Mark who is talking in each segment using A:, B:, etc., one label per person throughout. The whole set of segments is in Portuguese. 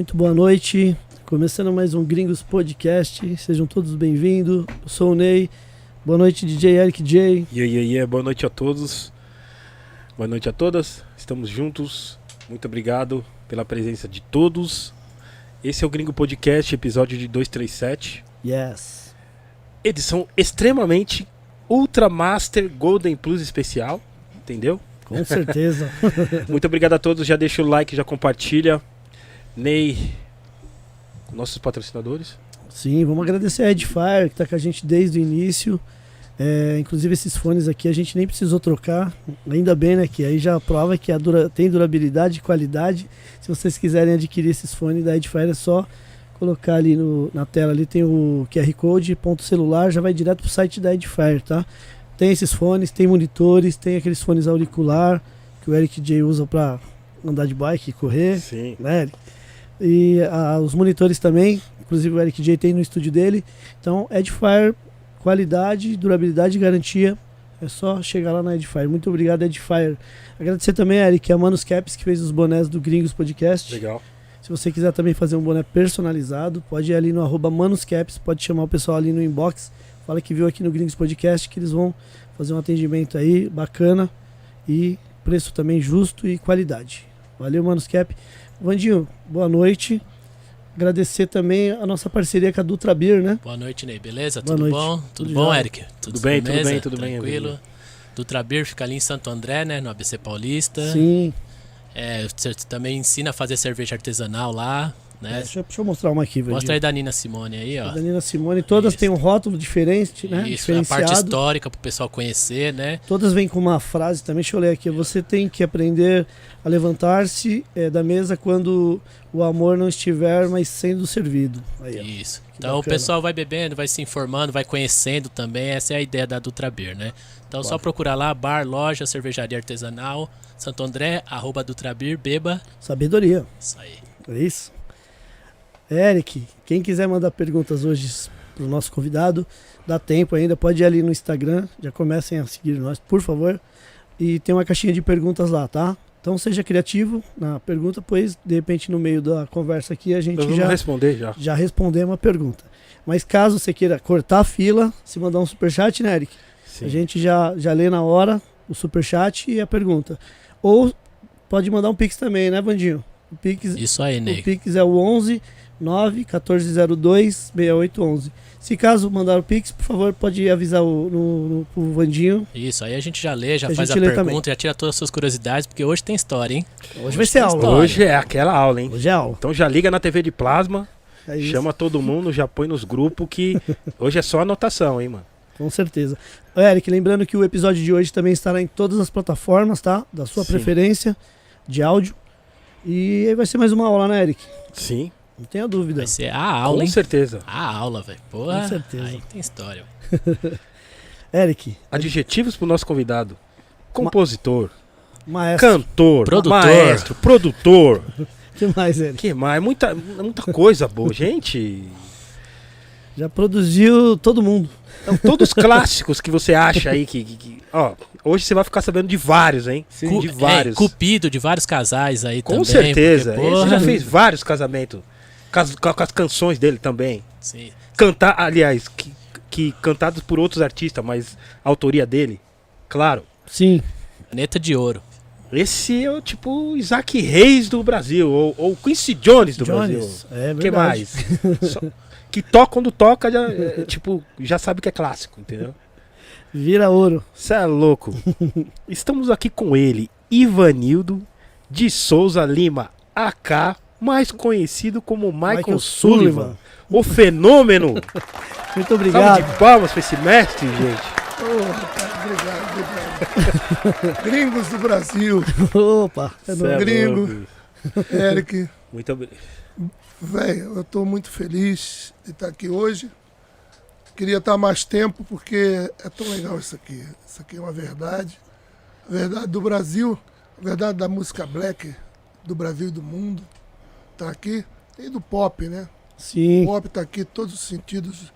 A: Muito boa noite. Começando mais um Gringos Podcast. Sejam todos bem-vindos. Eu sou o Ney. Boa noite, DJ Eric J.
B: E aí, yeah, boa noite a todos. Boa noite a todas. Estamos juntos. Muito obrigado pela presença de todos. Esse é o Gringo Podcast, episódio de 237.
A: Yes.
B: Edição extremamente Ultra Master Golden Plus especial. Entendeu?
A: Com certeza.
B: Muito obrigado a todos. Já deixa o like, já compartilha. Ney, nossos patrocinadores.
A: Sim, vamos agradecer a Edifier, que está com a gente desde o início. É, inclusive esses fones aqui a gente nem precisou trocar, ainda bem, né? Que aí já prova que a dura, tem durabilidade e qualidade. Se vocês quiserem adquirir esses fones da Edifier é só colocar ali no, na tela ali tem o QR Code, ponto celular, já vai direto pro site da Edifier, tá? Tem esses fones, tem monitores, tem aqueles fones auricular que o Eric J usa para andar de bike e correr,
B: Sim.
A: né? Eric? E ah, os monitores também, inclusive o Eric J tem no estúdio dele. Então, Edifier, qualidade, durabilidade e garantia. É só chegar lá na Edifier. Muito obrigado, Edifier. Agradecer também a Eric, a Manus Caps, que fez os bonés do Gringos Podcast.
B: Legal.
A: Se você quiser também fazer um boné personalizado, pode ir ali no arroba manuscaps, pode chamar o pessoal ali no inbox, fala que viu aqui no Gringos Podcast, que eles vão fazer um atendimento aí bacana e preço também justo e qualidade. Valeu, Manuscap. Vandinho, boa noite. Agradecer também a nossa parceria com a Dutra Beer, né?
C: Boa noite, Ney. Beleza?
A: Boa
C: tudo
A: noite.
C: bom? Tudo,
A: Tudo
C: bom. Eric?
B: Tudo bem, tudo bem, tudo bem,
C: Tranquilo.
B: amigo.
C: Dutra Beer fica ali em Santo André, né? No ABC Paulista.
A: Sim.
C: É, você também ensina a fazer cerveja artesanal lá, né?
A: Deixa, deixa eu mostrar uma aqui, Vandinho.
C: Mostra aí da Nina Simone aí, ó.
A: A Danila Simone, todas
C: Isso.
A: têm um rótulo diferente, né?
C: Isso, a parte histórica pro pessoal conhecer, né?
A: Todas vêm com uma frase também, deixa eu ler aqui. Você tem que aprender a levantar-se eh, da mesa quando o amor não estiver mais sendo servido. Aí.
C: Isso. Então o
A: bacana.
C: pessoal vai bebendo, vai se informando, vai conhecendo também. Essa é a ideia da Dutra Beer, né? Então só procurar lá, bar, loja, cervejaria artesanal, Santo André, arroba Dutra Beer, beba.
A: Sabedoria.
C: Isso aí.
A: É isso? Eric, quem quiser mandar perguntas hoje pro nosso convidado, dá tempo ainda, pode ir ali no Instagram, já comecem a seguir nós, por favor. E tem uma caixinha de perguntas lá, tá? Então seja criativo na pergunta, pois de repente no meio da conversa aqui a gente
B: vamos
A: já,
B: responder já.
A: já respondemos a pergunta. Mas caso você queira cortar a fila, se mandar um superchat, né, Eric?
B: Sim.
A: A gente já, já lê na hora o superchat e a pergunta. Ou pode mandar um pix também, né, Vandinho? O pix,
C: Isso aí,
A: o
C: Ney.
A: Pix é o 11 9 1402 6811. Se caso mandar o Pix, por favor, pode avisar o, no, no, pro Vandinho.
C: Isso, aí a gente já lê, já
A: A
C: faz a
A: gente lê
C: pergunta, já tira todas as suas curiosidades, porque hoje tem história, hein?
A: Hoje vai ser aula.
C: história.
B: Hoje é aquela aula, hein?
A: Hoje é aula.
B: Então já liga na TV de plasma,
A: É
B: chama todo mundo, já põe nos grupos que hoje é só anotação, hein, mano?
A: Com certeza. Ô, Eric, lembrando que o episódio de hoje também estará em todas as plataformas, tá? Da sua
B: Sim.
A: preferência de áudio. E aí vai ser mais uma aula, né, Eric?
B: Sim,
A: Não tenha dúvida.
C: Vai ser a aula,
B: com
C: hein?
B: certeza.
C: A aula, velho. Porra.
A: Com certeza.
C: Aí tem história.
A: Eric,
B: Adjetivos pro nosso convidado. Compositor,
A: maestro.
B: cantor,
C: Produtor.
B: maestro, produtor.
A: O que mais, Eric?
B: que mais? Muita, muita coisa boa. Gente,
A: Já produziu todo mundo.
B: então, todos os clássicos que você acha aí que, que- que- Ó, hoje você vai ficar sabendo de vários, hein?
C: Cu-
B: De
C: é,
B: vários.
C: cupido de vários casais aí
B: Com
C: também.
B: certeza.
C: porque,
B: Ele
C: porra,
B: já fez vários casamentos. Com as, com as canções dele também.
C: Sim.
B: Cantar, aliás, que, que cantados por outros artistas, mas a autoria dele. Claro.
A: Sim.
C: Caneta de ouro.
B: Esse é o tipo Isaac Reis do Brasil, ou, ou Quincy Jones do Brasil.
A: Jones. É
B: O
A: verdade.
B: que mais? Só- que toca quando toca, já, é, tipo, já sabe que é clássico, entendeu?
A: Vira ouro.
B: Você é louco. Estamos aqui com ele, Ivanildo de Souza Lima, AK, mais conhecido como Michael,
A: Michael
B: Sullivan.
A: Sullivan.
B: O fenômeno.
A: Muito
B: Salve
A: obrigado.
B: de palmas pra esse mestre, gente.
D: Obrigado, obrigado. Gringos do Brasil,
A: Opa. é
B: é
D: gringo.
B: louco.
D: Eric,
B: Muito obrigado.
D: velho, eu tô muito feliz de estar aqui hoje. Queria estar mais tempo porque é tão legal isso aqui. Isso aqui é uma verdade. A verdade do Brasil, a verdade da música black do Brasil e do mundo. Tá aqui. E do pop, né? O
A: Sim.
D: pop tá aqui, todos os sentidos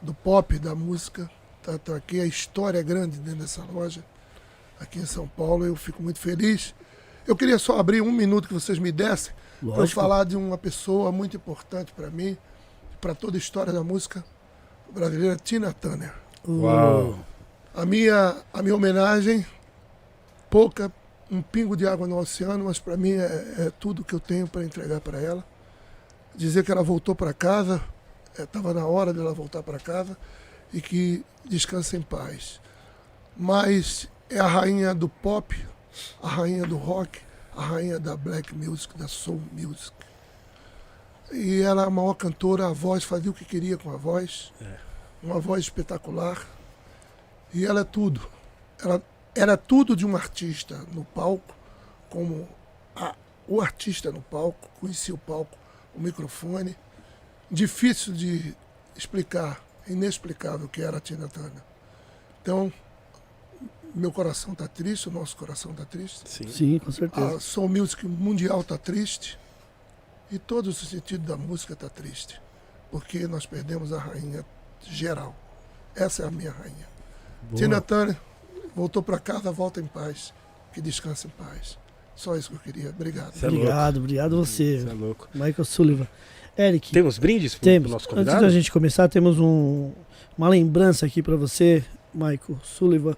D: do pop, da música. Tá, tá aqui. A história é grande dentro dessa loja. Aqui em São Paulo. Eu fico muito feliz. Eu queria só abrir um minuto que vocês me dessem para falar de uma pessoa muito importante para mim, para toda a história da música brasileira, Tina Turner.
B: Uau.
D: A minha, a minha homenagem, pouca, um pingo de água no oceano, mas para mim é, é tudo que eu tenho para entregar para ela. Dizer que ela voltou para casa, estava na hora dela voltar para casa e que descansa em paz. Mas é a rainha do pop, a rainha do rock, a rainha da black music, da soul music. E ela é a maior cantora, a voz, fazia o que queria com a voz. Uma voz espetacular. E ela é tudo. Ela era tudo de um artista no palco, como a- o artista no palco, conhecia o palco, o microfone. Difícil de explicar, inexplicável que era a Tina Turner. Então, meu coração está triste, o nosso coração está triste.
B: Sim.
A: Sim, com certeza.
D: A soul music mundial está triste. E todo o sentido da música está triste. Porque nós perdemos a rainha geral. Essa é a minha rainha.
A: Boa.
D: Tina Turner voltou para casa, volta em paz. Que descanse em paz. Só isso que eu queria. Obrigado.
B: É louco.
A: Obrigado, obrigado você,
B: Você é louco.
A: Michael Sullivan. Eric,
B: Temos brindes pro,
A: temos.
B: pro nosso
A: Antes
B: convidado?
A: da gente começar, temos um, uma lembrança aqui para você, Michael Sullivan.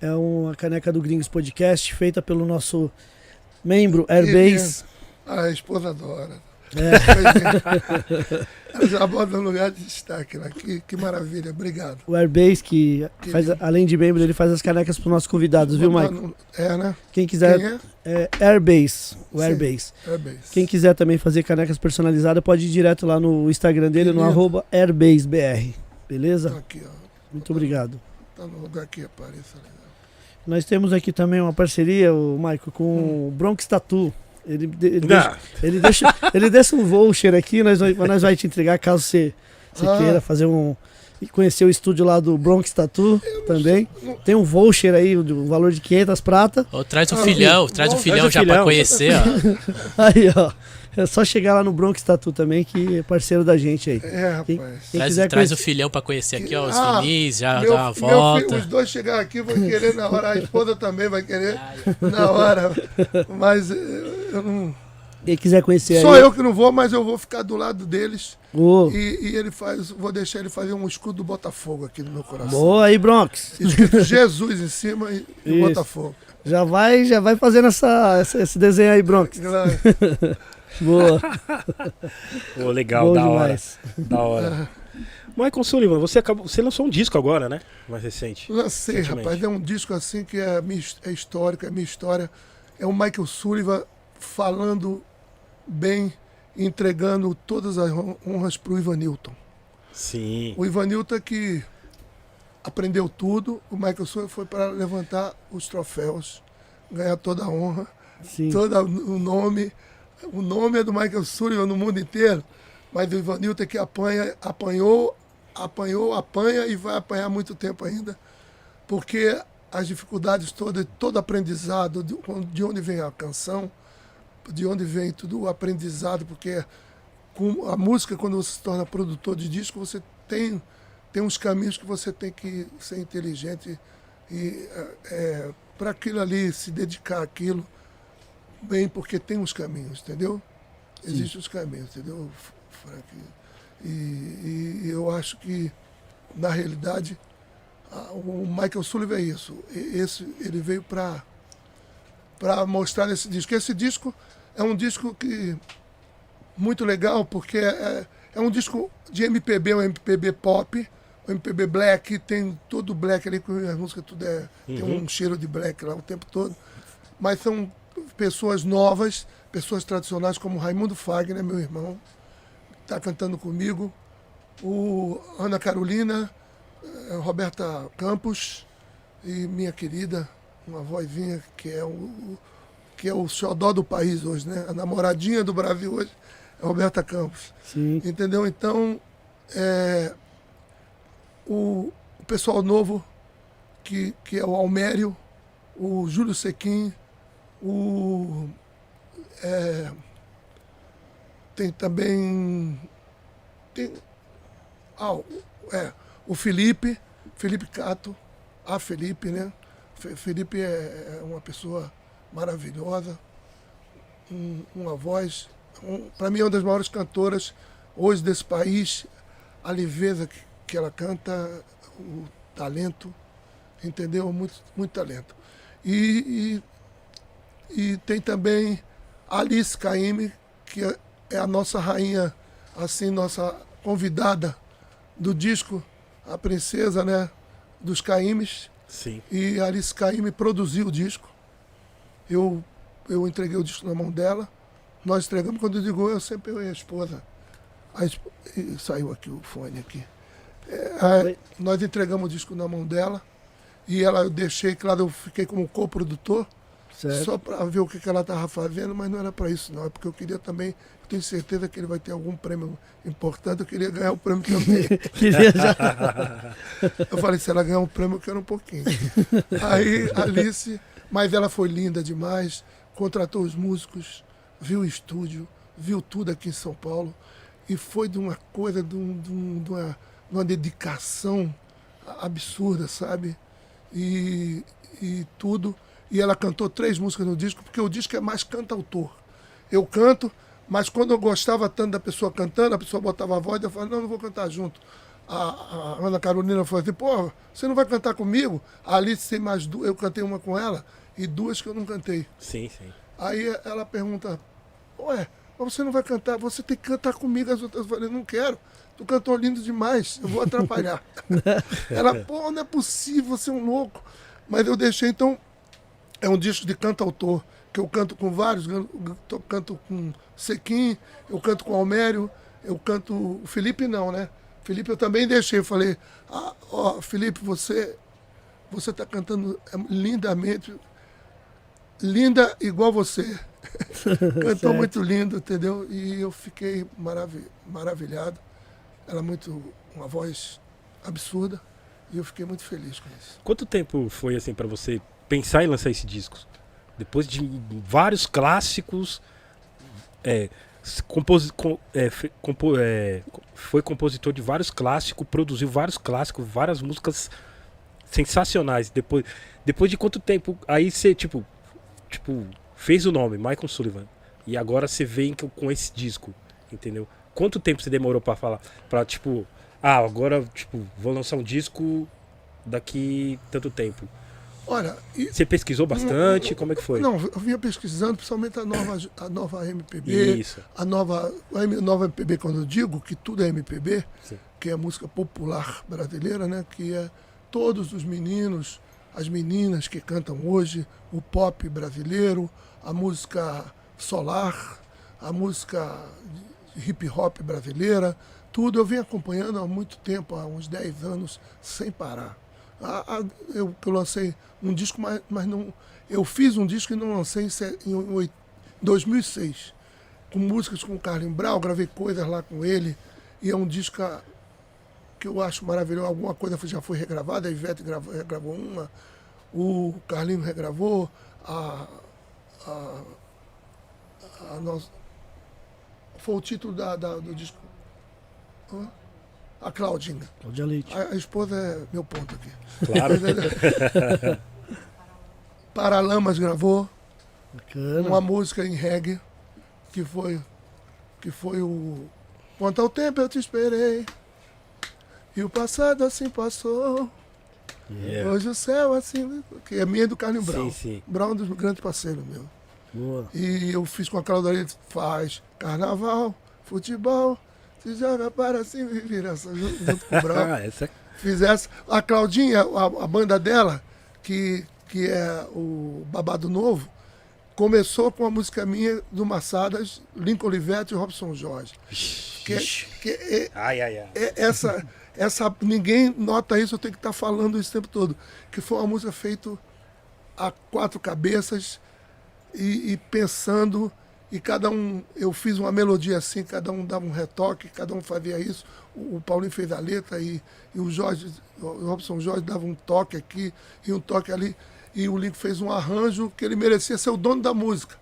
A: É uma caneca do Gringos Podcast, feita pelo nosso membro Airbase.
D: A esposa adora.
A: É,
D: Ela já bota no lugar de destaque lá. Que, que maravilha. Obrigado.
A: o Airbase, que faz, além de membro, ele faz as canecas para os nossos convidados, viu, Michael?
D: no- É, né?
A: Quem quiser,
D: Quem é?
A: é Airbase, o
D: Sim.
A: Airbase.
D: Bem.
A: Quem quiser também fazer canecas personalizadas, pode ir direto lá no Instagram dele, no
D: Beleza.
A: arroba AirbaseBR. Beleza?
D: Tá aqui, ó.
A: Muito obrigado.
D: Tá no lugar que apareça. Legal.
A: Nós temos aqui também uma parceria, o Michael, com o Bronx Tattoo. Ele, ele, deixa, ele, deixa, ele deixa um voucher aqui, nós, nós vai te entregar caso você, você
D: Ah.
A: queira fazer um. e Conhecer o estúdio lá do Bronx Tattoo também. Tem um voucher aí, do valor de 500 prata.
C: Ou traz o
D: Ah,
C: filhão, traz o
D: Bom,
C: filhão já
B: filhão.
C: pra conhecer, ó.
A: Aí, ó. É só chegar lá no Bronx Tattoo também, que é parceiro da gente aí.
D: É,
A: Quem-
D: rapaz.
A: Quem
C: Traz,
A: quiser
C: traz o filhão pra conhecer aqui, ó, os
D: Ah,
C: vinis, já
D: meu,
C: dá uma
D: meu filho,
C: volta.
D: os dois chegar aqui vão querer na hora, a esposa também vai querer na hora. Mas eh, eu não.
A: Quem quiser conhecer
D: Só
A: aí.
D: eu que não vou, mas eu vou ficar do lado deles.
A: Ô,
D: E, e ele faz. Vou deixar ele fazer um escudo do Botafogo aqui no meu coração.
A: boa aí, Bronx.
D: Escrito Jesus em cima e, e. Botafogo.
A: Já vai, já vai fazendo essa, essa- esse desenho aí, Bronx.
D: Claro.
A: Boa.
B: Pô, legal,
A: Bom
B: da hora.
A: demais.
B: Da hora. Michael Sullivan, você, acabou, você lançou um disco agora, né? Mais recente.
D: Lancei, rapaz. É um disco assim que é, é histórico, é minha história. É o Michael Sullivan falando bem, entregando todas as hon- honras para o Ivan Newton.
B: Sim.
D: O Ivan Newton que aprendeu tudo, o Michael Sullivan foi para levantar os troféus, ganhar toda a honra,
A: Sim.
D: todo o nome. O nome é do Michael Sullivan no mundo inteiro, mas o Ivan Newton que apanha, apanhou, apanhou, apanha e vai apanhar muito tempo ainda, porque as dificuldades todas, todo aprendizado, de, de onde vem a canção, de onde vem tudo o aprendizado, porque a música, quando você se torna produtor de disco, você tem, tem uns caminhos que você tem que ser inteligente e para aquilo ali, se dedicar àquilo bem, porque tem uns caminhos, entendeu? Existem os caminhos, entendeu, Frank? E, e eu acho que, na realidade, a- o Michael Sullivan é isso. Esse, ele veio para para mostrar esse disco. Esse disco é um disco que muito legal, porque é, é um disco de MPB, um MPB pop, um MPB black, tem todo o black ali, com as músicas tudo é, tem um cheiro de black lá o tempo todo. Mas são pessoas novas, pessoas tradicionais como Raimundo Fagner, meu irmão, está cantando comigo, o Ana Carolina, eh, Roberta Campos e minha querida, uma vozinha que é o que é o xodó do país hoje, né? A namoradinha do Brasil hoje é Roberta Campos.
A: Sim.
D: Entendeu? Então, é, o, o pessoal novo, que, que é o Almério, o Júlio Sequim, o. é, tem também. Tem, ah, é, o Felipe, Felipe Cato, a Felipe, né? Fe- Felipe é, é uma pessoa maravilhosa, um- uma voz, um, para mim é uma das maiores cantoras hoje desse país, a leveza que, que ela canta, o talento, entendeu? Muito, muito talento. E, e, e tem também Alice Caymmi, que é- é a nossa rainha, assim, nossa convidada do disco, a princesa, né, dos Caymmes.
B: Sim.
D: E Alice Caymmi produziu o disco. Eu, eu entreguei o disco na mão dela. Nós entregamos, quando eu digo eu, sempre eu e a esposa. A esp- saiu aqui o fone aqui. É, a- nós entregamos o disco na mão dela. E ela eu deixei, claro, eu fiquei como coprodutor,
A: Certo.
D: só para ver o que, que ela estava fazendo, mas não era para isso, não. É porque eu queria também, eu tenho certeza que ele vai ter algum prêmio importante, eu queria ganhar o prêmio também.
A: Queria já.
D: Eu falei, se ela ganhar um prêmio, eu quero um pouquinho. Aí, Alice, mas ela foi linda demais, contratou os músicos, viu o estúdio, viu tudo aqui em São Paulo, e foi de uma coisa, de, um- de um- de uma, uma dedicação absurda, sabe? E, e tudo. E ela cantou três músicas no disco, porque o disco é mais cantautor. Eu canto, mas quando eu gostava tanto da pessoa cantando, a pessoa botava a voz, eu falava, não, não vou cantar junto. A, a Ana Carolina falou assim, pô, você não vai cantar comigo? A Alice tem mais duas, eu cantei uma com ela e duas que eu não cantei.
B: Sim, sim.
D: Aí ela pergunta, ué, mas você não vai cantar, você tem que cantar comigo as outras. Eu falei, não quero, tu cantou lindo demais, eu vou atrapalhar. ela, pô, não é possível, você é um louco. Mas eu deixei, então, é um disco de cantautor, que eu canto com vários, eu canto com Sequim, eu canto com Almério, eu canto. O Felipe não, né? Felipe eu também deixei, eu falei, ah, ó, Felipe, você você está cantando é, lindamente, linda igual você. Cantou muito lindo, entendeu? E eu fiquei maravi maravilhado. Ela é muito, uma voz absurda, e eu fiquei muito feliz com isso.
B: Quanto tempo foi assim pra você pensar em lançar esse disco? Depois de vários clássicos, é, compos, com- é, compo- é, foi compositor de vários clássicos, produziu vários clássicos, várias músicas sensacionais. Depois, depois de quanto tempo aí você tipo, tipo fez o nome Michael Sullivan e agora você vem com, esse disco, entendeu? Quanto tempo você demorou pra falar, para tipo, ah, agora tipo vou lançar um disco daqui tanto tempo?
D: Olha,
B: Você pesquisou bastante? Como é que foi?
D: não, eu vinha pesquisando, principalmente a nova, a nova MPB,
B: Isso.
D: a nova, a nova MPB, quando eu digo que tudo é MPB,
B: Sim.
D: que é a música popular brasileira, né? Que é todos os meninos, as meninas que cantam hoje, o pop brasileiro, a música solar, a música hip hop brasileira, tudo eu venho acompanhando há muito tempo, há uns 10 anos, sem parar. A- a- eu, eu lancei um disco, mas, mas não. Eu fiz um disco e não lancei em, em oi- 2006 com músicas com o Carlinhos Brau, gravei coisas lá com ele, e é um disco que eu acho maravilhoso. Alguma coisa já foi regravada, a Ivete gravou, regravou uma, o Carlinhos regravou, a, a, a nossa, foi o título da, da- do disco. Hã? A Claudinha.
A: Cláudia Leite.
D: A, a esposa é meu ponto aqui.
B: Claro.
D: Paralamas gravou
A: Bacana.
D: uma música em reggae que foi que foi o Quanto ao tempo eu te esperei e o passado assim passou
B: É.
D: hoje o céu assim que é minha do Carlinhos Brown
B: Sim, sim.
D: Brown é um dos grandes parceiros meu
A: Boa.
D: e eu fiz com a Leite, faz carnaval futebol se joga para cima e vira junto, junto com o Brown
B: Ah, essa é
D: fizesse. A Claudinha, a, a banda dela, que, que é o Babado Novo, começou com a música minha do Massadas, Lincoln Olivetti e Robson Jorge. Que, que é,
B: Ai, ai, ai.
D: é- essa, essa, ninguém nota isso, eu tenho que estar falando isso o tempo todo. Que foi uma música feita a quatro cabeças e, e pensando, e cada um, eu fiz uma melodia assim, cada um dava um retoque, cada um fazia isso. O, o Paulinho fez a letra e, e o Jorge, o Robson Jorge dava um toque aqui e um toque ali. E o Lincoln fez um arranjo que ele merecia ser o dono da música,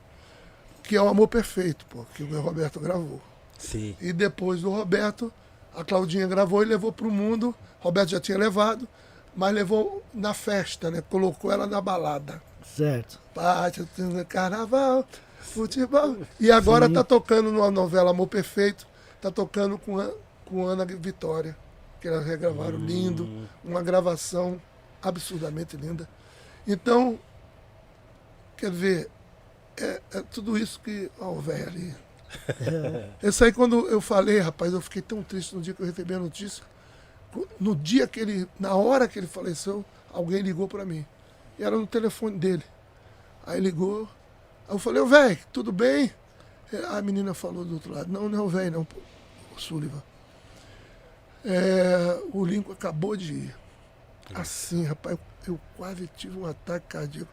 D: que é o Amor Perfeito, pô, que o Roberto gravou.
B: Sim.
D: E depois do Roberto, a Claudinha gravou e levou para o mundo. Roberto já tinha levado, mas levou na festa, né? Colocou ela na balada.
A: Certo.
D: Pátio, carnaval. Futebol. E agora
A: Sim.
D: tá tocando numa novela Amor Perfeito, tá tocando com, a, com Ana Vitória, que elas regravaram lindo, uma gravação absurdamente linda. Então, quer ver, é, é tudo isso que. Ó, o velho ali. Isso aí, quando eu falei, rapaz, eu fiquei tão triste no dia que eu recebi a notícia. No dia que ele, na hora que ele faleceu, alguém ligou para mim. E era no telefone dele. Aí ligou. Aí eu falei, ô velho, tudo bem? É, A menina falou do outro lado, não, não é velho, não, o Sullivan. É, o Lincoln acabou de ir. Assim, rapaz, eu, eu quase tive um ataque cardíaco.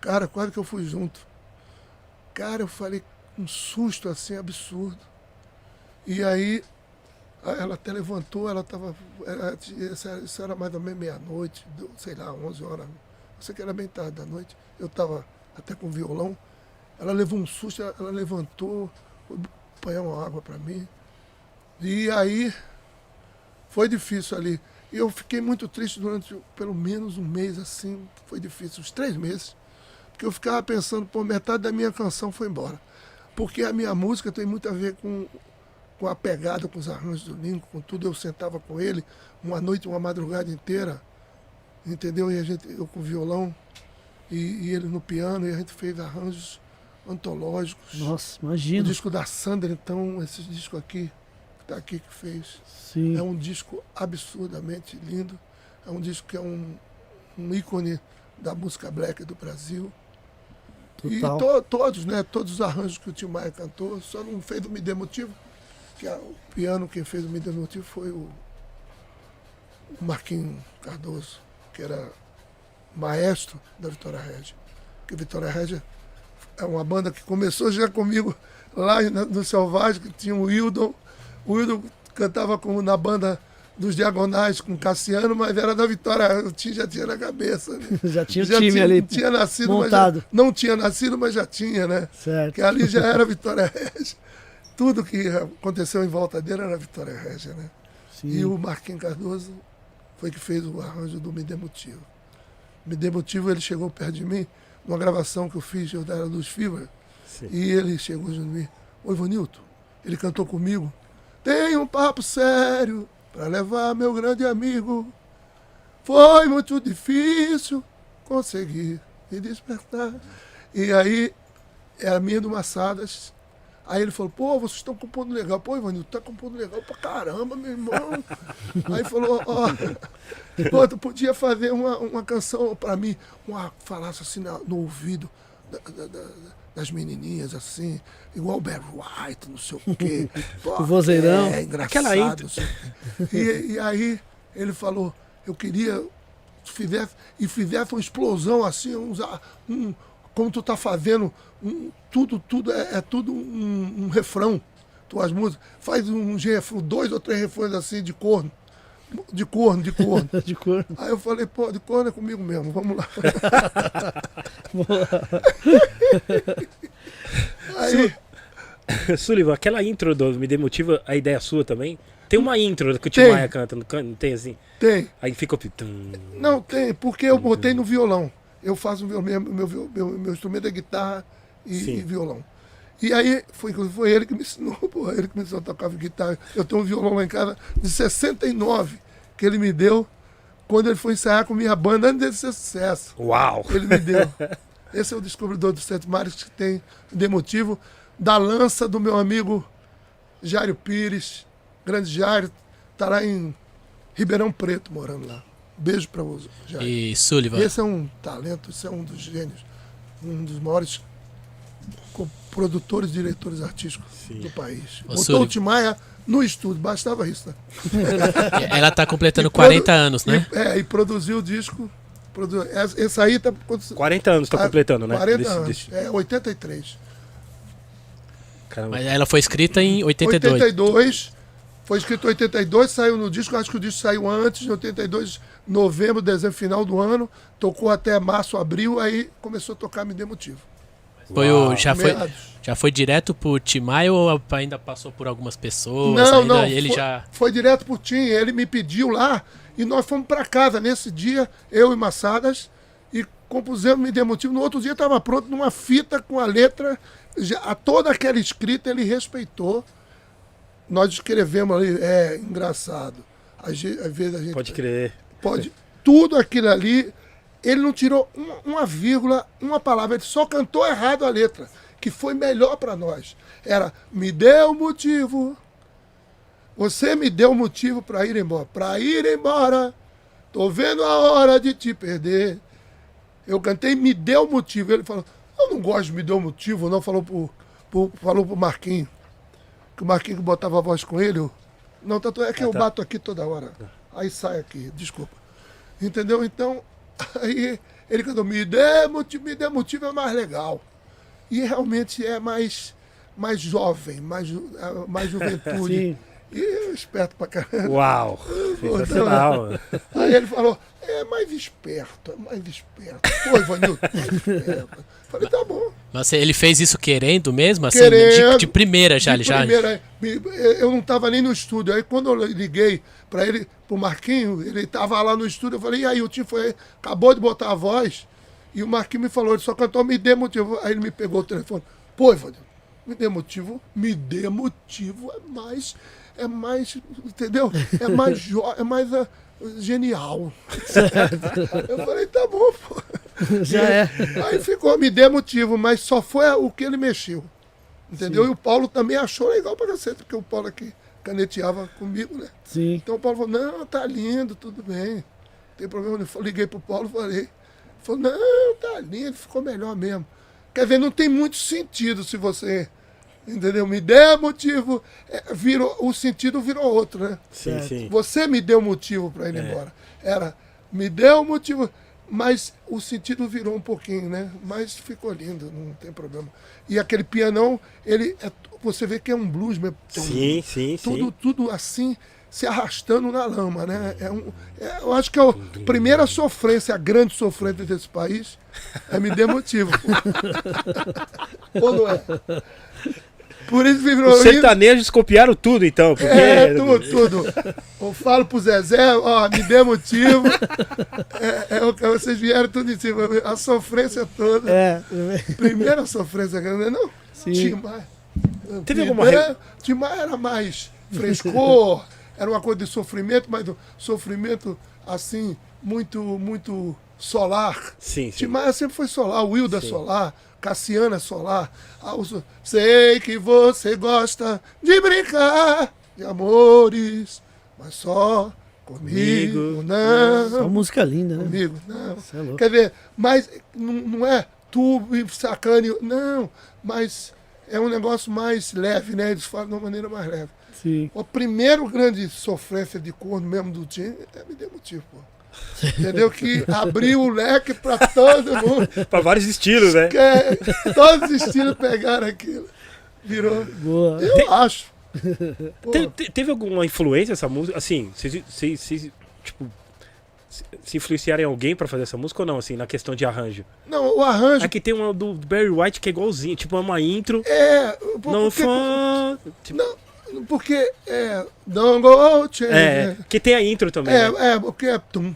D: Cara, quase que eu fui junto. Cara, eu falei um susto assim absurdo. E aí, ela até levantou, ela estava. Isso era mais ou menos meia-noite, sei lá, 11 horas. Eu sei que era bem tarde da noite. Eu estava até com violão. Ela levou um susto, ela, levantou, foi apanhar uma água para mim. E aí, foi difícil ali. E eu fiquei muito triste durante pelo menos um mês assim. Foi difícil, uns três meses. Porque eu ficava pensando, pô, metade da minha canção foi embora. Porque a minha música tem muito a ver com, com a pegada, com os arranjos do Lincoln, com tudo. Eu sentava com ele uma noite, uma madrugada inteira, entendeu? E a gente, eu com violão e, e ele no piano, e a gente fez arranjos antológicos.
A: Nossa,
D: O
A: imagina.
D: disco da Sandra, então, esse disco aqui, que tá aqui que fez.
A: Sim.
D: É um disco absurdamente lindo. É um disco que é um, um ícone da música black do Brasil.
A: Total.
D: E to- todos, né? Todos os arranjos que o Tim Maia cantou, só não fez o Me Dê Motivo, que é o piano quem fez o Me Dê Motivo foi o, o Marquinhos Cardoso, que era maestro da Vitória Regia. Porque Vitória Regia é uma banda que começou já comigo lá no Selvagem, que tinha o Wildon. O Wildon cantava com, na banda dos Diagonais com Cassiano, mas era da Vitória, eu tinha, já tinha na cabeça. né?
A: Já tinha o
D: Já
A: time
D: tinha,
A: ali
D: tinha nascido,
A: montado.
D: mas já, não tinha nascido, mas já tinha, né?
A: Certo.
D: Que ali já era Vitória Regia. Tudo que aconteceu em volta dele era Vitória Regia, né?
A: Sim.
D: E o Marquinhos Cardoso foi que fez o arranjo do Me Dê Motivo. Me Dê Motivo, ele chegou perto de mim, numa gravação que eu fiz, eu era dos Fever,
B: Sim.
D: e ele chegou junto de mim. Oi, Vanilton. Ele cantou comigo. Tem um papo sério para levar meu grande amigo. Foi muito difícil conseguir me despertar. E aí, é a minha do Massadas. Aí ele falou, pô, vocês estão compondo legal. Pô, Ivanildo, tá compondo legal pra caramba, meu irmão. aí falou, ó, pô, tu podia fazer uma, uma canção pra mim, uma falasse assim na- no ouvido da- da- da- das menininhas, assim, igual o Barry White, não sei o quê. Pô,
A: O vozeirão.
D: É, engraçado.
B: Aquela intro.
D: não sei o quê. E, e aí ele falou, eu queria que fizesse, e fizesse uma explosão assim, uns, um, como tu tá fazendo, um, tudo, tudo, é, é tudo um, um refrão, tuas músicas. Faz um refrão, dois ou três refrões assim de corno. De corno, de corno.
A: De cor.
D: Aí eu falei, pô, de corno é comigo mesmo, vamos lá. Aí,
B: Sullivan, aquela intro do Me Dê Motivo, a ideia é sua também? Tem uma intro que o Tim. Maia canta, não tem assim?
D: tem.
B: Aí fica o... tum.
D: Não, tem, porque eu botei no violão. Eu faço meu, meu, meu, meu, meu instrumento é guitarra e, e violão. E aí, foi, foi ele que me ensinou, pô, ele que me ensinou a tocar guitarra. Eu tenho um violão lá em casa de 69, que ele me deu quando ele foi ensaiar com minha banda antes dele ser sucesso.
B: Uau!
D: Ele me deu. Esse é o descobridor dos Sete Mares que tem de motivo da lança do meu amigo Jário Pires, grande Jário, tá lá em Ribeirão Preto morando lá. Beijo para você, Jário.
C: E Sullivan,
D: Esse é um talento, esse é um dos gênios, um dos maiores produtores e diretores artísticos
B: Sim.
D: do país.
C: Ô,
D: Botou
C: Sully.
D: o Timaya no estúdio, bastava isso, né?
C: ela tá completando
D: E produ-
C: 40 anos, né?
D: E, é, e produziu o disco. Produ... Esse aí tá. quando-
B: 40 anos tá
D: Ah,
B: completando, né?
D: 40
B: Desse-
D: anos.
B: desse-
D: É, 83.
B: Caramba.
C: Mas ela foi escrita em 82.
D: 82. Foi escrito em 82, saiu no disco. Acho que o disco saiu antes, em 82, novembro, dezembro, final do ano. Tocou até março, abril. Aí começou a tocar Me Dê Motivo.
C: Foi o, já, foi, já foi direto pro Timai ou ainda passou por algumas pessoas?
D: Não,
C: ainda
D: não.
C: Ele
D: foi,
C: já.
D: foi direto pro Tim. Ele me pediu lá e nós fomos para casa nesse dia, eu e Massadas, e compusemos Me Dê Motivo. No outro dia estava pronto numa fita com a letra. já, a toda aquela escrita ele respeitou. Nós escrevemos ali, é engraçado. Às, vezes a gente
B: Pode crer.
D: pode. Tudo aquilo ali, ele não tirou uma, uma vírgula, uma palavra, ele só cantou errado a letra, que foi melhor para nós. Era, me deu motivo. Você me deu motivo para ir embora. Para ir embora, tô vendo a hora de te perder. Eu cantei, me deu motivo. Ele falou, eu não gosto de me deu motivo, não. Falou pro, pro, falou pro Marquinho. Que o Marquinho que botava a voz com ele. eu- Não, tanto é que eu
B: tá.
D: bato aqui toda hora. Aí sai aqui, desculpa. Entendeu? Então, aí ele cantou, me dê motivo, me dê motivo é mais legal. E realmente é mais, mais jovem, mais, ah, mais juventude.
A: Sim.
D: E eu esperto pra caramba.
B: Uau! Sensacional.
D: Aí ele falou, é mais esperto, é mais esperto. Pô, Ivanildo, mais esperto. Falei, tá bom.
C: Mas ele fez isso querendo mesmo? Assim,
D: Querendo.
C: de, de primeira já,
D: De
C: ele já.
D: primeira, me- eu não estava nem no estúdio. Aí quando eu liguei para ele, pro Marquinho, ele estava lá no estúdio, eu falei, e aí, o tio foi, acabou de botar a voz, e o Marquinho me falou, ele só cantou, me dê motivo. Aí ele me pegou o telefone, pô, Ivanildo, me dê motivo, me dê motivo, é mais, é mais, entendeu? É mais, jo é mais ah, genial. eu falei, tá bom, pô.
A: Já é.
D: Aí ficou, me dê motivo, mas só foi o que ele mexeu. Entendeu? E o Paulo também achou legal pra cacete, porque o Paulo aqui caneteava comigo, né?
A: Sim.
D: Então o Paulo falou, não, tá lindo, tudo bem. Não tem problema. Eu liguei pro Paulo e falei. Ele falou, não, tá lindo, ficou melhor mesmo. Quer ver, não tem muito sentido se você. Entendeu? Me der motivo. é, virou, o sentido virou outro, né?
B: Sim, sim.
D: Você me deu motivo para ir embora. Era, me deu motivo. Mas o sentido virou um pouquinho, né? Mas ficou lindo, não tem problema. E aquele pianão, ele é, você vê que é um blues mesmo.
B: Sim, sim,
D: Tudo,
B: sim.
D: tudo assim, se arrastando na lama, né? É um, é- eu acho que é a primeira sofrência, a grande sofrência desse país, é me dê motivo. Ou não é? Por isso virou
B: Os sertanejos copiaram tudo, então. Porque...
D: É, tudo, tudo. Eu falo pro Zezé, ó, me dê motivo. É, é o que vocês vieram tudo em cima. A sofrência toda.
A: É.
D: Primeira sofrência grande, não?
A: Sim.
D: Timar.
B: Teve alguma
D: Timar- Timar era mais frescor, era uma coisa de sofrimento, mas sofrimento assim, muito, muito solar.
B: Sim, sim.
D: Timar sempre foi solar, o Wilda é solar, Cassiana é solar. Ah, Sei que você gosta de brincar de amores, mas só comigo,
B: Comigo,
A: Uma
D: não.
A: música linda, né?
D: Comigo, não.
A: É.
D: Quer ver, mas não, não é tu sacane, não, mas é um negócio mais leve, né? Eles falam de uma maneira mais leve.
A: Sim.
D: O primeiro grande sofrência de corno mesmo do time é me deu motivo, pô. Entendeu? Que abriu o leque pra todo mundo.
B: Pra vários estilos, né?
D: Que é, todos os estilos pegaram aquilo. Virou.
A: Boa.
D: Eu acho. Pô,
B: Te- te- teve alguma influência essa música? Assim, vocês, tipo, se- se influenciaram em alguém pra fazer essa música ou não, assim, na questão de arranjo?
D: não, o arranjo
B: Aqui tem uma do Barry White que é igualzinho, tipo, é uma intro.
D: é. por-
B: Não
D: porque,
B: fã. Tipo,
D: não, porque é. Don't go change.
B: é, que tem a intro também.
D: É,
B: né?
D: é, porque é. Tum,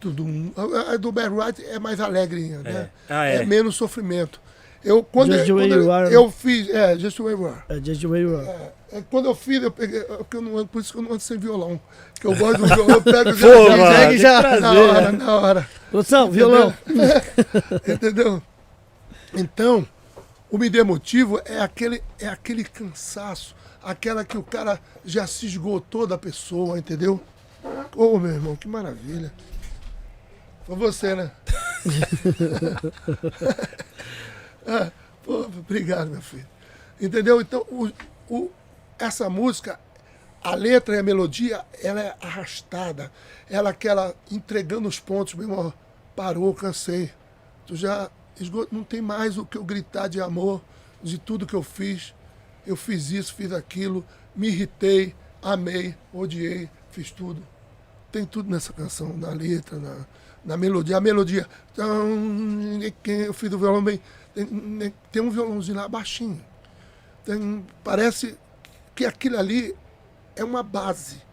D: tum, tum. A, a do Barry White é mais alegrinha, né?
B: Ah, é.
D: menos sofrimento. Eu, quando,
A: Just the way
D: quando
A: you are.
D: eu fiz. É, Just the way you are.
A: É Just the Way You Are.
D: É, é, quando eu fiz, eu peguei. é porque eu não por isso que eu não ando sem violão. Que eu gosto do violão, eu pego já,
B: Pô,
D: já,
B: mano,
D: já,
A: trazer,
D: na hora,
A: né?
D: na hora.
A: Produção, violão.
D: Entendeu? Então, o me dê motivo é aquele, é aquele cansaço, aquela que o cara já se esgotou da pessoa, entendeu? Ô, meu irmão, que maravilha. Foi você, né? Ah, pô, obrigado, meu filho. Entendeu? Então, o, o- essa música, a letra e a melodia, ela é arrastada. Ela aquela entregando os pontos, meu irmão. Parou, cansei. Tu já esgot... não tem mais o que eu gritar de amor, de tudo que eu fiz. Eu fiz isso, fiz aquilo, me irritei, amei, odiei, fiz tudo. Tem tudo nessa canção, na letra, na, na melodia. A melodia. Eu fiz o violão bem. Tem, tem um violãozinho lá baixinho. Tem- parece que aquilo ali é uma base.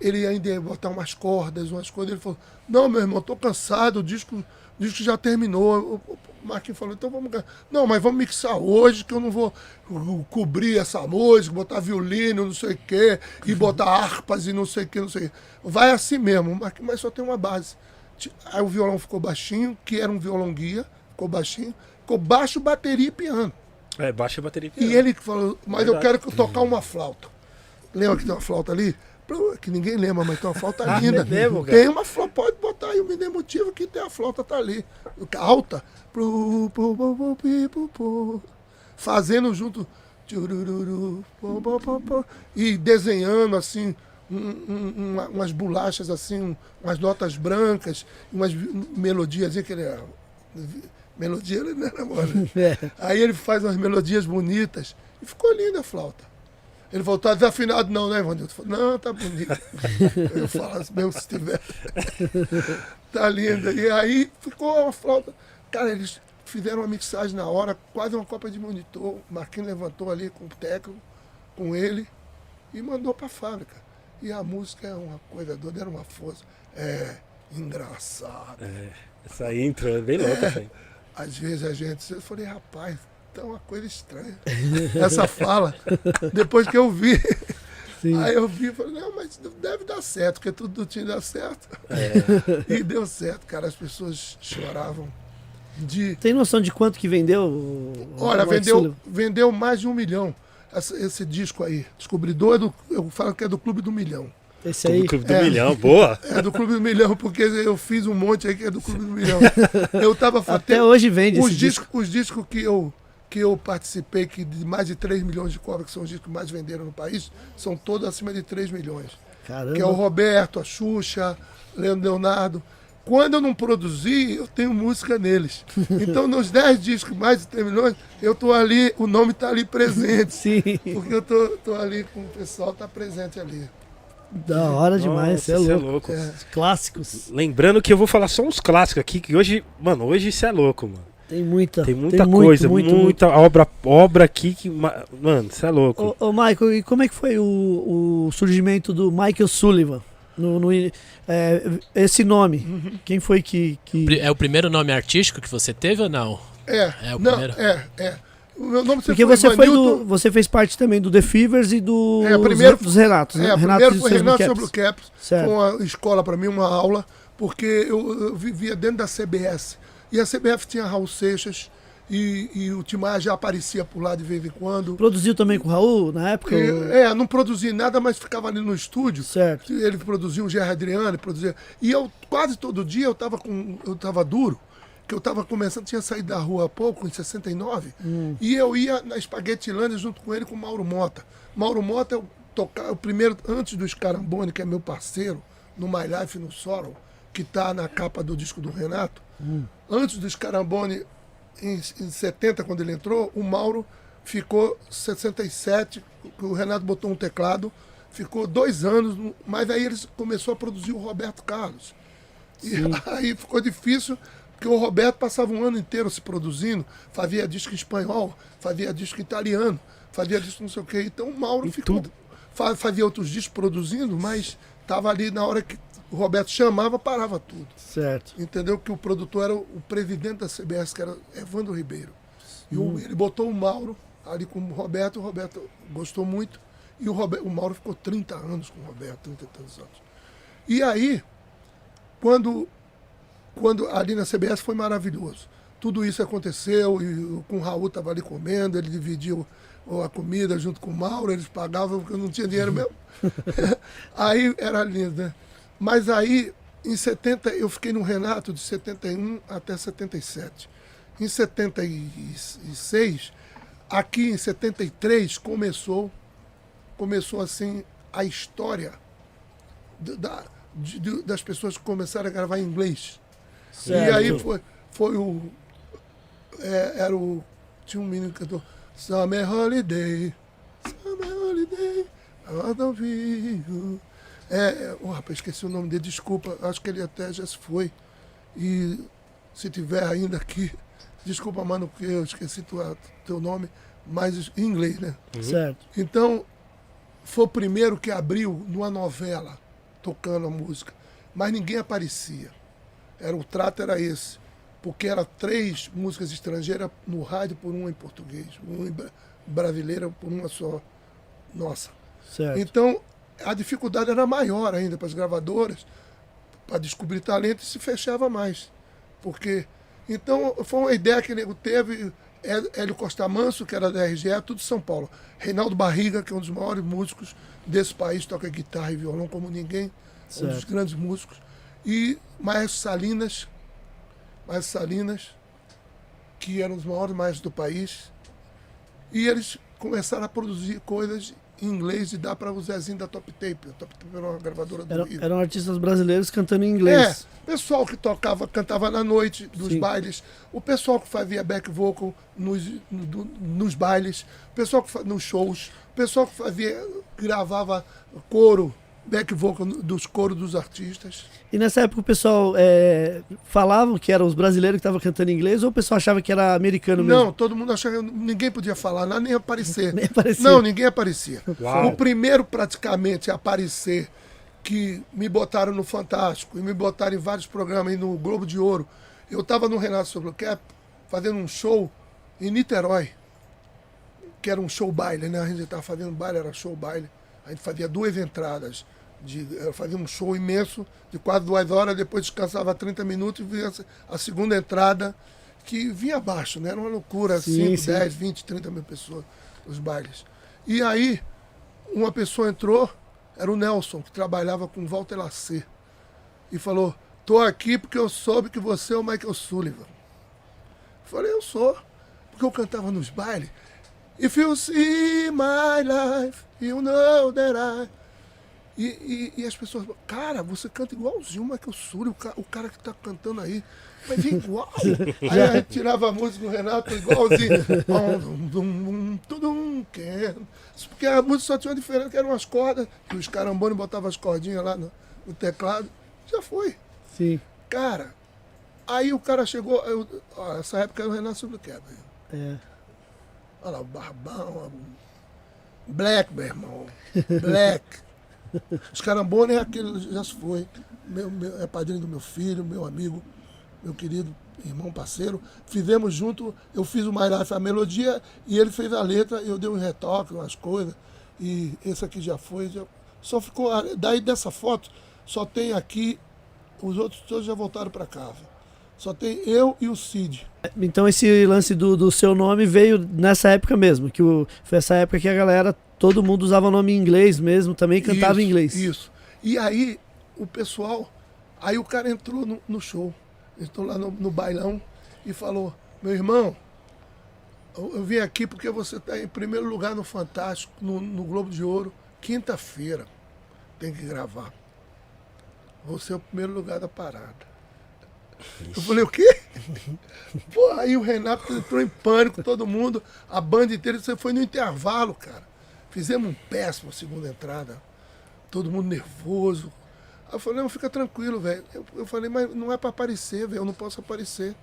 D: ele ainda ia botar umas cordas, umas coisas. Ele falou: Não, meu irmão, tô cansado, o disco, o disco já terminou. O Marquinhos falou: Então vamos. Não, mas vamos mixar hoje, que eu não vou co- cobrir essa música, botar violino, não sei o quê, e botar harpas e não sei o quê, não sei o quê. Vai assim mesmo, mas só tem uma base. Aí o violão ficou baixinho, que era um violão guia, ficou baixinho, ficou baixo, bateria e piano.
B: É, baixa a bateria.
D: E ele que falou, mas eu
B: Verdade.
D: quero que eu tocar uma flauta. Lembra que tem uma flauta ali? Que ninguém lembra, mas tem uma flauta linda.
B: mesmo, cara?
D: tem uma flauta, pode botar aí o mínimo motivo que tem a flauta tá ali. Alta. Fazendo junto. E desenhando assim. Um- um- uma- umas bolachas assim, um- umas notas brancas, umas melodias que ele era. Melodia ele não mole.
A: É.
D: Aí ele faz umas melodias bonitas. E ficou linda a flauta. Ele falou, tá desafinado não, né, Ivanildo? Não, tá bonito. Eu falo assim, mesmo se tiver. tá linda. E aí ficou a flauta. Cara, eles fizeram uma mixagem na hora, quase uma copa de monitor. O Marquinhos levantou ali com o técnico, com ele, e mandou pra fábrica. E a música é uma coisa doida, era uma força. É engraçado.
B: Essa intro é bem louca, velho.
D: Às vezes a gente. Eu falei, rapaz, tá uma coisa estranha. Essa fala. Depois que eu vi.
A: Sim.
D: Aí eu vi e falei, não, mas deve dar certo, porque tudo do time dá certo. E deu certo, cara. As pessoas choravam de.
A: Tem noção de quanto que vendeu?
D: Olha, vendeu, vendeu mais de um milhão. Essa- esse disco aí. Descobridor é do. Eu falo que é do Clube do Milhão.
A: Esse aí.
B: Do Clube do
D: É.
B: Milhão, boa.
D: É do Clube do Milhão, porque eu fiz um monte aí que é do Clube do Milhão. Eu tava
A: Até
D: até-
A: hoje vende
D: os
A: esse disco.
D: discos, os discos que eu que eu participei, que de mais de 3 milhões de cópias, que são os discos que mais venderam no país, são todos acima de 3 milhões.
A: Caramba.
D: Que é o Roberto, a Xuxa, Leandro Leonardo. Quando eu não produzi, eu tenho música neles. Então, nos 10 discos, mais de 3 milhões, eu tô ali, o nome tá ali presente.
A: Sim.
D: Porque eu tô, tô ali com o pessoal, tá presente ali.
A: Da hora demais,
B: Nossa,
A: você é
B: cê
A: louco. Clássicos.
B: Lembrando que eu vou falar só uns clássicos aqui, que hoje, mano, hoje isso é louco, mano.
A: Tem muita.
B: Tem muita
A: muito,
B: coisa,
A: muito, muito.
B: muita obra, obra aqui que. ma- Mano, isso é louco.
A: Ô, ô, Michael, e como é que foi o, o surgimento do Michael Sullivan? No, no- é, esse nome,
D: Uhum.
A: quem foi que. que...
C: É o primeiro nome artístico que você teve ou não?
D: É,
C: É o
D: não,
C: primeiro?
D: é, é. O meu nome
A: Porque você foi do, você fez parte também do The Fevers e do
D: É, primeiro-
A: dos Renatos, né?
D: É,
A: Renato
D: primeiro foi Renato sobre o
A: Caps.
D: Caps.
A: Certo.
D: Foi uma escola para mim, uma aula, porque eu, eu vivia dentro da CBS. E a CBF tinha Raul Seixas e, e o Timar já aparecia por lá de vez em quando.
A: Produziu também com o Raul na época? ou-
D: E, é, não produzia nada, mas ficava ali no estúdio.
A: Certo.
D: Ele produzia um Gerard Adriano, produzia. E eu quase todo dia eu tava com. Eu tava duro, que eu tava começando, tinha saído da rua há pouco, em 69, e eu ia na Espaguetilândia junto com ele com o Mauro Mota. Mauro Mota eu tocava o primeiro, antes do Scarambone, que é meu parceiro, no My Life no Sorrow, que tá na capa do disco do Renato. Antes do Scarambone, em, em 70, quando ele entrou, o Mauro ficou 67, que o Renato botou um teclado, ficou dois anos, no- mas aí ele começou a produzir o Roberto Carlos. E aí ficou difícil, porque o Roberto passava um ano inteiro se produzindo, fazia disco em espanhol, fazia disco italiano, fazia disco não sei o quê. Então o Mauro ficou. fa- Fazia outros discos produzindo, mas estava ali na hora que o Roberto chamava, parava tudo.
A: Certo.
D: Entendeu? Que o produtor era o, presidente da CBS, que era Evandro Ribeiro. E o- ele botou o Mauro ali com o Roberto, o Roberto gostou muito. E o, Roberto, o Mauro ficou 30 anos com o Roberto, 30 e tantos anos. E aí, quando, quando ali na CBS foi maravilhoso. Tudo isso aconteceu e o- com o Raul estava ali comendo, ele dividiu a comida junto com o Mauro, eles pagavam porque eu não tinha dinheiro mesmo. aí era lindo, né? Mas aí, em 70, eu fiquei no Renato de 71 até 77. Em 76, aqui em 73, começou, começou assim a história da, de- de- das pessoas que começaram a gravar em inglês.
A: Certo.
D: E aí foi, foi o. é, era o. Tinha um menino que cantou Summer Holiday. Summer Holiday. I don't feel you." É, oh, rapaz, esqueci o nome dele, desculpa. Acho que ele até já se foi. E se tiver ainda aqui, desculpa, mano, porque eu esqueci tua, teu nome, mas em inglês, né?
A: Certo.
D: Então, foi o primeiro que abriu numa novela tocando a música, mas ninguém aparecia. Era o trato era esse, porque era três músicas estrangeiras no rádio por uma em português, uma em bra- brasileira por uma só nossa.
A: Certo.
D: Então, a dificuldade era maior ainda para as gravadoras, para descobrir talento e se fechava mais. Porque. Então, foi uma ideia que o nego teve. Hé- Hélio Costa Manso, que era da RGE, tudo de São Paulo. Reinaldo Barriga, que é um dos maiores músicos desse país, toca guitarra e violão como ninguém, um dos
A: Certo.
D: grandes músicos. E Maestro Salinas, Maestro Salinas, que era um dos maiores maestros do país. E eles começaram a produzir coisas em inglês e dar para o Zezinho da Top Tape. A Top Tape era uma gravadora do
A: Eram,
D: Rio.
A: eram artistas brasileiros cantando em inglês.
D: É, pessoal que tocava, cantava na noite dos
A: Sim.
D: bailes, o pessoal que fazia back vocal nos, no- nos bailes, o pessoal que fa- nos shows, o pessoal que fazia, gravava coro, back vocal dos coros dos artistas.
A: E nessa época o pessoal é, falavam que eram os brasileiros que estavam cantando em inglês ou o pessoal achava que era americano mesmo?
D: Não, todo mundo achava que ninguém podia falar nem aparecer.
A: Nem aparecia.
D: Não, ninguém aparecia.
B: Uau.
D: O primeiro praticamente a aparecer que me botaram no Fantástico e me botaram em vários programas aí no Globo de Ouro. Eu estava no Renato Sobroquep fazendo um show em Niterói, que era um show baile, né? A gente estava fazendo baile, era show baile. A gente fazia duas entradas. De, eu fazia um show imenso de quase duas horas, depois descansava 30 minutos e vinha a segunda entrada, que vinha abaixo, né? Era uma loucura,
A: Sim,
D: 5,
A: sim.
D: 10, 20, 30 mil pessoas nos bailes. E aí, uma pessoa entrou, era o Nelson, que trabalhava com Walter Lacer, e falou: Tô aqui porque eu soube que você é o Michael Sullivan. Falei, eu sou, porque eu cantava nos bailes. If you see my life, you know that I. E, e, e as pessoas, cara, você canta igualzinho o Michael Sullivan, o, ca- o cara que tá cantando aí. Mas é igual. aí a gente tirava a música do Renato igualzinho. Que- Porque a música só tinha uma diferença, que eram umas cordas, que os carambones botavam as cordinhas lá no, no teclado. Já foi.
A: Sim.
D: Cara, aí o cara chegou. eu- ó, essa época era o Renato Sobrequebra.
A: É.
D: Olha lá, o Barbão, Black, meu irmão. Black. Os carambones é aquele, já se foi. Meu, meu- é padrinho do meu filho, meu amigo, meu querido irmão, parceiro. Fizemos junto, eu fiz o My Life, a melodia, e ele fez a letra, eu dei um retoque, umas coisas. E esse aqui já foi, já, só ficou. Daí dessa foto, só tem aqui, os outros todos já voltaram para casa. Só tem eu e o Cid.
A: Então esse lance do, do seu nome veio nessa época mesmo, que o, foi essa época que a galera, todo mundo usava o nome em inglês mesmo, também cantava em
D: Isso,
A: inglês.
D: Isso. E aí, o pessoal, aí o cara entrou no, no show, entrou lá no, no bailão e falou: Meu irmão, eu, eu vim aqui porque você está em primeiro lugar no Fantástico, no, no Globo de Ouro, quinta-feira. Tem que gravar. Você é o primeiro lugar da parada. Eu falei, o quê? Pô, aí o Renato entrou em pânico, todo mundo, a banda inteira, você foi no intervalo, cara. Fizemos um péssimo segunda entrada, todo mundo nervoso. Aí eu falei, não, fica tranquilo, velho. Eu, eu falei, mas não é pra aparecer, velho, eu não posso aparecer.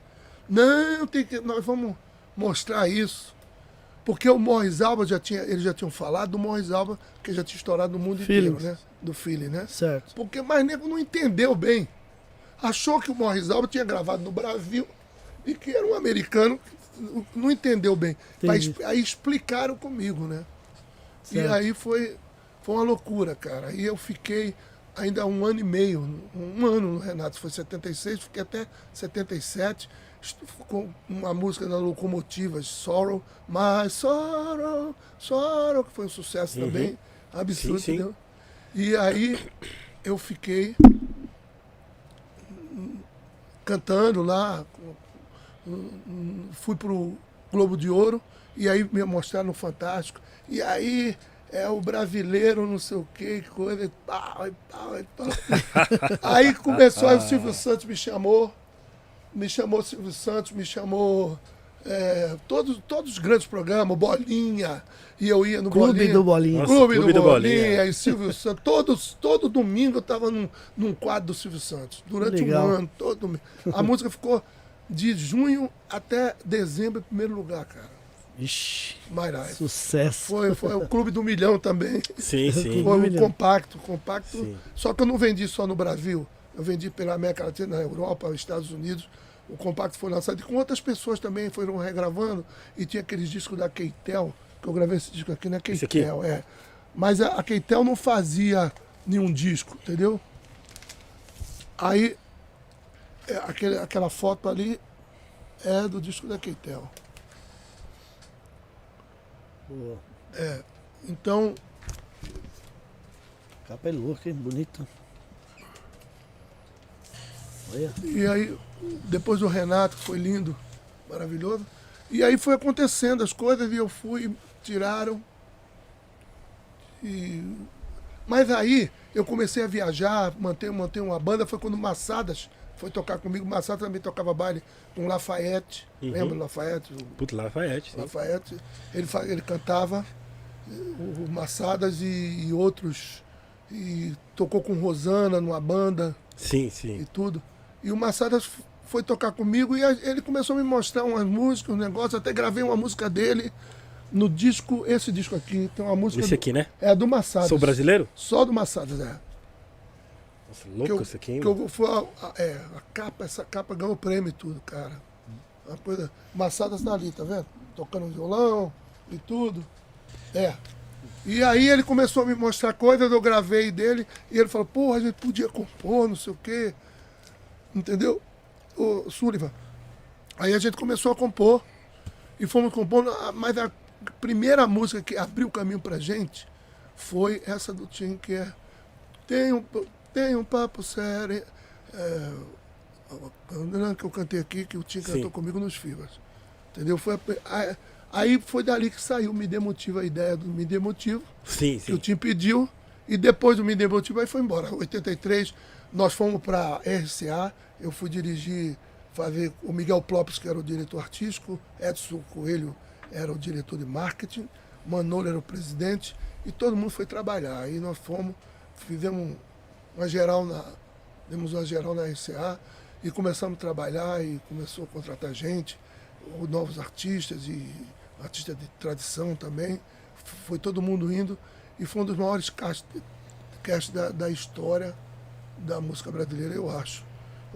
D: Não, tem que, nós vamos mostrar isso. Porque o Morris Alba já tinha, eles já tinham falado do Morris Alba, que já tinha estourado no mundo
A: Feelings.
D: inteiro, né? Do feeling, né?
A: Certo.
D: Porque mais nego não entendeu bem. Achou que o Morris Alba tinha gravado no Brasil e que era um americano que não entendeu bem. Mas aí explicaram comigo, né? E
A: Certo.
D: aí foi, foi uma loucura, cara. Aí eu fiquei ainda um ano e meio, um ano no Renato, foi 76, fiquei até 77, estu- com uma música da Locomotivas, Sorrow, My Sorrow, Sorrow, que foi um sucesso também, absurdo,
B: Sim, sim.
D: entendeu? E aí eu fiquei cantando lá, fui pro Globo de Ouro, e aí me mostraram no Fantástico. E aí é o brasileiro, não sei o que coisa e tal, e tal, e tal. aí começou, aí o Silvio Santos me chamou, me chamou Silvio Santos, me chamou é, todos, todos os grandes programas, Bolinha, e eu ia no
A: Clube
D: Bolinha.
A: do Bolinha.
B: Nossa,
D: Clube,
B: Clube
D: do,
B: do
D: Bolinha,
B: Bolinha.
D: e Silvio Santos. Todos, todo domingo eu estava num, num quadro do Silvio Santos. Durante
A: Legal.
D: um ano, todo domingo. A música ficou de junho até dezembro em primeiro lugar, cara.
A: Ixi, sucesso.
D: Foi, foi o Clube do Milhão também.
B: Sim, sim.
D: Foi
A: Um
D: compacto, compacto.
B: Sim.
D: Só que eu não vendi só no Brasil. Eu vendi pela América Latina, na Europa, Estados Unidos. O compacto foi lançado e com outras pessoas também foram regravando. E tinha aqueles discos da Keitel, que eu gravei esse disco aqui
B: aqui?
D: Keitel, é. Mas a, a Keitel não fazia nenhum disco, entendeu? Aí, é, aquele, aquela foto ali é do disco da Keitel.
A: Boa.
D: É. Então,
A: Capa é louca, hein? Bonita. Olha.
D: E aí, depois do Renato, que foi lindo, maravilhoso. E aí foi acontecendo as coisas e eu fui, tiraram. E... Mas aí eu comecei a viajar, manter, manter uma banda. Foi quando o Massadas foi tocar comigo. O Massadas também tocava baile com Lafayette.
B: Uhum.
D: Lembra Lafayette? O
B: Puta, Lafayette.
D: Lafayette. Ele, ele cantava o, o Massadas e, e outros. E tocou com Rosana numa banda
B: Sim,
D: e
B: sim.
D: tudo. E o Massadas f- foi tocar comigo e ele começou a me mostrar umas músicas, um negócio. Até gravei uma música dele no disco, esse disco aqui. Tem uma música.
B: Esse
D: do-
B: aqui, né?
D: É do Massadas.
B: Sou brasileiro?
D: Só do Massadas, é.
B: Nossa, louco
D: eu,
B: esse aqui, hein?
D: que eu fui a, a- é, a capa, essa capa ganhou prêmio e tudo, cara. Uma coisa. Massadas tá ali, tá vendo? Tocando violão e tudo. É. E aí ele começou a me mostrar coisas, eu gravei dele, e ele falou, porra, a gente podia compor, não sei o quê. Entendeu? O Sullivan. Aí a gente começou a compor e fomos compondo, ah, mas a primeira música que abriu o caminho pra gente foi essa do Tim, que é Tem um, tem um papo sério. É, que eu cantei aqui, que o Tim
B: Sim.
D: cantou comigo nos Fivas. Entendeu? Foi a- aí foi dali que saiu Me Demotiva, a ideia do Me Demotivo
B: Sim,
D: que o. Tim pediu, e depois do Me Demotivo, aí foi embora. 83, nós fomos para RCA, eu fui dirigir, fazer o Miguel Plopes, que era o diretor artístico, Edson Coelho era o diretor de marketing, Manolo era o presidente, e todo mundo foi trabalhar. Aí nós fomos, fizemos uma geral na. Demos uma geral na RCA e começamos a trabalhar e começou a contratar gente, novos artistas e artistas de tradição também. Foi todo mundo indo e foi um dos maiores cast, cast da, da história da música brasileira, eu acho.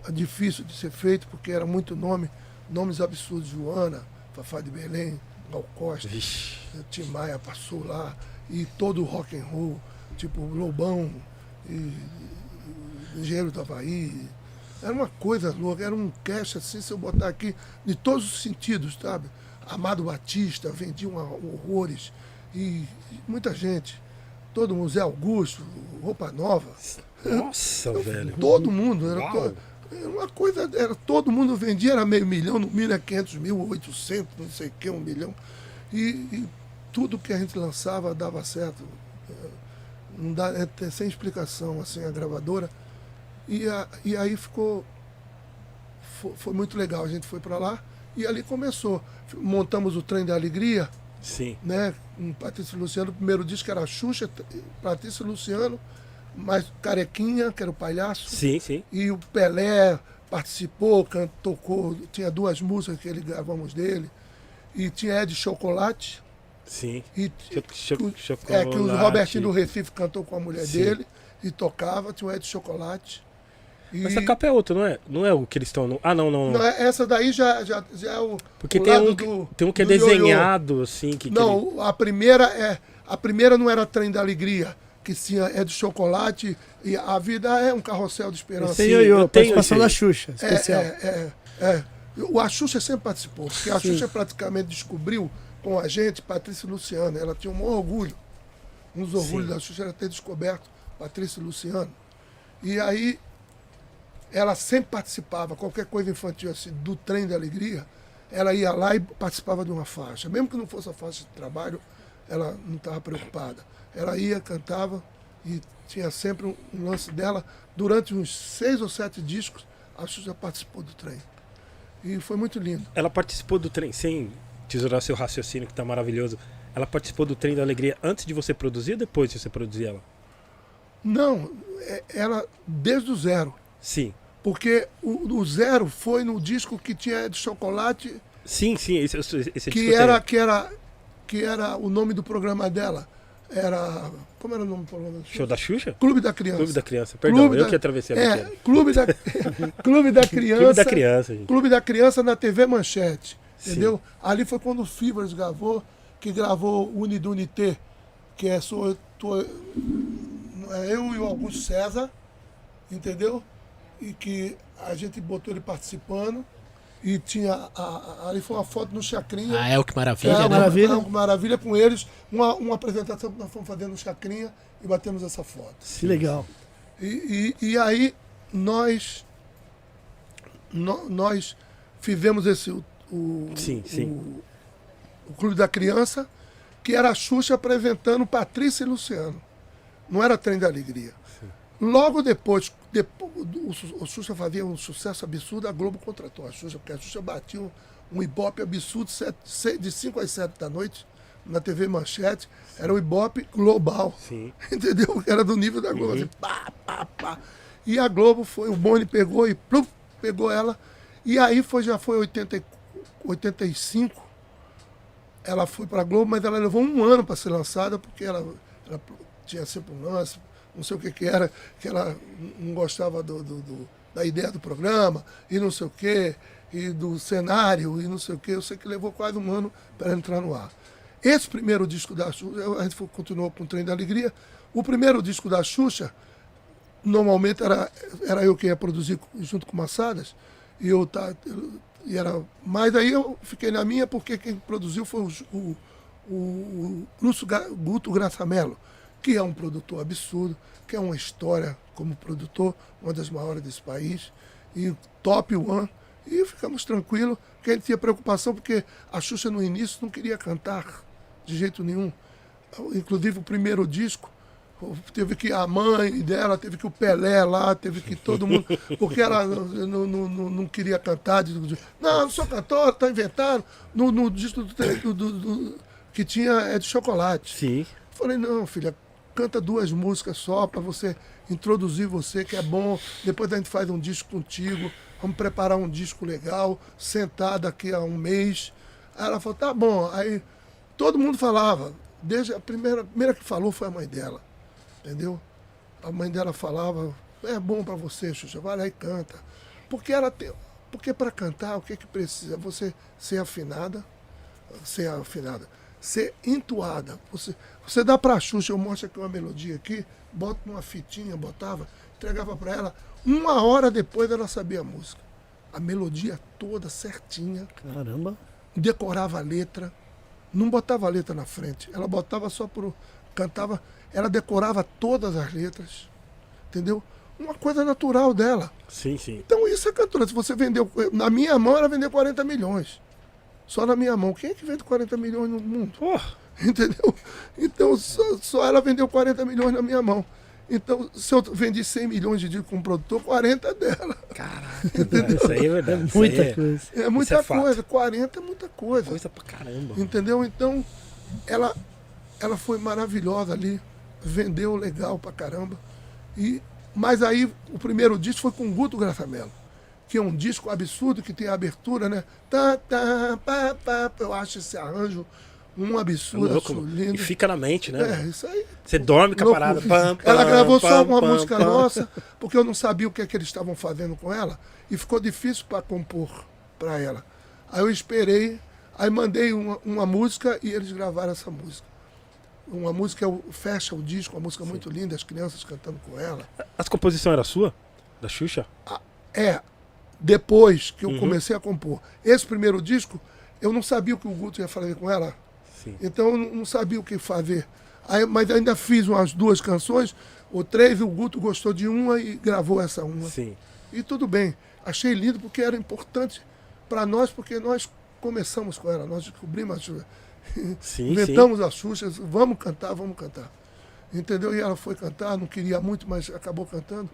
D: É difícil de ser feito porque era muito nome, nomes absurdos, Joana, Fafá de Belém, Gal Costa,
B: Vixe.
D: Tim Maia passou lá, e todo o rock and roll, tipo Lobão, e, Engenheiro do Havaí. Era uma coisa louca, era um cast assim, se eu botar aqui, de todos os sentidos, sabe? Amado Batista, vendia uma- horrores, e, e muita gente. Todo mundo, Zé Augusto, Roupa Nova.
B: Nossa, velho.
D: Todo mundo, era, to- era uma coisa, era todo mundo vendia, era meio milhão, no mínimo é 500 mil, 800, não sei o que, um milhão. E, e tudo que a gente lançava dava certo. É, Não dá, é, é sem explicação, assim, a gravadora. E, a- e aí ficou, foi, foi muito legal, a gente foi para lá e ali começou. Montamos o Trem da Alegria,
B: Sim.
D: né? Com Patrícia e Luciano. O primeiro disco era Xuxa, Patrícia e Luciano, mais Carequinha, que era o palhaço.
B: Sim, sim.
D: E o Pelé participou, can- tocou, tinha duas músicas que ele gravamos dele. E tinha Ed Chocolate.
B: Sim.
D: E,
B: Cho- cho-
D: que o-
B: chocolate.
D: é, que o Robertinho do Recife cantou com a mulher
B: Sim.
D: dele e tocava, tinha o Ed Chocolate. E,
B: Mas a capa é outra, não é? Não é o que eles estão no. Ah, não, não. não.
D: não, é- essa daí já, já, já é o.
B: Porque
D: o
B: tem
D: lado
B: um, que-
D: do-
B: tem um que é
D: ioiô.
B: desenhado, assim. Que, que ele-
D: Não, a primeira é. A primeira não era Trem da Alegria, que tinha é de chocolate e a vida é um carrossel de esperança.
A: Tem
B: Sim,
A: ioiô,
B: eu tenho
A: participação da Xuxa,
D: É,
A: especial.
D: é, é, é. O a Xuxa sempre participou, porque a
A: Sim.
D: Xuxa praticamente descobriu com a gente Patrícia e Luciano. Ela tinha um maior orgulho. Um dos orgulhos
B: Sim.
D: da Xuxa era ter descoberto Patrícia e Luciano. E aí ela sempre participava, qualquer coisa infantil assim, do trem da alegria, ela ia lá e participava de uma faixa. Mesmo que não fosse a faixa de trabalho, ela não estava preocupada. Ela ia, cantava e tinha sempre um, um lance dela. Durante uns seis ou sete discos, a Xuxa participou do trem. E foi muito lindo.
B: Ela participou do trem, sem tesourar seu raciocínio, que tá maravilhoso. Ela participou do trem da alegria antes de você produzir ou depois de você produzir ela?
D: Não, é- ela desde o zero.
B: Sim.
D: Porque o, o zero foi no disco que tinha de chocolate
B: Sim, sim, esse, esse,
D: que
B: disco
D: era,
B: tem.
D: que era que era o nome do programa dela. Era. Como era o nome do programa?
B: Show da Xuxa?
D: Clube da Criança.
B: Clube da Criança. Perdão,
D: Clube
B: eu
D: da-
B: que atravessei a
D: É. Clube da, Clube da Criança.
B: Clube da Criança, gente.
D: Clube da Criança na TV Manchete.
B: Sim.
D: Entendeu? Ali foi quando o Fivers gravou, que gravou Unidunité, que é, sou, tô- é eu e o Augusto César, entendeu? E que a gente botou ele participando. E tinha. a- a- ali foi uma foto no Chacrinha.
C: Ah, é o que
D: É,
C: maravilha,
D: uma
C: né?
A: maravilha.
D: Maravilha. maravilha com eles. Uma, uma apresentação que nós fomos fazendo no Chacrinha e batemos essa foto.
A: Que legal.
D: E, e, e aí nós nó- nós fizemos esse o, o-
B: Sim, sim.
D: o- o Clube da Criança, que era a Xuxa apresentando Patrícia e Luciano. Não era Trem da Alegria. Logo depois, depo- do- o, o Xuxa fazia um sucesso absurdo, a Globo contratou a Xuxa, porque a Xuxa batia um, ibope absurdo de 5 às 7 da noite na TV Manchete. Era o ibope global.
B: Sim.
D: Entendeu? Era do nível da Globo. Assim, pá, pá, pá. E a Globo foi, o Boni pegou e pluf, pegou ela. E aí foi, já foi 80, e- 85. Ela foi para a Globo, mas ela levou um ano para ser lançada, porque ela, ela tinha sempre um lance, não sei o que, que era, que ela não gostava do, do- do- da ideia do programa, e não sei o que, e do cenário, e não sei o que. Eu sei que levou quase um ano para entrar no ar. Esse primeiro disco da Xuxa, a gente continuou com o Trem da Alegria. O primeiro disco da Xuxa, normalmente era, era eu que ia produzir junto com Massadas, e eu tá, e era, mas aí eu fiquei na minha porque quem produziu foi o, o, o, Guto Graçamelo, que é um produtor absurdo, que é uma história como produtor, uma das maiores desse país, e top one. E ficamos tranquilos, porque a gente tinha preocupação, porque a Xuxa no início não queria cantar de jeito nenhum. Inclusive o primeiro disco, teve que a mãe dela, teve que o Pelé lá, teve que todo mundo, porque ela não, não, não, não queria cantar. não, não sou cantor, tá inventando. No, no disco do, do- do- do- que tinha é de chocolate.
B: Sim.
D: Falei, não, filha, canta duas músicas só para você introduzir você, que é bom. Depois a gente faz um disco contigo. Vamos preparar um disco legal, sentar daqui a um mês. Aí ela falou, tá bom. Aí todo mundo falava. Desde a primeira, a primeira que falou foi a mãe dela. Entendeu? A mãe dela falava, é bom para você, Xuxa, vai lá e canta. Porque ela tem. Porque para cantar, o que, que precisa? Você ser afinada, ser afinada, ser entoada. Você, você dá pra Xuxa, eu mostro aqui uma melodia aqui, bota numa fitinha, botava, entregava para ela. Uma hora depois ela sabia a música. A melodia toda certinha,
A: Caramba.
D: decorava a letra, não botava a letra na frente, ela botava só pro. cantava, ela decorava todas as letras, entendeu? Uma coisa natural dela.
B: Sim, sim.
D: Então isso é cantora. Se você vendeu. Na minha mão ela vendeu 40 milhões. Só na minha mão. Quem é que vende 40 milhões no mundo?
B: Porra.
D: Entendeu? Então só, só ela vendeu 40 milhões na minha mão. Então, se eu vendi 100 milhões de discos como produtor, 40 é dela.
B: Caraca. Isso aí é verdade. Isso
A: Muita
B: aí é
A: coisa.
D: É muita
B: é fato.
D: coisa. 40 é muita coisa.
B: Coisa pra caramba.
D: Entendeu? Então, ela, ela foi maravilhosa ali, vendeu legal pra caramba. E, mas aí, o primeiro disco foi com o Guto Graçamelo, que é um disco absurdo, que tem a abertura, né? Tá, tá, pá, pá, eu acho esse arranjo um
B: É
D: absurdo,
B: louco,
D: acho
B: mano.
D: lindo.
B: E fica na mente, né?
D: É, isso aí.
B: Você dorme com a
D: Louco.
B: parada. Pam,
D: ela
B: pam,
D: gravou só
B: pam,
D: uma
B: pam,
D: música nossa, porque eu não sabia o que é que eles estavam fazendo com ela, e ficou difícil para compor para ela. Aí eu esperei, aí mandei uma, uma música e eles gravaram essa música. Uma música é fecha o disco, uma música muito linda, as crianças cantando com ela.
B: As composições eram sua? Da Xuxa?
D: É, depois que eu
B: Uhum.
D: comecei a compor. Esse primeiro disco, eu não sabia o que o Guto ia fazer com ela.
B: Sim.
D: Então eu não- sabia o que fazer. Aí, mas ainda fiz umas duas canções, ou três, o Guto gostou de uma e gravou essa uma.
B: Sim.
D: E tudo bem. Achei lindo porque era importante para nós, porque nós começamos com ela, nós descobrimos a Xuxa.
B: Sim,
D: Inventamos a Xuxa, vamos cantar, vamos cantar. Entendeu? E ela foi cantar, não queria muito, mas acabou cantando.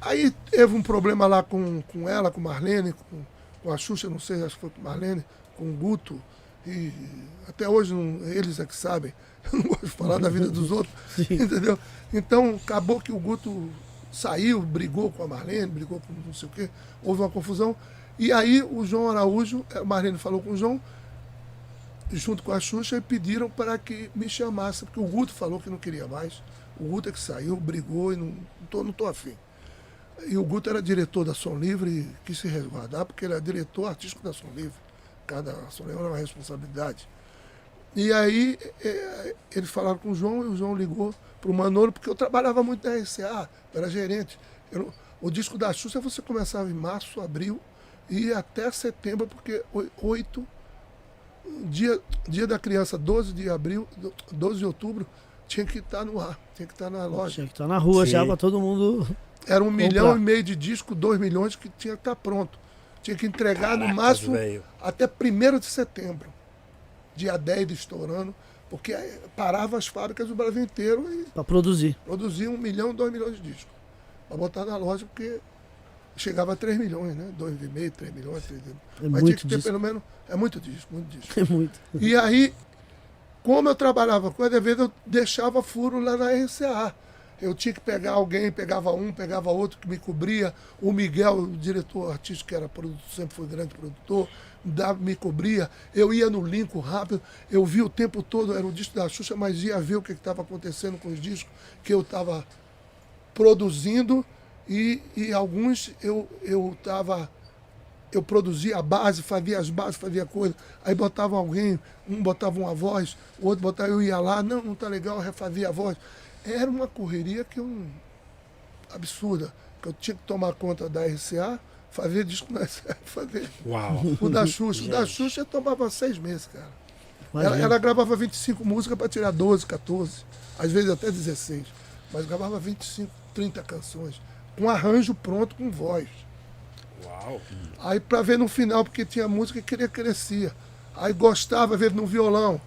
D: Aí teve um problema lá com, com ela, com Marlene, com, com a Xuxa, não sei, acho que foi com Marlene, com o Guto. E até hoje não, eles é que sabem. Eu não gosto de falar da vida dos outros. Entendeu? Então acabou que o Guto saiu, brigou com a Marlene, brigou com não sei o quê, houve uma confusão. E aí o João Araújo, a Marlene falou com o João, junto com a Xuxa, e pediram para que me chamasse, porque o Guto falou que não queria mais. O Guto é que saiu, brigou e não, não, tô, não tô afim. E o Guto era diretor da Som Livre e quis se resguardar, porque ele era diretor artístico da Som Livre. Cada Som Livre era uma responsabilidade. E aí é, eles falaram com o João e o João ligou para o Manolo, porque eu trabalhava muito na RCA, era gerente. Eu, o disco da Xuxa você começava em março, abril e até setembro, porque oito dia, dia da criança, 12 de abril, 12 de outubro, tinha que estar no ar, tinha que estar na loja.
A: Tinha que estar na rua
B: Sim.
A: já para todo mundo.
D: Era um
A: Comprar.
D: milhão e meio de disco, dois milhões que tinha que estar pronto. Tinha que entregar no máximo
B: velho.
D: até 1 de setembro. Dia 10 estourando, porque parava as fábricas do Brasil inteiro e
A: Para produzir.
D: produzia um milhão, dois milhões de discos. Para botar na loja, porque chegava a 3 milhões, né? 2,5, 3 milhões, 3 milhões.
A: É
D: Mas tinha que ter
A: disco.
D: pelo menos. É muito disco, muito disco.
A: É muito.
D: E aí, como eu trabalhava com às vezes eu deixava furo lá na RCA. Eu tinha que pegar alguém, pegava um, pegava outro que me cobria. O Miguel, o diretor artístico, que era produtor, sempre foi grande produtor, me cobria. Eu ia no Lincoln rápido, eu via o tempo todo, era o disco da Xuxa, mas ia ver o que estava acontecendo com os discos que eu estava produzindo e, e alguns eu eu eu produzia a base, fazia as bases, fazia coisa. Aí botava alguém, um botava uma voz, o outro botava, eu ia lá, não, não tá legal, refazia a voz. Era uma correria que não- absurda. Que eu tinha que tomar conta da RCA, fazer disco na RCA, fazer
B: Uau.
D: o da Xuxa. O da Xuxa tomava seis meses, cara. Ela, ela gravava 25 músicas para tirar 12, 14, às vezes até 16. Mas gravava 25, 30 canções. Com arranjo pronto, com voz.
B: Uau.
D: Aí pra ver no final, porque tinha música que queria crescia. Aí gostava, ver no violão.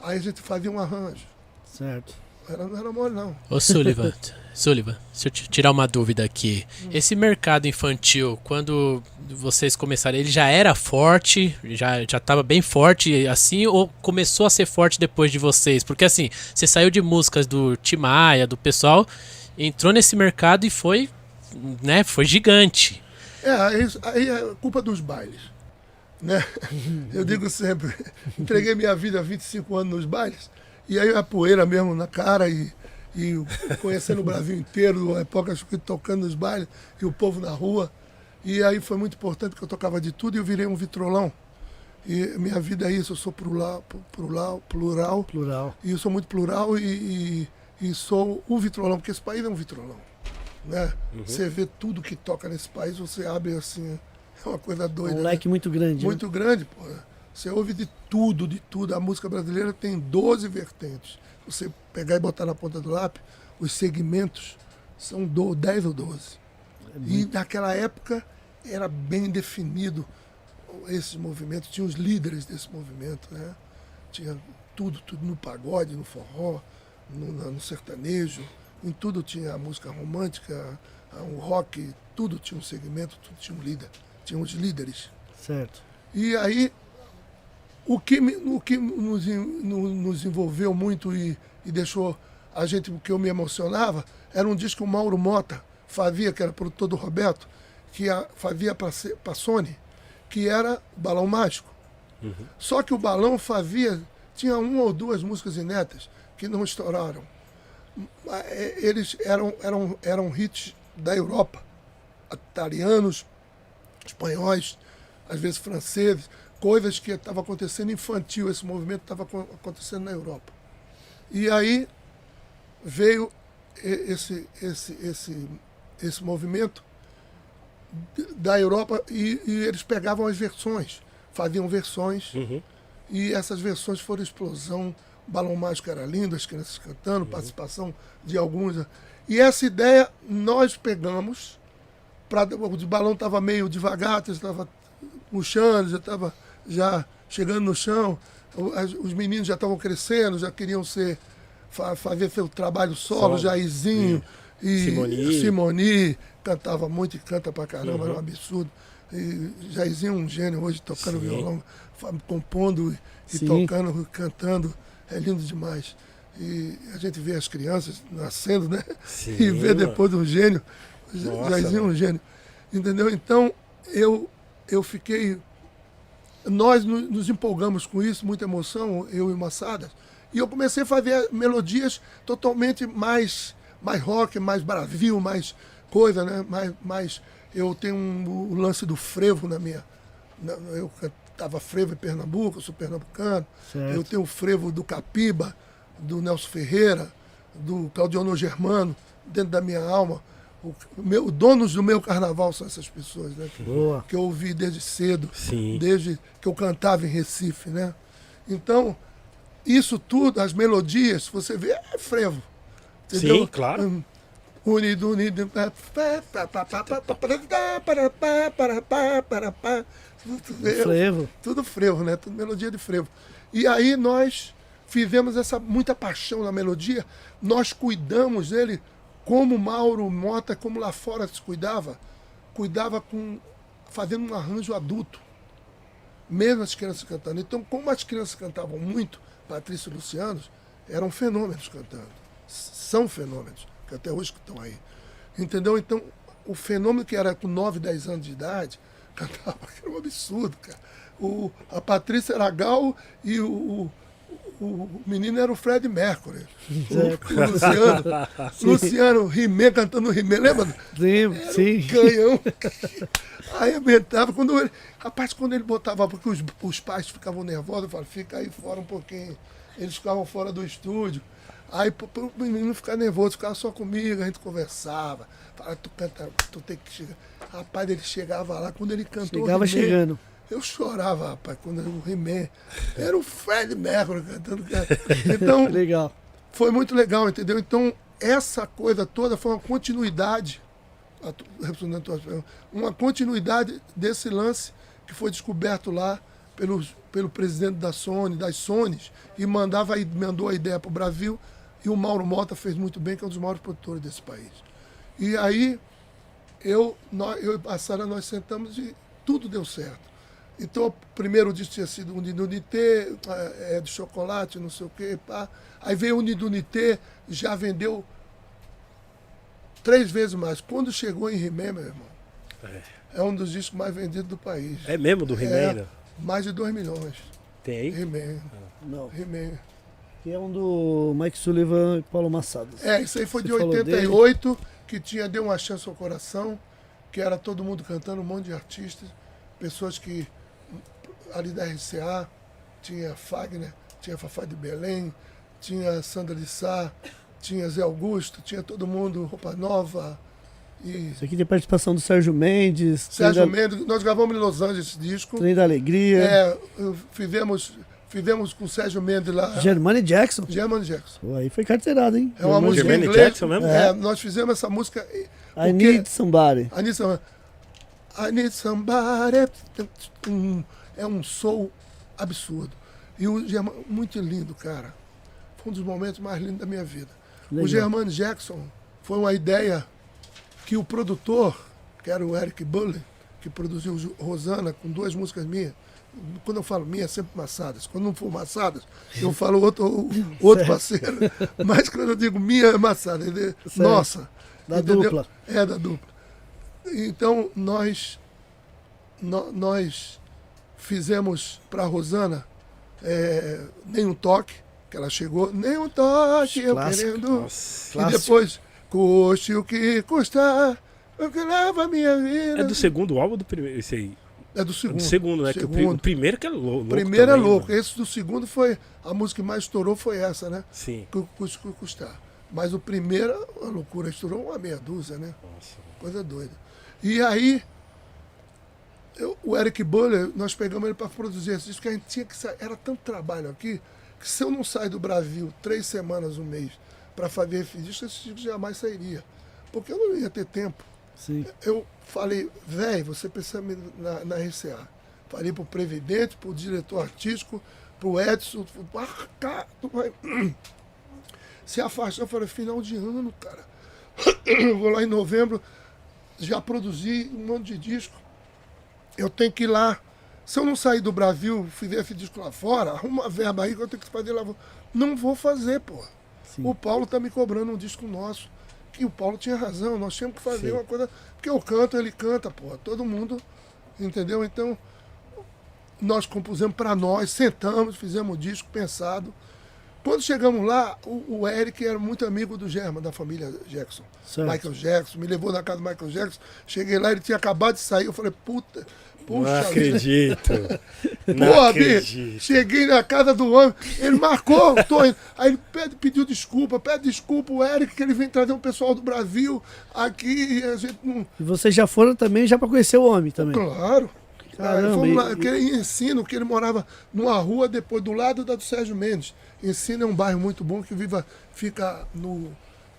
D: Aí a gente fazia um arranjo.
A: Certo.
D: Era, não era mole, não.
C: Ô Sullivan, Sullivan, se eu te- tirar uma dúvida aqui. Esse mercado infantil, quando vocês começaram, ele já era forte, já já estava bem forte assim, ou começou a ser forte depois de vocês? Porque assim, você saiu de músicas do Timaya, do pessoal, entrou nesse mercado e foi, né, foi gigante.
D: É, aí, aí é culpa dos bailes. Né? Eu digo sempre, entreguei minha vida há 25 anos nos bailes, e aí a poeira mesmo na cara e, e conhecendo o Brasil inteiro, a época que tocando nos bailes e o povo na rua. E aí foi muito importante porque eu tocava de tudo e eu virei um vitrolão. E minha vida é isso, eu sou plural, plural, plural
A: Plural.
D: e eu sou muito plural e, e, e sou o vitrolão, porque esse país é um vitrolão. Né? Você vê tudo que toca nesse país, você abre assim, é uma coisa doida.
A: um
D: né?
A: leque muito grande. né?
D: Muito grande, pô. Você ouve de tudo, de tudo. A música brasileira tem 12 vertentes. Você pegar e botar na ponta do lápis, os segmentos são do, 10 ou 12. E naquela época era bem definido esses movimentos, tinha os líderes desse movimento, né? Tinha tudo, tudo no pagode, no forró, no, no sertanejo, em tudo tinha a música romântica, o rock, tudo tinha um segmento, tudo tinha um líder, tinha os líderes.
A: Certo.
D: E aí, o que, o que nos, nos envolveu muito e, e deixou a gente, que eu me emocionava, era um disco que o Mauro Mota fazia, que era produtor do Roberto, que a- fazia para Sony, que era o Balão Mágico. Só que o Balão fazia, tinha uma ou duas músicas inéditas que não estouraram. É, Eles eram, eram, eram hits da Europa, italianos, espanhóis, às vezes franceses, coisas que estavam acontecendo infantil, esse movimento estava acon- acontecendo na Europa. E aí veio esse, esse, esse, esse movimento da Europa e, e eles pegavam as versões, faziam versões
B: Uhum.
D: e essas versões foram explosão. Balão Mágico era lindo, as crianças cantando, participação de alguns. E essa ideia nós pegamos. Pra, o balão estava meio devagar, estava murchando, já estava já chegando no chão. Os meninos já estavam crescendo, já queriam ser fa- fazer seu trabalho solo,
B: Solo.
D: Jairzinho e
B: Simoni.
D: Simoni cantava muito e canta pra caramba, era um absurdo. E Jairzinho é um gênio hoje tocando
B: Sim.
D: violão, compondo e
A: Sim.
D: tocando, cantando, é lindo demais. e a gente vê as crianças nascendo, né?
B: Sim,
D: e vê depois um gênio.
B: Nossa,
D: Jairzinho é um gênio. Entendeu? Então, eu, eu fiquei. Nós no- nos empolgamos com isso, muita emoção, eu e o Massadas. E eu comecei a fazer melodias totalmente mais, mais rock, mais bravio, mais coisa, né? Mais, mais, eu tenho um, o lance do frevo na minha. na- eu cantava frevo em Pernambuco, eu sou pernambucano.
A: Certo.
D: Eu tenho o frevo do Capiba, do Nelson Ferreira, do Claudionor Germano, dentro da minha alma. O, meu, donos do meu carnaval são essas pessoas, né? Que,
A: Boa.
D: que eu ouvi desde cedo,
B: Sim.
D: desde que eu cantava em Recife, né? Então, isso tudo, as melodias, você vê, é frevo.
B: Sim, claro.
D: Hum, Unido, unido. eu-
A: Frevo.
D: tudo frevo, né? Tudo melodia de frevo. E aí nós fizemos essa muita paixão na melodia, nós cuidamos dele como Mauro Mota, como lá fora se cuidava, cuidava com fazendo um arranjo adulto, mesmo as crianças cantando. Então, como as crianças cantavam muito, Patrícia e Luciano eram fenômenos cantando, são fenômenos que até hoje estão aí, entendeu? Então, o fenômeno que era com 9, 10 anos de idade cantava, era um absurdo, cara. O, a Patrícia era Gal e o, o menino era o Fred Mercury. O, o Luciano, Luciano Rimé cantando Rimé, lembra?
A: Lembro, sim.
D: Canhão. Aí aumentava. Quando ele, rapaz, quando ele botava, porque os, os pais ficavam nervosos, eu falava, fica aí fora um pouquinho. Eles ficavam fora do estúdio. Aí pro, pro menino ficar nervoso, ficava só comigo, a gente conversava. Falava, tu canta, tu tem que chegar. Rapaz, ele chegava lá, quando ele cantou.
A: Chegava chegando.
D: Eu chorava, rapaz, quando o He-Man. Era o Fred Mercury cantando. Então,
A: Legal.
D: foi muito legal, entendeu? Então, essa coisa toda foi uma continuidade, uma continuidade desse lance que foi descoberto lá pelos, pelo presidente da Sony, das Sonys, e mandava, mandou a ideia para o Brasil, e o Mauro Mota fez muito bem, que é um dos maiores produtores desse país. E aí, eu, nós, eu e a Sara, nós sentamos e tudo deu certo. Então, o primeiro disco tinha sido Unidunité, é, de chocolate, não sei o quê, pá. Aí veio Unidunité, já vendeu três vezes mais. Quando chegou em Rimé, meu irmão, é. um dos discos mais vendidos do país.
B: É mesmo do He-Man?
D: É,
B: né?
D: mais de 2 milhões.
B: Tem aí?
D: Rimé,
A: Não.
D: Rimé.
A: Que é um do Mike Sullivan e Paulo Massadas.
D: É, isso aí foi
A: Você
D: de
A: falou
D: 88, que tinha Deu uma Chance ao Coração, que era todo mundo cantando, um monte de artistas, pessoas que ali da RCA, tinha Fagner, tinha Fafá de Belém, tinha Sandra de Sá, tinha Zé Augusto, tinha todo mundo, Roupa Nova e
A: Isso aqui tem participação do Sérgio Mendes,
D: Sérgio
A: da,
D: Mendes. Nós gravamos em Los Angeles esse disco.
A: Trem da Alegria,
D: É, fizemos, fizemos com o Sérgio Mendes lá,
A: Germani Jackson.
D: German Jackson.
A: Pô, aí foi carteirada, hein?
D: É uma
A: Germani
D: música em
B: Jermaine
D: inglês.
B: Jackson mesmo?
D: É, nós fizemos essa música.
A: I
D: porque-
A: Need Somebody.
D: I need, some, I need somebody. É um soul absurdo. E o German, muito lindo, cara. Foi um dos momentos mais lindos da minha vida.
A: Legal.
D: O German Jackson foi uma ideia que o produtor, que era o Eric Buller, que produziu Rosana com duas músicas minhas. Quando eu falo minha, é sempre Massadas. Quando não for Massadas, eu falo outro, outro parceiro. Mas quando eu digo minha, é. Ele- Nossa.
A: Da
D: entendeu?
A: dupla.
D: É, da dupla. Então, nós, nó- nós fizemos para Rosana é, Nem um Toque, que ela chegou, Nem um Toque, eu
A: Clássico.
D: querendo.
B: Nossa.
D: E
A: Clássico.
D: depois, custe o que custar, o que leva a minha vida.
B: É do segundo álbum ou do primeiro? Esse aí?
D: É do
B: É
D: segundo.
B: do segundo, né? Que o, pri-
D: Segundo.
B: o primeiro que é lou- louco.
D: primeiro é
B: também,
D: louco.
B: né?
D: Esse do segundo foi. A música que mais estourou foi essa, né?
B: Sim.
D: Que custe o que custar. Mas o primeiro, é uma loucura, estourou uma meia dúzia, né?
B: Nossa.
D: Coisa doida. E aí, eu- o Eric Buller, nós pegamos ele para produzir esse disco, porque a gente tinha que sair. Era tanto trabalho aqui, que se eu não sair do Brasil três semanas, um mês, para fazer esse disco, esse disco jamais sairia. Porque eu não ia ter tempo.
A: Sim.
D: Eu falei, velho, você precisa me na, na RCA. Falei pro presidente, pro diretor artístico, pro Edson, pro Arca, tu vai se afastar. Eu falei, final de ano, cara. Eu vou lá em novembro, já produzi um monte de disco. Eu tenho que ir lá. Se eu não sair do Brasil, fizer esse disco lá fora, arruma uma verba aí que eu tenho que fazer lá. Não vou fazer, pô.
A: Sim.
D: O Paulo tá me cobrando um disco nosso. Que o Paulo tinha razão, nós tínhamos que fazer
B: Sim.
D: uma coisa. Porque eu canto, ele canta, porra. Todo mundo. Entendeu? Então, nós compusemos para nós, sentamos, fizemos o disco pensado. Quando chegamos lá, o, o Eric era muito amigo do German, da família Jackson.
A: Certo.
D: Michael Jackson, me levou na casa do Michael Jackson. Cheguei lá, ele tinha acabado de sair. Eu falei, puta, puxa.
B: Não acredito. Não
D: Porra,
B: acredito.
D: cheguei na casa do homem, ele marcou, tô indo. Aí ele pede, pediu desculpa, pede desculpa o Eric, que ele vem trazer um pessoal do Brasil aqui e a gente não.
A: E vocês já foram também já para conhecer o homem também.
D: Claro.
A: Caramba,
D: fomos
A: e-
D: lá, aquele ensino que ele morava numa rua depois do lado da do Sérgio Mendes. Ensino é um bairro muito bom que viva, fica no,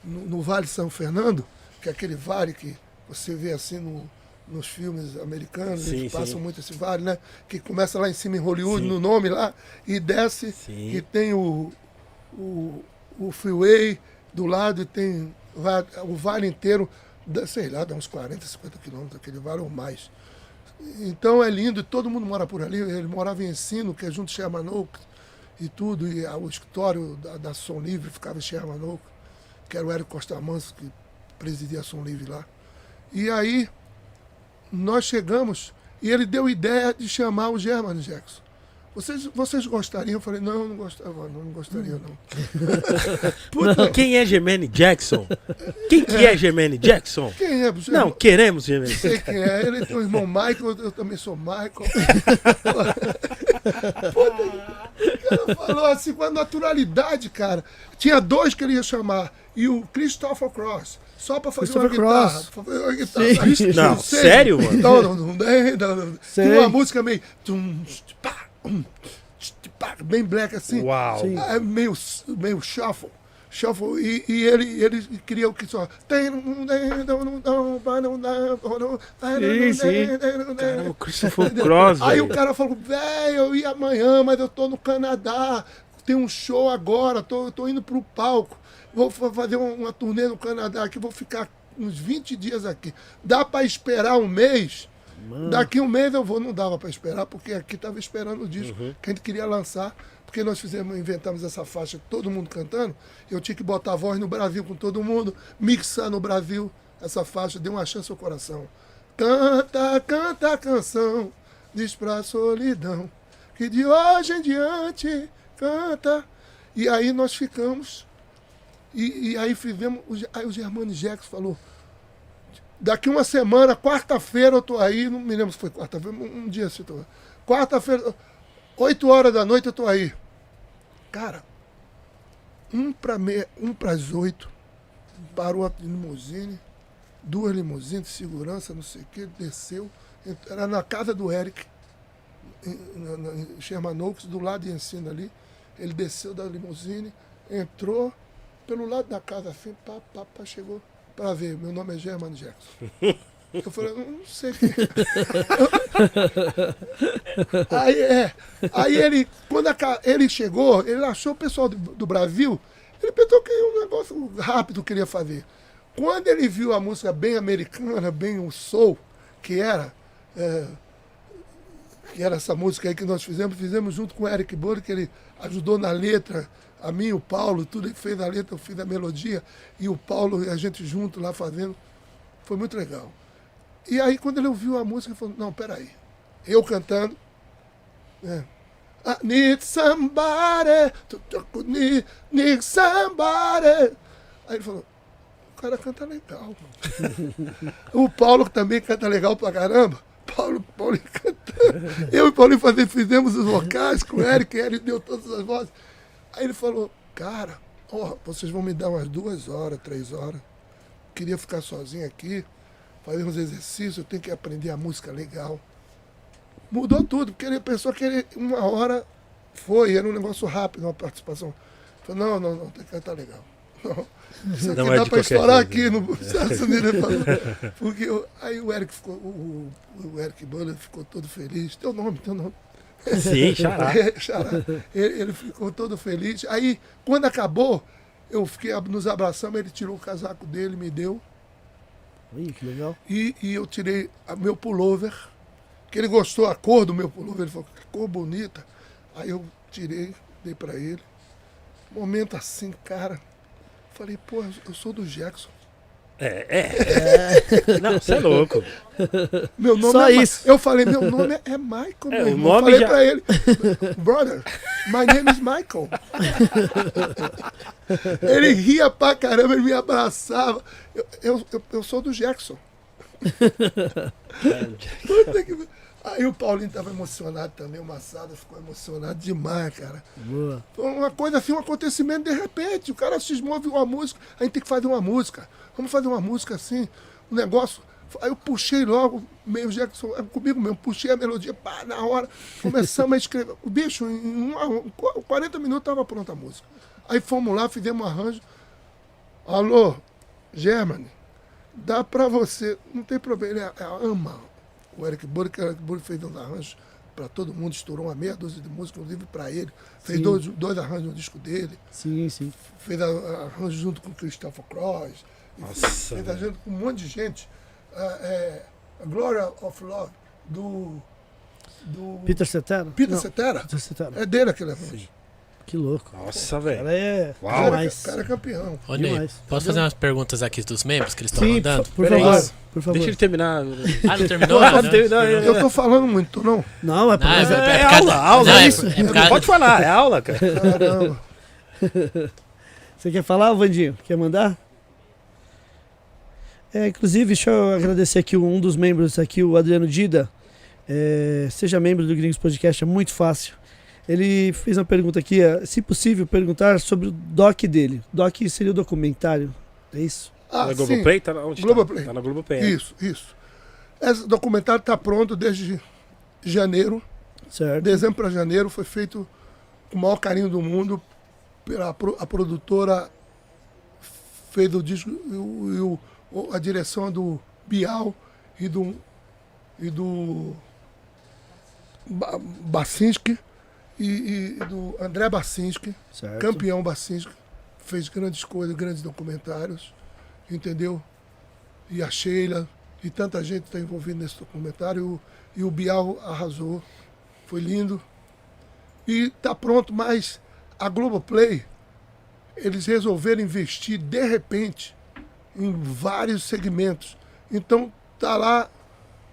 D: no, no Vale São Fernando, que é aquele vale que você vê assim no- nos filmes americanos,
B: Sim,
D: eles
B: sim.
D: passam muito esse vale, né? Que começa lá em cima em Hollywood,
B: Sim.
D: no nome lá, e desce,
B: Sim.
D: que tem o, o, o freeway do lado e tem o vale inteiro, sei lá, dá uns 40, 50 quilômetros, aquele vale ou mais. Então é lindo, todo mundo mora por ali. Ele morava em Ensino, que é junto de Sherman Oaks e tudo, e o escritório da, da Som Livre ficava em Sherman Oaks, que era o Hélio Costa Manso que presidia a Som Livre lá. E aí nós chegamos e ele deu ideia de chamar o German Jackson. Vocês, vocês gostariam? Eu falei, não, não gostava, não, não gostaria não.
B: Puta, quem é Gemini Jackson? Quem que é Gemini Jackson?
D: Quem é?
B: Não, queremos Gemini.
D: sei quem é. Ele tem o irmão Michael, eu também sou Michael. Puta, o cara falou assim com a naturalidade, cara. Tinha dois que ele ia chamar. E o Christopher Cross. Só pra fazer uma
A: Christopher
D: guitarra.
A: Cross.
D: Fazer uma guitarra.
B: Não, sério, mano?
D: Não, não, não, não, não, não. Tem uma música meio. tum, hum, pá, Bem black assim.
B: Uau.
D: É meio, meio shuffle. Shuffle. E, e ele, ele queria o que só.
A: Sim, sim.
B: Caramba, o Christopher Cross,
D: Aí o cara falou, velho, eu ia amanhã, mas eu tô no Canadá. Tem um show agora, tô, tô indo pro palco. Vou fa- fazer um- uma turnê no Canadá aqui, vou ficar uns 20 dias aqui. Dá pra esperar um mês? Daqui um mês eu vou, não dava pra esperar, porque aqui tava esperando o disco que a gente queria lançar, porque nós fizemos, inventamos essa faixa, todo mundo cantando. Eu tinha que botar a voz no Brasil com todo mundo, mixar no Brasil essa faixa, deu uma chance ao coração. Canta, canta a canção, diz pra solidão, que de hoje em diante canta. E aí nós ficamos, e, e aí fizemos, aí o Germano Jackson falou, Daqui uma semana, quarta-feira eu tô aí, não me lembro se foi quarta-feira, um, dia assim, tô. Quarta-feira, 8 horas da noite eu tô aí. Cara, um para me, um pras oito, parou a limusine, duas limusines de segurança, não sei o que, desceu, era na casa do Eric, em, em Sherman Oaks, do lado de ensino ali. Ele desceu da limusine, entrou pelo lado da casa assim, pá, pá, pá, chegou para ver. Meu nome é Germano Jackson. Eu falei, "Eu não sei quem. é." aí, é, aí ele, quando a ele chegou, ele achou o pessoal do, do Brasil, ele pensou que um negócio rápido que ele ia fazer. Quando ele viu a música bem americana, bem o soul, que era, é, que era essa música aí que nós fizemos, fizemos junto com o Eric Burr, que ele ajudou na letra, a mim, o Paulo, tudo ele fez a letra, eu fiz a melodia, e o Paulo a gente junto lá fazendo. Foi muito legal. E aí, quando ele ouviu a música, ele falou, não, peraí. Eu cantando. É. I need somebody, need somebody. Aí ele falou, o cara canta legal. o Paulo também canta legal pra caramba. Paulo, Paulo cantando. Eu e o Paulinho fazer, fizemos os vocais com o Eric, ele deu todas as vozes. Aí ele falou, cara, ó, vocês vão me dar umas duas horas, três horas. Queria ficar sozinho aqui, fazer uns exercícios, eu tenho que aprender a música legal. Mudou tudo, porque ele pensou que ele, uma hora foi, era um negócio rápido, uma participação. Falou, não, não, não, tem que cantar legal. Não, isso aqui
B: Não é
D: dá pra
B: qualquer
D: estourar aqui no Estados Unidos. Ele falou. Porque eu- aí o Eric ficou, o, o- o Eric Buller ficou todo feliz. Teu nome, teu nome.
B: Sim, xará.
D: É, xará. ele, ele ficou todo feliz. Aí, quando acabou, eu fiquei, nos abraçamos, ele tirou o casaco dele, me deu.
A: Ih, que legal.
D: E, e eu tirei a meu pullover, que ele gostou a cor do meu pullover, ele falou, que cor bonita. Aí eu tirei, dei pra ele. Momento assim, cara, Falei, pô, eu sou do Jackson.
B: É, é. Não, você é louco.
D: Meu nome
A: Só
D: é Ma-
A: isso.
D: Eu falei, meu nome é- é Michael,
B: É,
D: meu
B: o
D: irmão.
B: nome
D: falei
B: já-
D: pra ele, brother, my name is Michael. ele ria pra caramba, ele me abraçava. Eu, eu, eu, eu sou do Jackson. Puta que- Aí o Paulinho tava emocionado também, o Massada ficou emocionado demais, cara.
A: Boa.
D: Foi uma coisa assim, um acontecimento de repente. O cara cismou, viu uma música, a gente tem que fazer uma música. Vamos fazer uma música assim, um negócio. Aí eu puxei logo, meio Jackson, é comigo mesmo, puxei a melodia, pá, na hora, começamos a escrever. O bicho, em uma, um, 40 minutos estava pronta a música. Aí fomos lá, fizemos um arranjo. Alô, Germany, dá pra você, não tem problema, ele é- ama o Eric Burke, o Eric Burke fez uns arranjos pra todo mundo, estourou uma meia dúzia de músicas, inclusive pra ele. Fez
A: Sim.
D: dois, dois arranjos no disco dele
A: Sim, sim.
D: fez arranjo junto com o Christopher Cross,
B: Nossa,
D: fez, arranjo com um monte de gente. Ah, é, a Gloria of Love, do, do
A: Peter Cetera?
D: Peter Cetera.
A: Peter Cetera.
D: É dele aquele arranjo.
A: Que louco.
B: Nossa, velho.
A: é
B: Uau.
D: O cara, cara é campeão.
C: Ô, Ney,
A: Demais.
C: posso fazer umas perguntas aqui dos membros que eles estão
A: Sim,
C: mandando?
A: por,
B: Peraí.
A: favor. Por favor.
B: Deixa ele terminar.
C: Ah, não terminou?
A: Ah,
C: não?
A: terminou, é.
D: Eu tô falando muito, não?
A: Não, é,
C: Não, é,
A: é-
C: é,
B: É aula, aula,
C: não, é
A: isso.
C: é por
B: Não
C: causa-
B: pode falar, é aula, cara.
D: Caramba.
A: Você quer falar, Vandinho? Quer mandar? É, inclusive, deixa eu agradecer aqui um dos membros aqui, o Adriano Dida. É, seja membro do Gringos Podcast, é muito fácil. Ele fez uma pergunta aqui, é, se possível, perguntar sobre o doc dele. Doc seria o documentário, é isso?
D: Ah,
B: na
D: sim.
B: Globoplay? Tá na, onde
D: Globoplay.
B: Tá? tá na Globoplay. é.
D: Isso, isso. Esse documentário está pronto desde janeiro.
A: Certo?
D: Dezembro para janeiro foi feito com o maior carinho do mundo pela a produtora fez o disco e o- e o- o- a direção do Bial e do e do Ba- Bacinski e, e do André Bacinski,
A: certo.
D: campeão Bacinski, fez grandes coisas, grandes documentários, entendeu? E a Sheila e tanta gente está envolvida nesse documentário e o Bial arrasou, foi lindo e está pronto, mas a Globoplay eles resolveram investir de repente em vários segmentos. Então tá lá,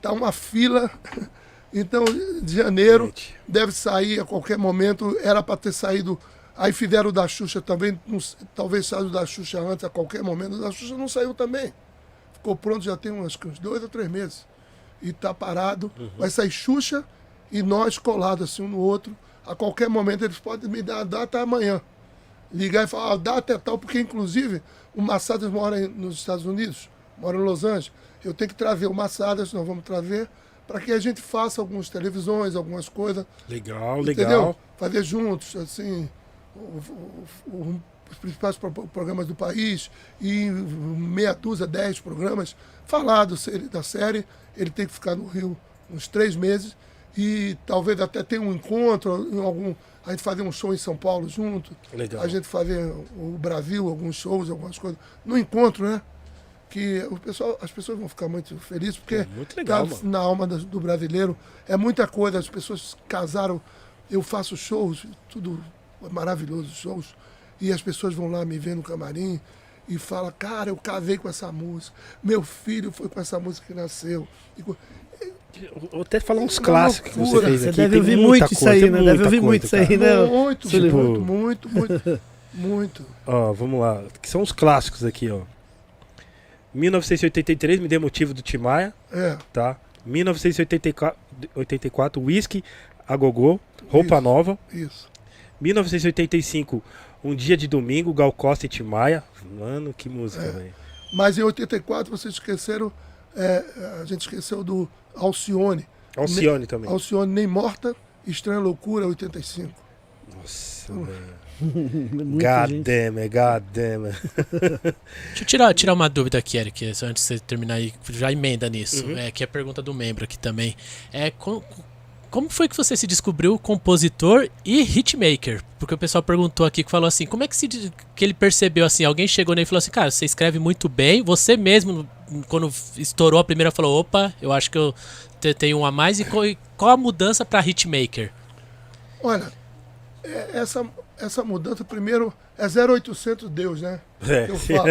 D: tá uma fila. Então, de janeiro
B: Gente,
D: deve sair a qualquer momento. Era para ter saído. Aí fizeram o da Xuxa também. não talvez saia o da Xuxa antes, a qualquer momento. O da Xuxa não saiu também. Ficou pronto já tem uns, uns dois ou três meses. E tá parado. Vai sair Xuxa e nós colados assim um no outro. A qualquer momento eles podem me dar a data amanhã. Ligar e falar, a data é tal, porque inclusive o Massadas mora nos Estados Unidos, mora em Los Angeles. Eu tenho que trazer o Massadas, nós vamos trazer, para que a gente faça algumas televisões, algumas coisas.
B: legal,
D: Entendeu?
B: legal.
D: Fazer juntos, assim, o- o- o- os principais pro- programas do país e meia dúzia, dez programas. Falar do, da série, ele tem que ficar no Rio uns três meses e talvez até ter um encontro em algum. A gente fazer um show em São Paulo junto,
B: Legal.
D: a gente fazer o Brasil, alguns shows, algumas coisas. No encontro, né? Que o pessoal, as pessoas vão ficar muito felizes, porque
B: É muito legal,
D: tá na alma do, do brasileiro. É muita coisa, as pessoas casaram. Eu faço shows, tudo maravilhoso, shows. E as pessoas vão lá me ver no camarim e falam, cara, eu casei com essa música. Meu filho foi com essa música que nasceu. E
B: Vou até falar uns
D: Uma
B: clássicos que você fez
A: Você
B: aqui.
A: deve
B: tem
A: ouvir
B: muita
A: muito
B: coisa,
A: isso aí, né? Deve
B: muita
A: ouvir
B: coisa,
A: muito isso aí, né?
D: Muito,
B: Tipo-
D: muito, muito, muito, muito.
B: Ó, vamos lá. Que são os clássicos aqui, ó. 1983, Me Dê Motivo do Timaya,
D: É,
B: tá? 1984, 84, Whisky, A Gogô, Roupa
D: Isso.
B: Nova.
D: isso.
B: 1985, Um Dia de Domingo, Gal Costa e Timaya. Mano, que música,
D: É.
B: velho.
D: Mas em 84 vocês esqueceram, é, a gente esqueceu do Alcione.
B: Alcione também.
D: Alcione Nem Morta, Estranha Loucura, 85.
B: Nossa, velho. God
A: gente.
B: damn, it, God damn. it.
C: Deixa eu tirar, tirar uma dúvida aqui, Eric, antes de você terminar aí, já emenda nisso.
B: Uhum.
C: É, que é a pergunta do membro aqui também. É, com- como foi que você se descobriu compositor e hitmaker? Porque o pessoal perguntou aqui, que falou assim, como é que, se, que ele percebeu assim? Alguém chegou nele e falou assim, cara, você escreve muito bem, você mesmo, quando estourou a primeira, falou, opa, eu acho que eu te- tenho um a mais. E qual, qual a mudança pra hitmaker?
D: Olha, é- essa, essa mudança, primeiro, é 0800 Deus, né?
B: É.
D: eu falo.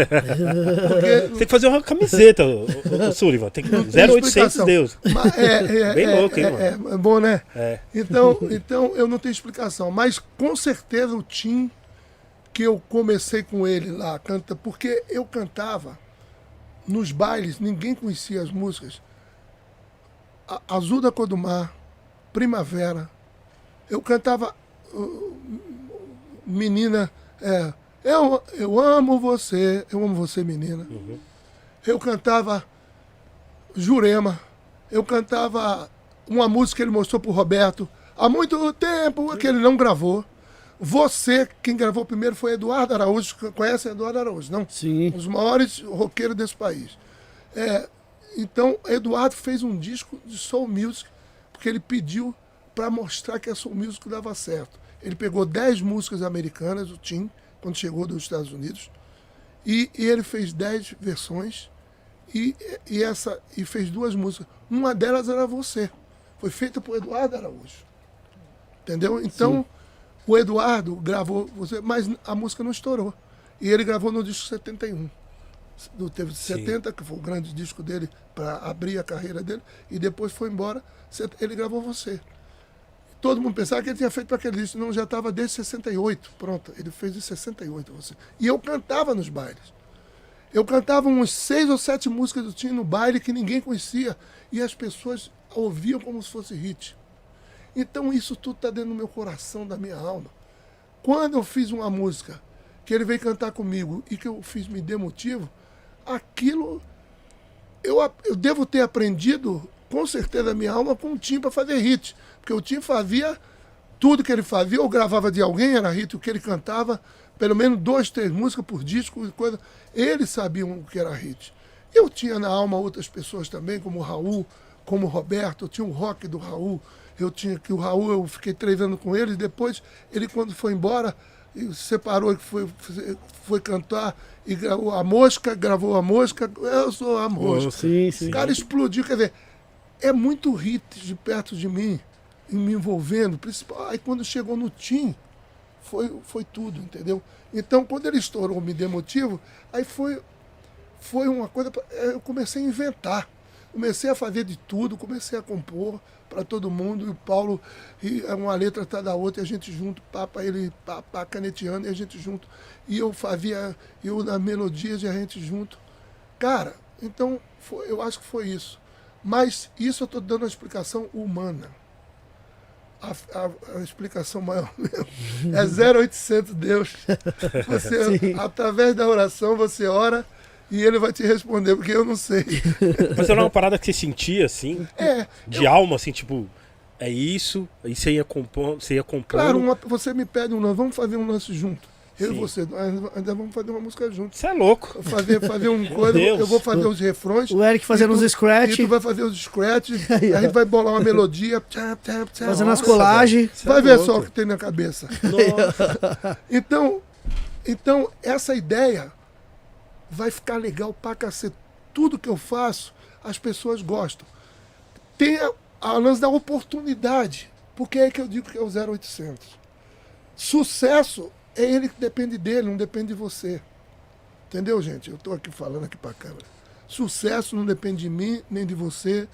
D: Porque
B: tem que fazer uma camiseta, ô, ô, ô, Sullivan. Tem que...
D: Não tem
B: 0800
D: explicação.
B: Deus.
D: Mas é, é,
B: Bem
D: é,
B: louco, hein,
D: é,
B: mano?
D: é, é bom, né?
B: É.
D: Então, então eu não tenho explicação. Mas com certeza o Tim, que eu comecei com ele lá, canta, porque eu cantava nos bailes, ninguém conhecia as músicas. A- Azul da Cor do Mar, Primavera. Eu cantava uh, Menina, é, eu, eu amo você, eu amo você, menina. Eu cantava Jurema. Eu cantava uma música que ele mostrou pro Roberto há muito tempo, que ele não gravou. Você, quem gravou primeiro foi Eduardo Araújo. Conhece Eduardo Araújo, não?
A: Sim.
D: Um dos maiores roqueiros desse país. É, então, Eduardo fez um disco de soul music, porque ele pediu para mostrar que a soul music dava certo. Ele pegou 10 músicas americanas, o Tim, quando chegou dos Estados Unidos, e, e ele fez 10 versões e, e, essa, e fez duas músicas. Uma delas era Você. Foi feita por Eduardo Araújo. Entendeu? Então, o Eduardo gravou você, mas a música não estourou. E ele gravou no disco 71. Do, teve 70, que foi o grande disco dele para abrir a carreira dele, e depois foi embora. Ele gravou você. Todo mundo pensava que ele tinha feito para aquele disco. Não, já estava desde 68. Pronto, ele fez em 68 você. E eu cantava nos bailes. Eu cantava uns seis ou sete músicas do Tim no baile que ninguém conhecia. E as pessoas ouviam como se fosse hit. Então isso tudo está dentro do meu coração, da minha alma. Quando eu fiz uma música que ele veio cantar comigo e que eu fiz Me Dê Motivo, aquilo eu, a- eu devo ter aprendido com certeza da minha alma com o Tim para fazer hit. Porque o Tim fazia tudo que ele fazia, ou gravava de alguém, era hit, o que ele cantava, pelo menos duas, três músicas por disco, e coisa. Ele sabia o que era hit. Eu tinha na alma outras pessoas também, como o Raul, como o Roberto, eu tinha o rock do Raul, eu tinha que o Raul, eu fiquei três anos com ele, depois ele quando foi embora, separou, foi, foi cantar e gravou a mosca, gravou a mosca, eu sou a mosca.
A: Sim, sim.
D: O cara explodiu, quer dizer, é muito hit de perto de mim, e me envolvendo. Aí quando chegou no Tim, foi, foi tudo, entendeu? Então, quando ele estourou Me Dê Motivo, aí foi, foi uma coisa. pra- Eu comecei a inventar. Comecei a fazer de tudo, comecei a compor para todo mundo. E o Paulo, e uma letra atrás da outra, e a gente junto, papa, ele pá, caneteando, e a gente junto. E eu fazia, eu nas melodias e a gente junto. Cara, então foi- eu acho que foi isso. Mas isso eu estou dando uma explicação humana. A, a- a explicação maior mesmo é 0800 Deus. Você,
A: Sim.
D: através da oração, você ora e ele vai te responder, porque eu não sei.
B: Mas era uma parada que você sentia, assim,
D: É,
B: de alma, assim, tipo, é isso, aí você ia compor, você ia
D: claro, uma- você me pede um lance, vamos fazer um lance junto. Eu
B: Sim.
D: e você, nós ainda vamos fazer uma música junto.
B: Você é louco.
D: Fazer, fazer um coisa,
B: Deus.
D: eu vou fazer os refrões.
A: O Eric fazendo uns scratch,
D: E tu vai fazer os scratch, a gente vai bolar uma melodia. tchá, tchá, tchá.
A: fazendo as
B: Nossa,
A: colagens.
B: Você
D: Vai
B: é
D: ver
B: louco.
D: só o que tem na cabeça. Então, então, essa ideia vai ficar legal pra cacete. Tudo que eu faço, as pessoas gostam. Tem a, a lance da oportunidade, porque é aí que eu digo que é o 0800. Sucesso é ele que depende dele, não depende de você. Entendeu, gente? Eu estou aqui falando aqui para a câmera. Sucesso não depende de mim, nem de você.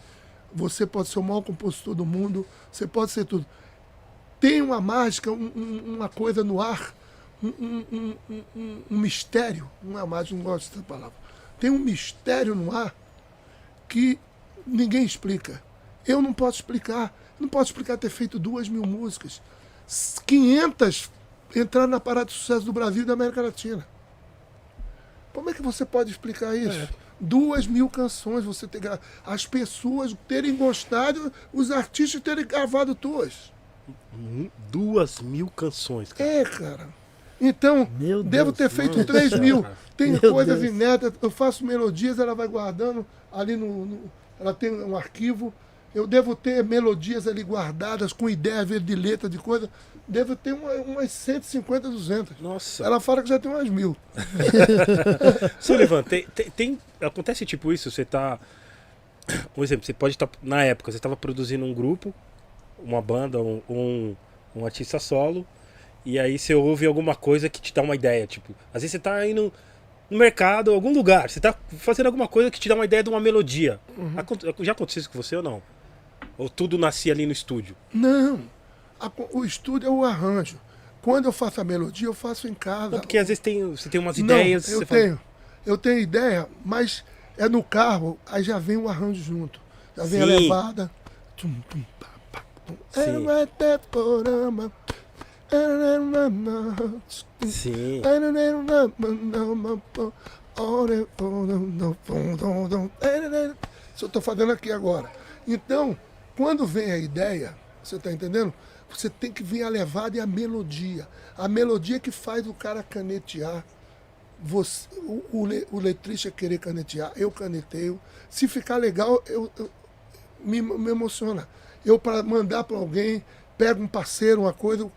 D: Você pode ser o maior compositor do mundo, você pode ser tudo. Tem uma mágica, um- um- uma coisa no ar, um, um- mistério. Não é mágica, não gosto dessa palavra. Tem um mistério no ar que ninguém explica. Eu não posso explicar. Não posso explicar ter feito duas mil músicas. 500 entraram na parada de sucesso do Brasil e da América Latina. Como é que você pode explicar isso? Duas mil canções você ter. As pessoas terem gostado, os artistas terem gravado tuas.
B: Duas mil canções, cara.
D: É, cara. Então,
A: Meu
D: devo
A: Deus,
D: ter feito. 3 mil. Tem
A: Meu
D: coisas
A: Deus.
D: inéditas. Eu faço melodias, ela vai guardando ali no, no- Ela tem um arquivo. Eu devo ter melodias ali guardadas com ideia às vezes, de letra, de coisa. Devo ter uma, umas 150, 200.
B: Nossa.
D: Ela fala que já tem umas mil.
B: Sullivan, tem, tem, tem- Acontece tipo isso, você tá. Um exemplo, você pode estar. na época, você estava produzindo um grupo, uma banda, um, um, um artista solo, e aí você ouve alguma coisa que te dá uma ideia. Tipo, às vezes você tá indo no mercado, algum lugar, você tá fazendo alguma coisa que te dá uma ideia de uma melodia. Aconte- Já aconteceu isso com você ou não? Ou tudo nascia ali no estúdio?
D: Não. A o estúdio é o arranjo. Quando eu faço a melodia, eu faço em casa.
B: Não, porque às vezes tem, você tem umas
D: Não,
B: ideias.
D: eu
B: você fala,
D: tenho. Eu tenho ideia, mas é no carro, aí já vem o arranjo junto. Já vem a
B: Sim.
D: levada. Tum, tum, pá, pá, tum.
B: Sim.
D: É uma temporama.
B: Sim.
D: Isso eu estou fazendo aqui agora. Então, quando vem a ideia, você está entendendo? Você tem que vir a levada e a melodia. A melodia que faz o cara canetear. Você, o, o, o letrista querer canetear, eu caneteio. Se ficar legal, eu, eu- me, me emociona. Eu, para mandar para alguém, pego um parceiro, uma coisa.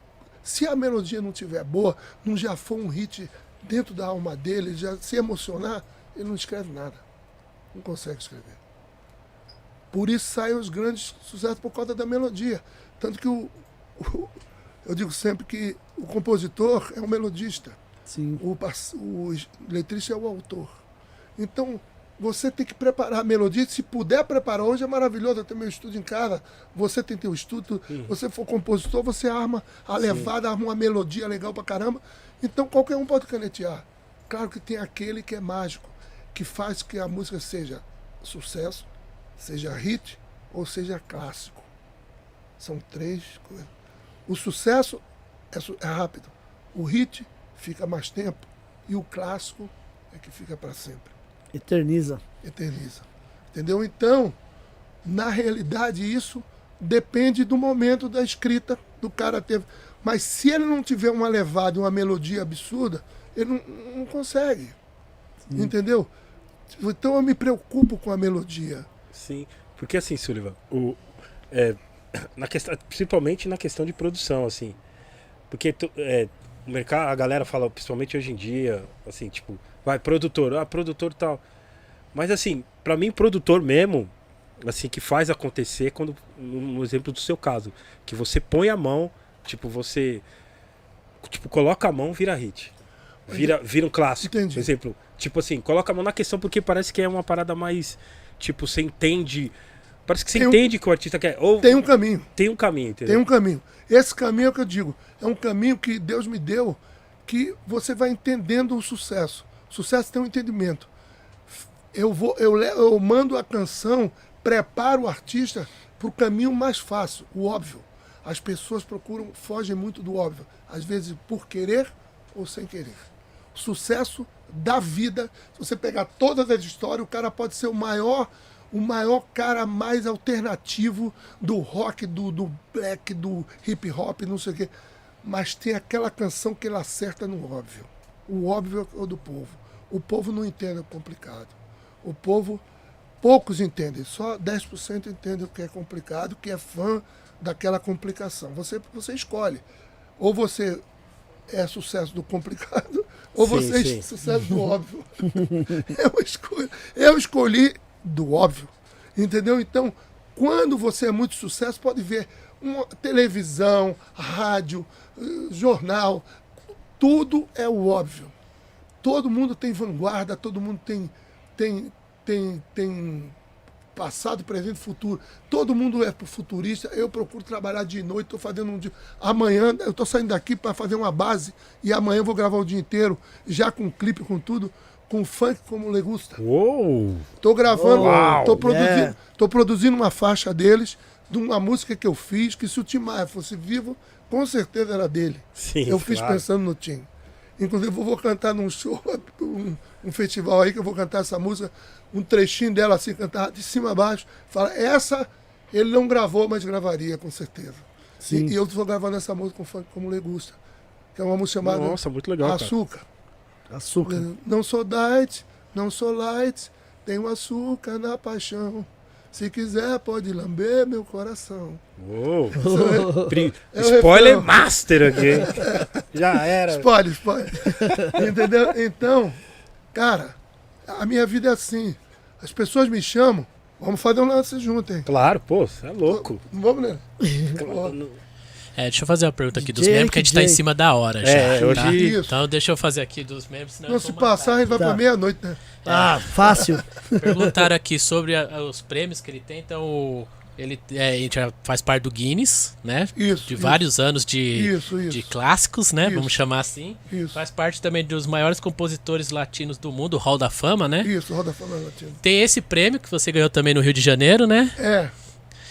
D: Se a melodia não tiver boa, não já for um hit dentro da alma dele, já se emocionar, ele não escreve nada. Não consegue escrever. Por isso saem os grandes sucessos por causa da melodia. Tanto que o, o- eu digo sempre que o compositor é um melodista.
A: Sim.
D: O, o letrista é o autor. Então, você tem que preparar a melodia. Se puder preparar, hoje é maravilhoso. Eu tenho meu estúdio em casa. Você tem teu estúdio. Você for compositor, você arma a levada, arma uma melodia legal pra caramba. Então, qualquer um pode canetear. Claro que tem aquele que é mágico, que faz que a música seja sucesso, seja hit ou seja clássico. São três coisas. O sucesso é, é rápido. O hit fica mais tempo. E o clássico é que fica para sempre.
A: Eterniza.
D: Eterniza. Entendeu? Então, na realidade, isso depende do momento da escrita do cara teve. Mas se ele não tiver uma levada, uma melodia absurda, ele não, não consegue. Entendeu? Então eu me preocupo com a melodia.
B: Sim. Porque assim, Sullivan, o, é, na questão, principalmente na questão de produção, assim. Porque é, o mercado, a galera fala, principalmente hoje em dia, assim, tipo, vai, produtor, ah, produtor tal. Mas assim, pra mim, produtor mesmo, assim, que faz acontecer quando, no, no exemplo do seu caso, que você põe a mão, tipo, você, tipo, coloca a mão, vira hit. Vira, vira um clássico.
D: Entendi.
B: Por exemplo, tipo assim, coloca a mão na questão porque parece que é uma parada mais, tipo, você entende, parece que você
D: Tem um-
B: entende que o artista quer, ou
D: Tem um caminho.
B: tem um caminho, entendeu?
D: Tem um caminho. Esse caminho é o que eu digo. É um caminho que Deus me deu que você vai entendendo o sucesso. O sucesso tem um entendimento. Eu, vou, eu, eu mando a canção, preparo o artista para o caminho mais fácil, o óbvio. As pessoas procuram, fogem muito do óbvio. Às vezes por querer ou sem querer. Sucesso da vida, se você pegar todas as histórias, o cara pode ser o maior, o maior cara mais alternativo do rock, do, do black, do hip hop, não sei o quê. Mas tem aquela canção que ele acerta no óbvio. O óbvio é o do povo. O povo não entende o complicado. O povo, poucos entendem, só 10% entendem o que é complicado, que é fã daquela complicação. Você, você escolhe. Ou você é sucesso do complicado, ou
B: Sim,
D: você
B: sim.
D: é sucesso do óbvio. eu, escolhi, eu escolhi do óbvio. Entendeu? Então, quando você é muito sucesso, pode ver uma televisão, rádio, eh, jornal, tudo é o óbvio. Todo mundo tem vanguarda, todo mundo tem, tem, tem, tem passado, presente e futuro. Todo mundo é futurista. Eu procuro trabalhar de noite, estou fazendo um dia. Amanhã, eu estou saindo daqui para fazer uma base e amanhã eu vou gravar o dia inteiro, já com clipe, com tudo, com funk como Legusta.
B: Uou!
D: Estou gravando, estou produzindo,
A: yeah.
D: tô produzindo uma faixa deles, de uma música que eu fiz, que se o Tim Maia fosse vivo, com certeza era dele.
B: Sim,
D: eu fiz
B: claro.
D: pensando no Tim. Inclusive, eu vou cantar num show, um, um festival aí, que eu vou cantar essa música, um trechinho dela assim, cantar de cima a baixo. Fala, essa ele não gravou, mas gravaria, com certeza.
A: Sim.
D: E, e eu estou gravando essa música com funk como Legusta, que é uma música chamada
B: Nossa, muito legal, cara.
D: Açúcar.
A: Açúcar.
D: Não sou diet, não sou light, tenho açúcar na paixão. Se quiser, pode lamber meu coração.
B: Uou!
D: É o
B: Spoiler
D: refrão.
B: master aqui, hein? Já era.
D: Spoiler, spoiler. Entendeu? Então, cara, a minha vida é assim. As pessoas me chamam, vamos fazer um lance junto, hein?
B: Claro, pô, você é louco.
D: Não vamos, né?
C: É, deixa eu fazer uma pergunta aqui dos
A: DJ
C: membros, que a gente tá em
A: DJ.
C: cima da hora já.
B: É,
C: tá?
B: hoje-
D: Isso.
C: Então deixa eu fazer aqui dos membros, senão
D: Não, se passar, a gente vai
A: Tá.
D: pra meia-noite, né?
A: Ah, fácil.
C: Perguntaram aqui sobre a- os prêmios que ele tem, então o- ele, é, já faz parte do Guinness, né?
D: Isso.
C: De
D: isso,
C: vários anos de,
D: Isso, isso.
C: de clássicos, né? Vamos chamar assim.
D: Isso.
C: Faz parte também dos maiores compositores latinos do mundo, o Hall da Fama, né?
D: Isso, Roda Falando Latino.
C: Tem esse prêmio que você ganhou também no Rio de Janeiro, né?
D: É.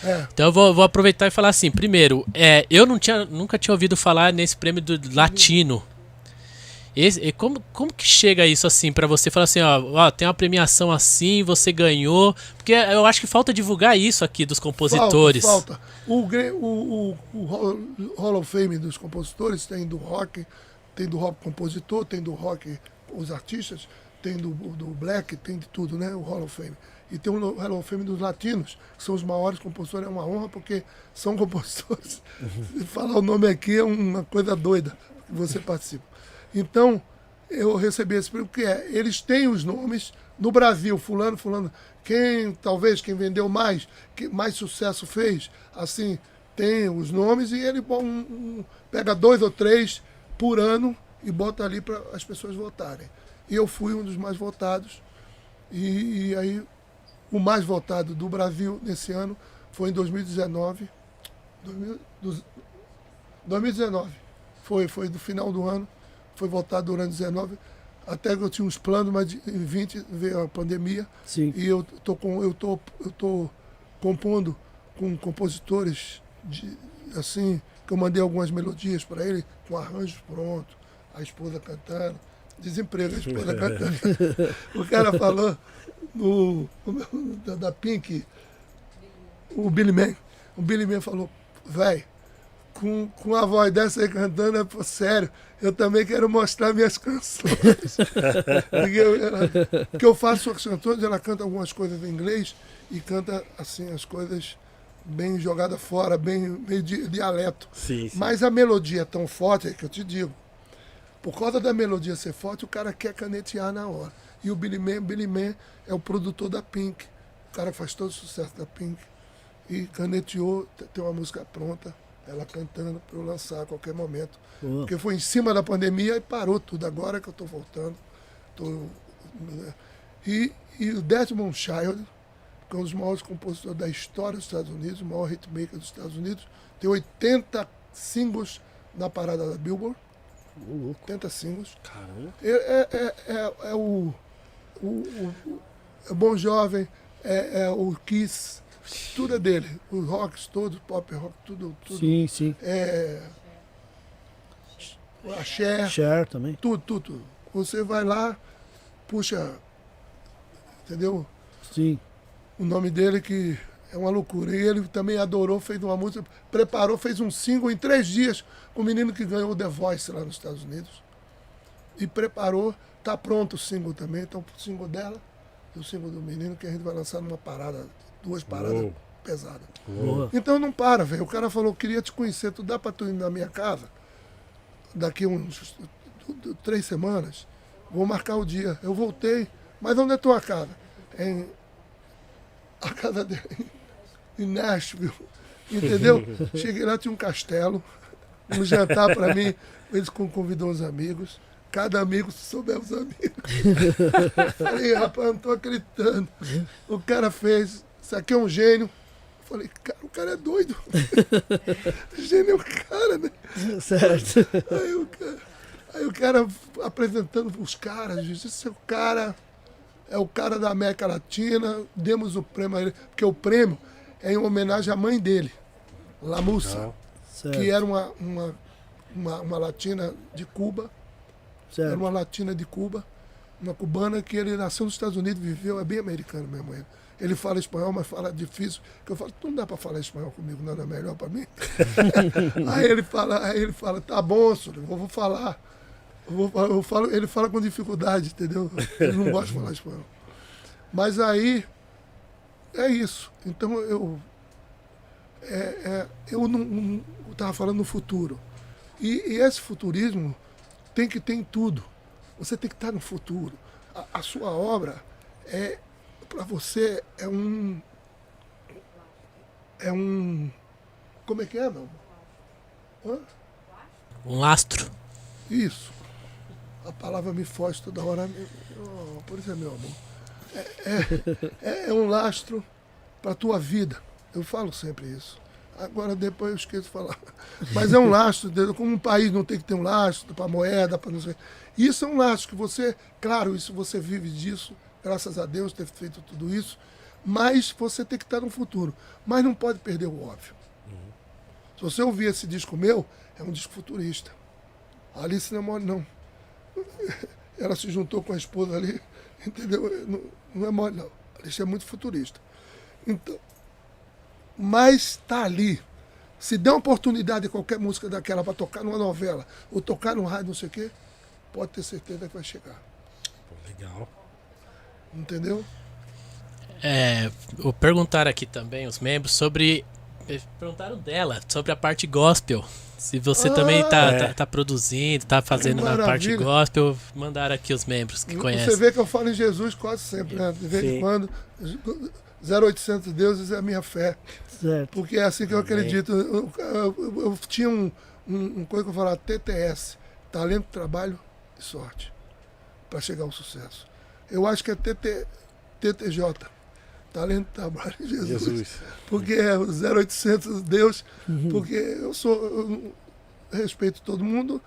D: É.
C: Então eu vou, vou aproveitar e falar assim, primeiro, é, eu não tinha, nunca tinha ouvido falar nesse prêmio do latino. Esse- e como, como que chega isso assim pra você falar assim, ó, ó, tem uma premiação assim, você ganhou, porque eu acho que falta divulgar isso aqui dos compositores.
D: Falta, falta. O, o, o, o Hall- Hall of Fame dos compositores tem do rock, tem do rock compositor, tem do rock os artistas, tem do, do black, tem de tudo, né? O Hall of Fame. E tem o Hall of Fame dos latinos, que são os maiores compositores. É uma honra porque são compositores. Falar o nome aqui é uma coisa doida que você participa. Então, eu recebi esse prêmio, é, eles têm os nomes no Brasil, fulano, fulano, quem, talvez, quem vendeu mais, que mais sucesso fez, assim, tem os nomes e ele bom, um- pega dois ou três por ano e bota ali para as pessoas votarem. E eu fui um dos mais votados, e, e aí o mais votado do Brasil nesse ano foi em 2019. 2000 dos- 2019. Foi, foi do final do ano. Foi votado durante 19. Até que eu tinha uns planos, mas em 20 veio a pandemia.
A: Sim.
D: E eu tô, com, eu tô, eu tô compondo com compositores de, assim, que eu mandei algumas melodias para ele, com arranjos prontos, a esposa cantando. Desemprego, a esposa cantando. o cara falou no, da, da Pink, o Billy Man. O Billy Man falou, velho, com, com a voz dessa aí cantando, é sério, eu também quero mostrar minhas canções. Porque eu, ela- porque eu faço as canções, ela canta algumas coisas em inglês e canta assim as coisas bem jogadas fora, bem meio de dialeto.
B: Sim, sim.
D: Mas a melodia é tão forte, é que eu te digo. Por causa da melodia ser forte, o cara quer canetear na hora. E o Billy Man, Billy Man é o produtor da Pink. O cara faz todo o sucesso da Pink. E caneteou, tem uma música pronta, ela cantando para eu lançar a qualquer momento.
A: Boa.
D: Porque foi em cima da pandemia e parou tudo. Agora que eu estou voltando. Tô, e, e o Desmond Child, que é um dos maiores compositores da história dos Estados Unidos, o maior hitmaker dos Estados Unidos, tem 80 singles na parada da Billboard. 80 singles.
B: Caramba.
D: É, é, é, é- é o, o, o, o- é Bom Jovem, é, é o Kiss, tudo é dele. Os rocks todos, pop rock, tudo. tudo
A: Sim, sim.
D: é, a Cher,
A: Cher também.
D: tudo, tudo, tudo. Você vai lá, puxa, entendeu?
A: Sim.
D: O nome dele que é uma loucura. E ele também adorou, fez uma música, preparou, fez um single em três dias com o menino que ganhou o The Voice lá nos Estados Unidos. E preparou, tá pronto o single também. Então o single dela e o single do menino que a gente vai lançar numa parada, duas paradas
B: Uou.
D: pesadas.
A: Boa.
D: Então não para, velho. O cara falou, queria te conhecer, tu dá pra tu ir na minha casa daqui uns três semanas. Vou marcar o dia. Eu voltei, mas onde é tua casa? Em a casa dele em Nashville. Entendeu? Cheguei lá, tinha um castelo, um jantar pra mim. Eles con- convidou os amigos. Cada amigo se souber os amigos. Falei, rapaz, eu não tô acreditando. O cara fez, isso aqui é um gênio. Falei, cara, o cara é doido. gênio é o cara, né?
A: Certo.
D: Aí o cara, aí o cara apresentando os caras, disse, esse é o cara, é o cara da América Latina, demos o prêmio a ele, porque o prêmio é em homenagem à mãe dele, Lamussa,
A: certo.
D: que era uma, uma, uma, uma latina de Cuba, era
A: certo.
D: uma latina de Cuba, uma cubana que ele nasceu nos Estados Unidos, viveu, é bem americano mesmo ele. Ele fala espanhol, mas fala difícil. Que eu falo, tu não dá para falar espanhol comigo, nada melhor para mim. aí ele fala, aí ele fala, tá bom, senhor, eu vou falar. Eu vou, eu falo, ele fala com dificuldade, entendeu? Ele não gosta de falar espanhol. Mas aí é isso. Então eu é, é, eu não estava falando no futuro. E, e esse futurismo tem que ter em tudo. Você tem que estar no futuro. A, a sua obra é para você é um é um como é que é, meu? amor? Hã?
C: Um lastro.
D: Isso. A palavra me foge toda hora. Oh, por isso é meu amor. É, é, é um lastro para tua vida. Eu falo sempre isso. Agora depois eu esqueço de falar. Mas é um lastro, como um país não tem que ter um lastro para moeda, para não sei. Isso é um lastro que você, claro, isso você vive disso, graças a Deus ter feito tudo isso, mas você tem que estar no futuro. Mas não pode perder o óbvio. Se você ouvir esse disco meu, é um disco futurista. A Alice não é não. Ela se juntou com a esposa ali, entendeu? Não, não é mole, não. A Alice é muito futurista. Então, mas está ali. Se der uma oportunidade de qualquer música daquela para tocar numa novela, ou tocar num rádio, não sei o quê, pode ter certeza que vai chegar.
B: Pô, legal.
D: Entendeu?
C: É, vou perguntar aqui também os membros sobre. eh, Perguntaram dela, sobre a parte gospel. Se você
D: Ah,
C: também tá,
B: é.
C: tá, tá produzindo, tá fazendo na parte gospel, mandaram aqui os membros que
D: Você
C: conhecem.
D: vê que eu falo em Jesus quase sempre, né? De vez
B: Sim.
D: em quando. 0800 deuses é a minha fé.
A: Certo.
D: Porque é assim que eu
B: Amém.
D: acredito. Eu, eu- eu- eu tinha um, um, um coisa que eu falava, TTS, talento, trabalho e sorte, para chegar ao sucesso. Eu acho que é TT, TTJ, talento, trabalho e Jesus.
B: Jesus.
D: Porque é o 0800 Deus, porque eu sou, eu respeito todo mundo,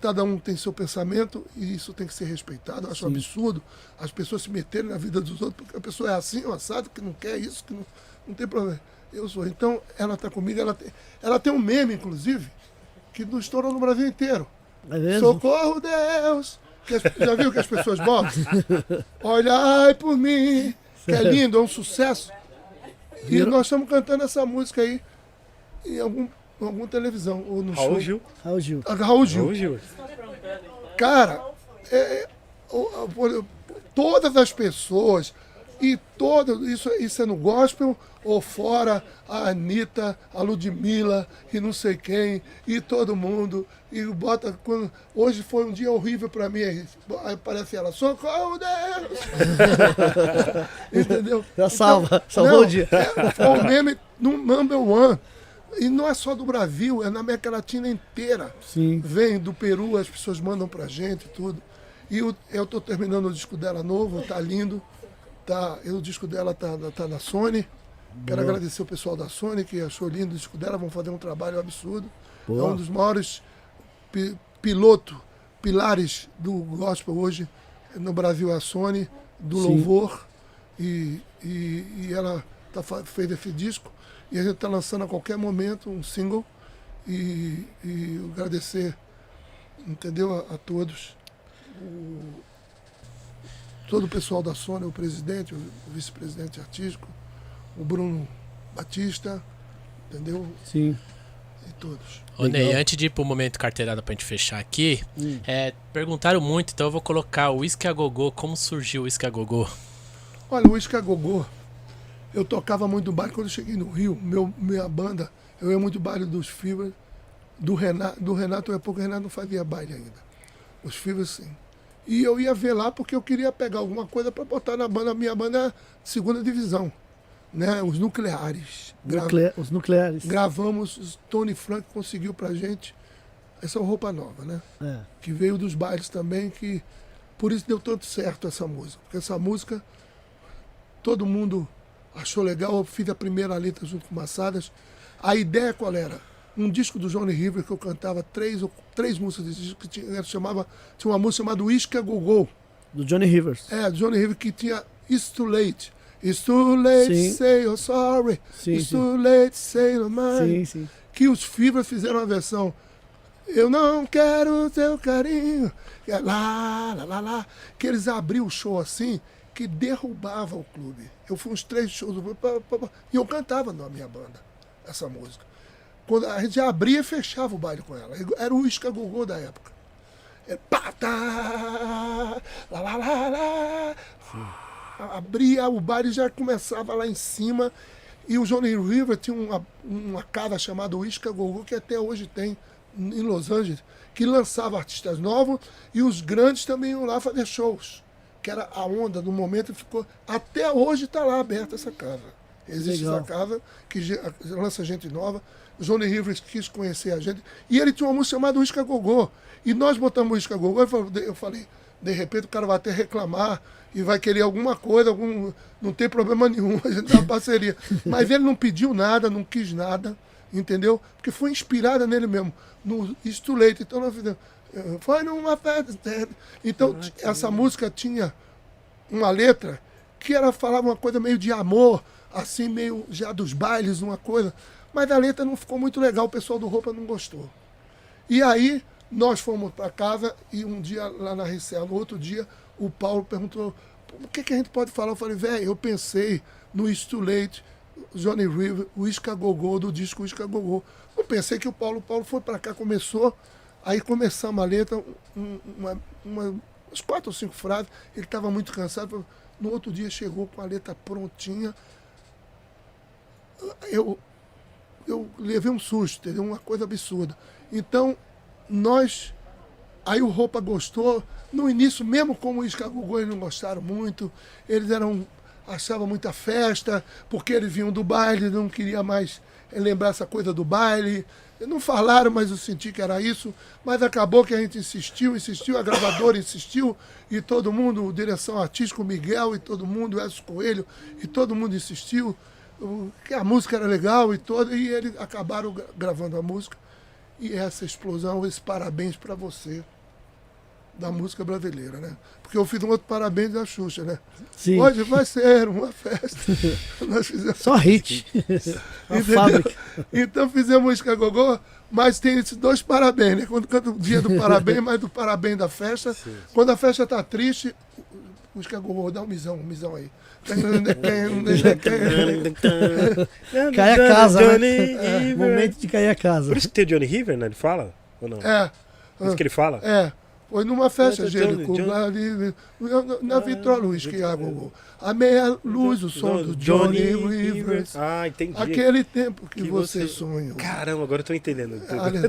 D: cada um tem seu pensamento e isso tem que ser respeitado. Eu acho um
A: Sim.
D: absurdo as pessoas se meterem na vida dos outros, porque a pessoa é assim, ou assado, que não quer isso, que não, não tem problema. Eu sou. Então, ela está comigo, ela tem, ela tem um meme, inclusive, que não estourou no Brasil inteiro.
A: É mesmo?
D: Socorro, Deus! As- já viu que as pessoas botam? Olhai por mim! Que é lindo, é um sucesso. E
A: Viram?
D: nós estamos cantando essa música aí em algum, em alguma televisão ou no
B: Raul
D: show.
B: Gil.
A: Raul Gil.
D: Ah, Raul Gil.
B: Raul Gil.
D: Cara, é, é, todas as pessoas e todo isso, isso é no gospel ou fora a Anitta, a Ludmilla e não sei quem e todo mundo e bota quando hoje foi um dia horrível pra mim aí aparece ela socorro Deus entendeu
A: Já salva, salvou
D: não,
A: o dia.
D: é, foi um meme no number one e não é só do Brasil é na América Latina inteira
A: Sim.
D: vem do Peru, as pessoas mandam pra gente e tudo. E o- eu tô terminando o disco dela novo, tá lindo. Tá, o disco dela tá, tá na Sony. Quero
A: Boa.
D: agradecer o pessoal da Sony que achou lindo o disco dela, vão fazer um trabalho absurdo.
A: Boa.
D: É um dos maiores pi, piloto, pilares do gospel hoje no Brasil é a Sony, do
A: Sim.
D: louvor. E, e, e ela tá, fez esse disco. E a gente está lançando a qualquer momento um single. E, e agradecer, entendeu, a, a todos. O- todo o pessoal da Sony, o presidente, o vice-presidente artístico, o Bruno Batista, entendeu?
A: Sim.
D: E todos.
C: Ô Ney,
A: Legal.
C: antes de ir pro momento carteirada pra gente fechar aqui,
A: Hum.
C: é, perguntaram muito, então eu vou colocar o Whisky a Gogô. Como surgiu o Whisky a Gogô?
D: Olha, o Whisky a Gogô, eu tocava muito no baile quando eu cheguei no Rio, meu, minha banda, eu ia muito no baile dos Fibras, do Renato, do Renato, é porque o Renato não fazia baile ainda. Os Fibras sim. E eu ia ver lá porque eu queria pegar alguma coisa para botar na banda, a minha banda é segunda divisão, né? Os nucleares.
A: Os nucleares.
D: Gravamos, Tony Frank conseguiu pra gente essa roupa nova, né?
A: É.
D: que veio dos bailes também, que por isso deu tanto certo essa música. Porque essa música todo mundo achou legal. Eu fiz a primeira letra junto com Massadas. A ideia qual era? Um disco do Johnny River que eu cantava três, três músicas desse disco que tinha, chamava, tinha uma música chamada Whisky a Gogô.
A: Do Johnny Rivers.
D: É, do Johnny River que tinha It's Too Late. It's too late
A: Sim.
D: to say you're sorry.
A: Sim,
D: It's
A: sim.
D: too late to say you're mine
A: Sim, sim.
D: que os Fibras fizeram a versão Eu não quero teu carinho, é lá, lá, lá, lá, que eles abriam o show assim, que derrubava o clube. Eu fui uns três shows do pá, e eu cantava na minha banda essa música. Quando a gente abria e fechava o baile com ela. Era o Isca Gogô da época. É, pá, tá, lá, lá, lá, lá. Abria o baile e já começava lá em cima. E o Johnny River tinha uma, uma casa chamada Whisky Gogô, que até hoje tem em Los Angeles, que lançava artistas novos e os grandes também iam lá fazer shows. Que era a onda do momento e ficou. Até hoje está lá aberta essa casa. Existe
A: Legal.
D: essa casa que lança gente nova. o Johnny Rivers quis conhecer a gente. E ele tinha uma música chamada Uisca Gogô. E nós botamos Uisca Gogô. Eu falei, de repente o cara vai até reclamar e vai querer alguma coisa, algum, não tem problema nenhum, a gente dá uma parceria. Mas ele não pediu nada, não quis nada, entendeu? Porque foi inspirada nele mesmo, no It's. Então nós fizemos, eh, foi numa festa. Então essa música tinha uma letra que ela falava uma coisa meio de amor, assim, meio já dos bailes, uma coisa. Mas a letra não ficou muito legal, o pessoal do Roupa não gostou. E aí nós fomos para casa e um dia lá na Ricela, outro dia, o Paulo perguntou: o que, que a gente pode falar? Eu falei, velho, eu pensei no It's Too Late, Johnny River, o Isca Gogô, do disco Isca Gogô. Eu pensei que o Paulo, o Paulo foi para cá, começou, aí começamos a letra, um, uma, uma, umas quatro ou cinco frases, ele estava muito cansado. No outro dia chegou com a letra prontinha. Eu, eu levei um susto, entendeu? Uma coisa absurda. Então, nós. Aí o Roupa gostou. No início, mesmo como o Iscagugô, eles não gostaram muito. Eles eram. achavam muita festa, porque eles vinham do baile, não queria mais lembrar essa coisa do baile. Não falaram, mas eu senti que era isso. Mas acabou que a gente insistiu, insistiu, a gravadora insistiu, e todo mundo, direção artística, o Miguel e todo mundo, o Edson Coelho, e todo mundo insistiu que a música era legal e todo, e eles acabaram gravando a música. E essa explosão, esse parabéns para você da música brasileira, né? Porque eu fiz um outro parabéns da Xuxa, né?
A: Sim.
D: Hoje vai ser uma festa.
A: Nós fizemos... Só hit.
D: Então fizemos música gogô, mas tem esses dois parabéns, né? Quando canta o dia do parabéns, mas do parabéns da festa. Sim. Quando a festa tá triste, música gogô, dá um misão, um misão aí.
A: Cai a casa, né? É, momento de cair a casa.
B: Por isso que tem o Johnny River, né? Ele fala? Ou não?
D: É.
B: Por isso que ele fala?
D: É. Foi numa festa, Jerico, na vitrola, o uísque a meia luz, o som do Johnny Rivers.
B: Ah, entendi.
D: Aquele tempo que, que você, sonhou.
B: Caramba, agora eu tô entendendo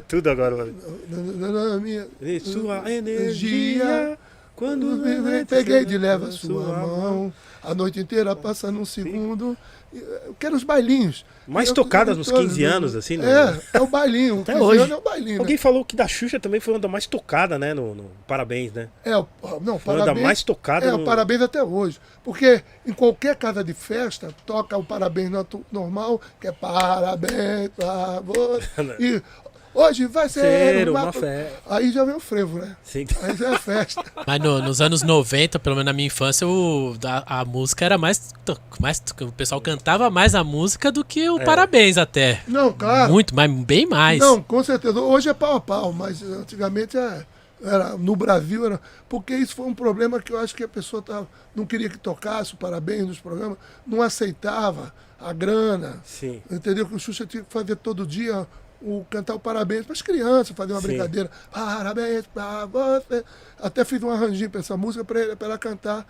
B: tudo, agora.
D: Na, na minha
B: sua energia,
D: quando peguei de leva sua mão, a noite inteira passa num segundo. Eu quero os bailinhos.
B: Mais tocadas nos 15 anos, assim, né?
D: É, é o bailinho.
B: Até hoje.
D: é o bailinho.
B: Alguém
D: né?
B: falou que da Xuxa também foi uma da mais tocada, né? No, no Parabéns, né?
D: É, não,
B: foi
D: Parabéns.
B: Uma da mais tocada.
D: É,
B: no...
D: Parabéns até hoje. Porque em qualquer casa de festa, toca o Parabéns normal, que é Parabéns pra você. e Hoje vai ser,
B: ser uma, festa.
D: Aí já vem o frevo, né?
B: Sim.
D: Aí já é festa.
C: Mas no, nos anos 90, pelo menos na minha infância, o, a, a, música era mais, mais. O pessoal cantava mais a música do que o é. parabéns até.
D: Não, claro.
C: Muito, mas bem mais.
D: Não, com certeza. Hoje é pau a pau, mas antigamente é, era, no Brasil era. Porque isso foi um problema que eu acho que a pessoa tava, não queria que tocasse o parabéns nos programas, não aceitava a grana.
B: Sim.
D: Entendeu? Que o Xuxa tinha que fazer todo dia o cantar o parabéns para as crianças, fazer uma Sim. brincadeira. Parabéns para você. Até fiz um arranjinho para essa música para ela cantar.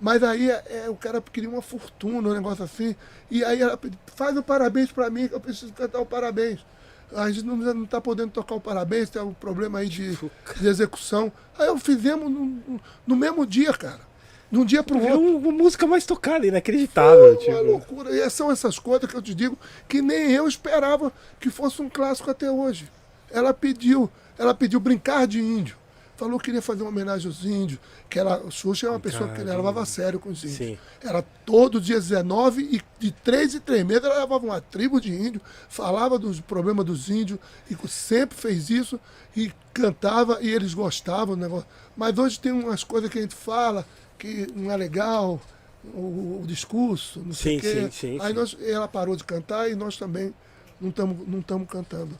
D: Mas aí é, é, o cara queria uma fortuna, um negócio assim. E aí ela faz um parabéns para mim, que eu preciso cantar o parabéns. A gente não está podendo tocar o parabéns, tem um problema aí de, de execução. Aí eu fizemos no, no mesmo dia, cara. De um dia pro
B: é
D: outro. É
B: uma música mais tocada, inacreditável.
D: Foi uma tipo. loucura. E são essas coisas que eu te digo que nem eu esperava que fosse um clássico até hoje. Ela pediu, ela pediu brincar de índio. Falou que queria fazer uma homenagem aos índios, que ela, o Xuxa é uma brincar pessoa que ele levava a sério com os índios. Sim. Era todo dia 19 e de três em três meses ela levava uma tribo de índio, falava dos problemas dos índios e sempre fez isso e cantava e eles gostavam do negócio. Mas hoje tem umas coisas que a gente fala que não é legal o, o discurso, não sei
B: sim,
D: quê.
B: Sim, sim,
D: Aí nós, ela parou de cantar e nós também não estamos não cantando.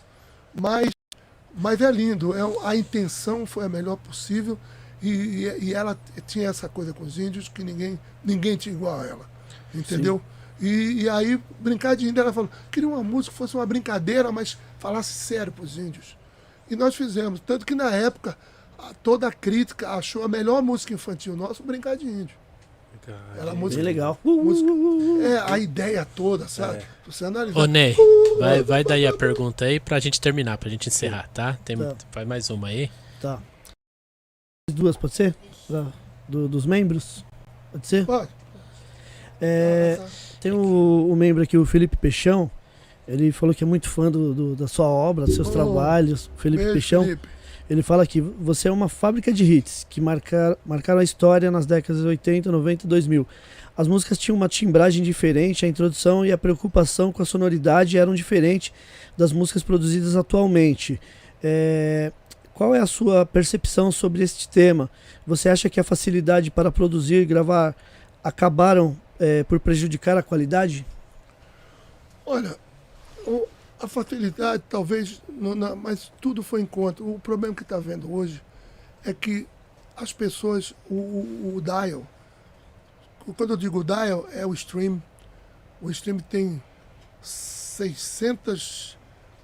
D: Mas, mas é lindo, é, a intenção foi a melhor possível e, e, ela tinha essa coisa com os índios que ninguém, ninguém tinha igual a ela. Entendeu? E, e, aí, brincar de índio, ela falou, queria uma música que fosse uma brincadeira, mas falasse sério para os índios. E nós fizemos. Tanto que na época toda a crítica achou a melhor música infantil nossa, Brincar de Índio.
A: Ela música, Bem legal.
D: Música, é, a ideia toda, sabe? É.
C: Você analisar. Ô, Ney, vai, vai daí a pergunta aí pra gente terminar, pra gente encerrar, tá? Tem, tá. Vai mais uma aí.
A: Tá. Duas, pode ser? do, dos membros? Pode ser?
D: Pode.
A: É, tem o, o membro aqui, o Felipe Peixão. Ele falou que é muito fã do, do- da sua obra, dos seus
D: Oh,
A: trabalhos. Felipe
D: Beijo,
A: Peixão.
D: Felipe.
A: Ele fala que você é uma fábrica de hits que marcar, marcaram a história nas décadas de 80, 90 e 2000. As músicas tinham uma timbragem diferente, a introdução e a preocupação com a sonoridade eram diferentes das músicas produzidas atualmente. É, qual é a sua percepção sobre este tema? Você acha que a facilidade para produzir e gravar acabaram é, por prejudicar a qualidade?
D: Olha, o- a facilidade talvez, não- não, mas tudo foi encontro. O problema que está vendo hoje é que as pessoas, o, o, o dial, quando eu digo dial, é o stream. O stream tem 600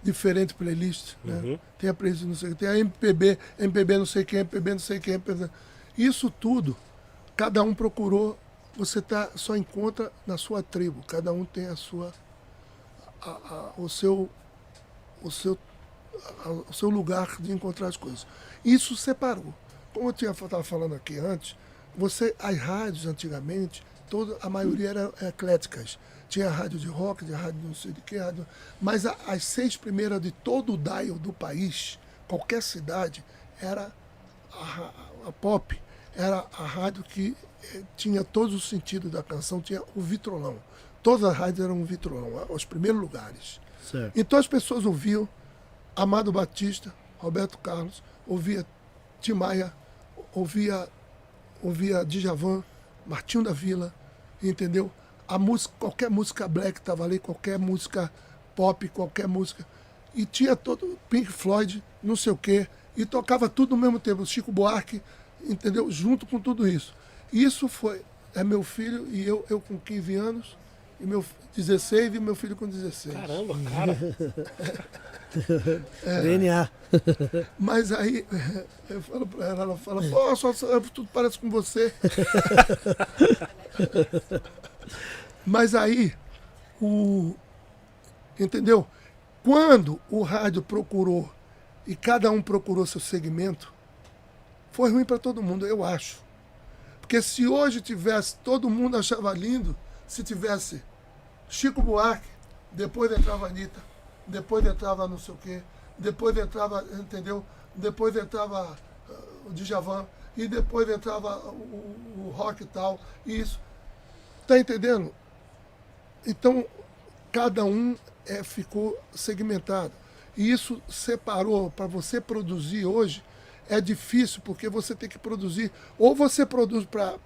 D: diferentes playlists, né?
B: Uhum.
D: Tem a playlist não sei tem a MPB, MPB não sei quem, MPB não sei quem, MPB. Isso tudo, cada um procurou, você tá, só encontra na sua tribo, cada um tem a sua, a- o seu, o seu, a- o seu lugar de encontrar as coisas. Isso separou. Como eu estava falando aqui antes, você, as rádios antigamente, toda, a maioria eram ecléticas. Tinha rádio de rock, de rádio não sei de que, rádio, mas as seis primeiras de todo o dial do país, qualquer cidade, era a, a pop, era a rádio que eh, tinha todos os sentidos da canção, tinha o vitrolão. Todas as rádios eram um vitrolão, os primeiros lugares.
A: Certo.
D: Então as pessoas ouviam Amado Batista, Roberto Carlos, ouvia Tim Maia, ouvia, ouvia Djavan, Martinho da Vila, entendeu? A música, qualquer música black estava ali, qualquer música pop, qualquer música. E tinha todo Pink Floyd, não sei o quê, e tocava tudo ao mesmo tempo, Chico Buarque, entendeu? Junto com tudo isso. Isso foi, é meu filho e eu, eu com 15 anos, e meu fi- 16 e meu filho com 16.
B: Caramba, cara.
D: É.
A: DNA.
D: Mas aí eu falo pra ela, ela fala, pô, só, só- tudo parece com você. Mas aí, o. Entendeu? Quando o rádio procurou e cada um procurou seu segmento, foi ruim para todo mundo, eu acho. Porque se hoje tivesse, todo mundo achava lindo, se tivesse Chico Buarque, depois entrava Anitta, depois entrava não sei o quê, depois entrava, entendeu? Depois entrava ah, o Djavan, e depois entrava o- o rock e tal, e isso. Tá entendendo? Então, cada um é, ficou segmentado. E isso separou, para você produzir hoje, é difícil, porque você tem que produzir, ou você produz para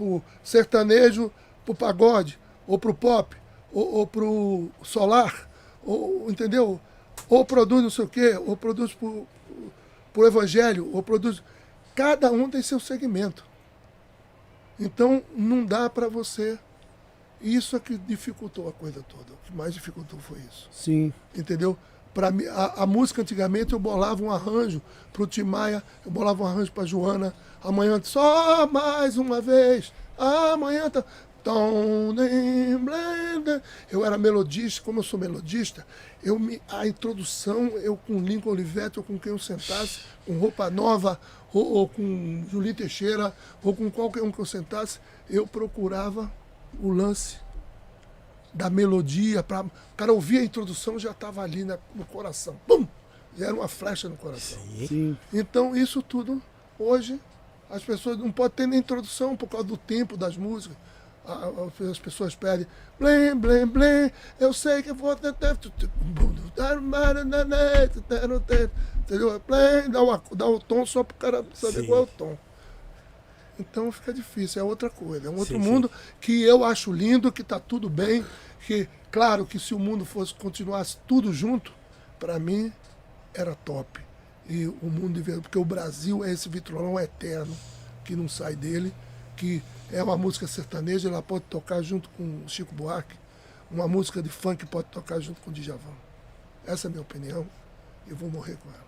D: o sertanejo, para o pagode, ou para o pop, ou, ou para o solar, ou, entendeu? Ou produz não sei o quê, ou produz para o evangelho, ou produz. Cada um tem seu segmento. Então não dá para você. Isso é que dificultou a coisa toda. O que mais dificultou foi isso.
A: Sim.
D: Entendeu? Para mim, a, a música antigamente eu bolava um arranjo para o Tim Maia, eu bolava um arranjo para Joana. Amanhã só mais uma vez. Amanhã tá. Eu era melodista, como eu sou melodista, eu me, a introdução, eu com Lincoln Olivetti, ou com quem eu sentasse, com roupa nova, ou, ou com Julinho Teixeira, ou com qualquer um que eu sentasse, eu procurava o lance da melodia. Pra, o cara ouvia a introdução já estava ali na- no coração. Já era uma flecha no coração.
A: Sim.
D: Então, isso tudo, hoje, as pessoas não podem ter nem introdução por causa do tempo das músicas. As pessoas pedem, blém, blém, blém, eu sei que eu vou. Entendeu? Blém, dá, uma, dá o tom só para o cara saber
B: Sim.
D: qual é o tom. Então fica difícil, é outra coisa, é um outro
B: Sim, sim.
D: mundo que eu acho lindo, que está tudo bem, que, claro, que se o mundo fosse continuasse tudo junto, para mim era top. E o mundo porque o Brasil é esse vitrolão eterno, que não sai dele, que é uma música sertaneja, ela pode tocar junto com Chico Buarque, uma música de funk pode tocar junto com Djavan. Essa é a minha opinião, e vou morrer com ela.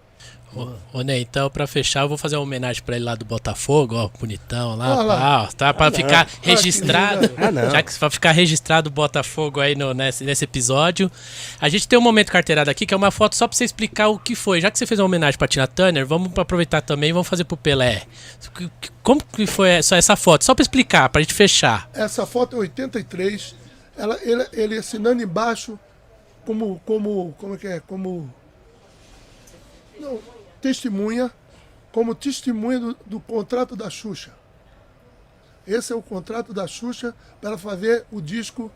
C: Ô, Ney, então pra fechar, eu vou fazer uma homenagem pra ele lá do Botafogo, ó, bonitão lá,
D: Olha lá.
C: ó, tá? Pra ficar registrado.
B: Ah, não.
C: Já que pra ficar registrado o Botafogo aí no, nesse, nesse episódio. A gente tem um momento carteirado aqui, que é uma foto só pra você explicar o que foi. Já que você fez uma homenagem pra Tina Turner, vamos aproveitar também e vamos fazer pro Pelé. Como que foi essa, essa foto? Só pra explicar, pra gente fechar.
D: Essa foto é 83, ela, ele, ele assinando embaixo como, como, como é que é? Como não, testemunha, como testemunha do, do contrato da Xuxa. Esse é o contrato da Xuxa para fazer o disco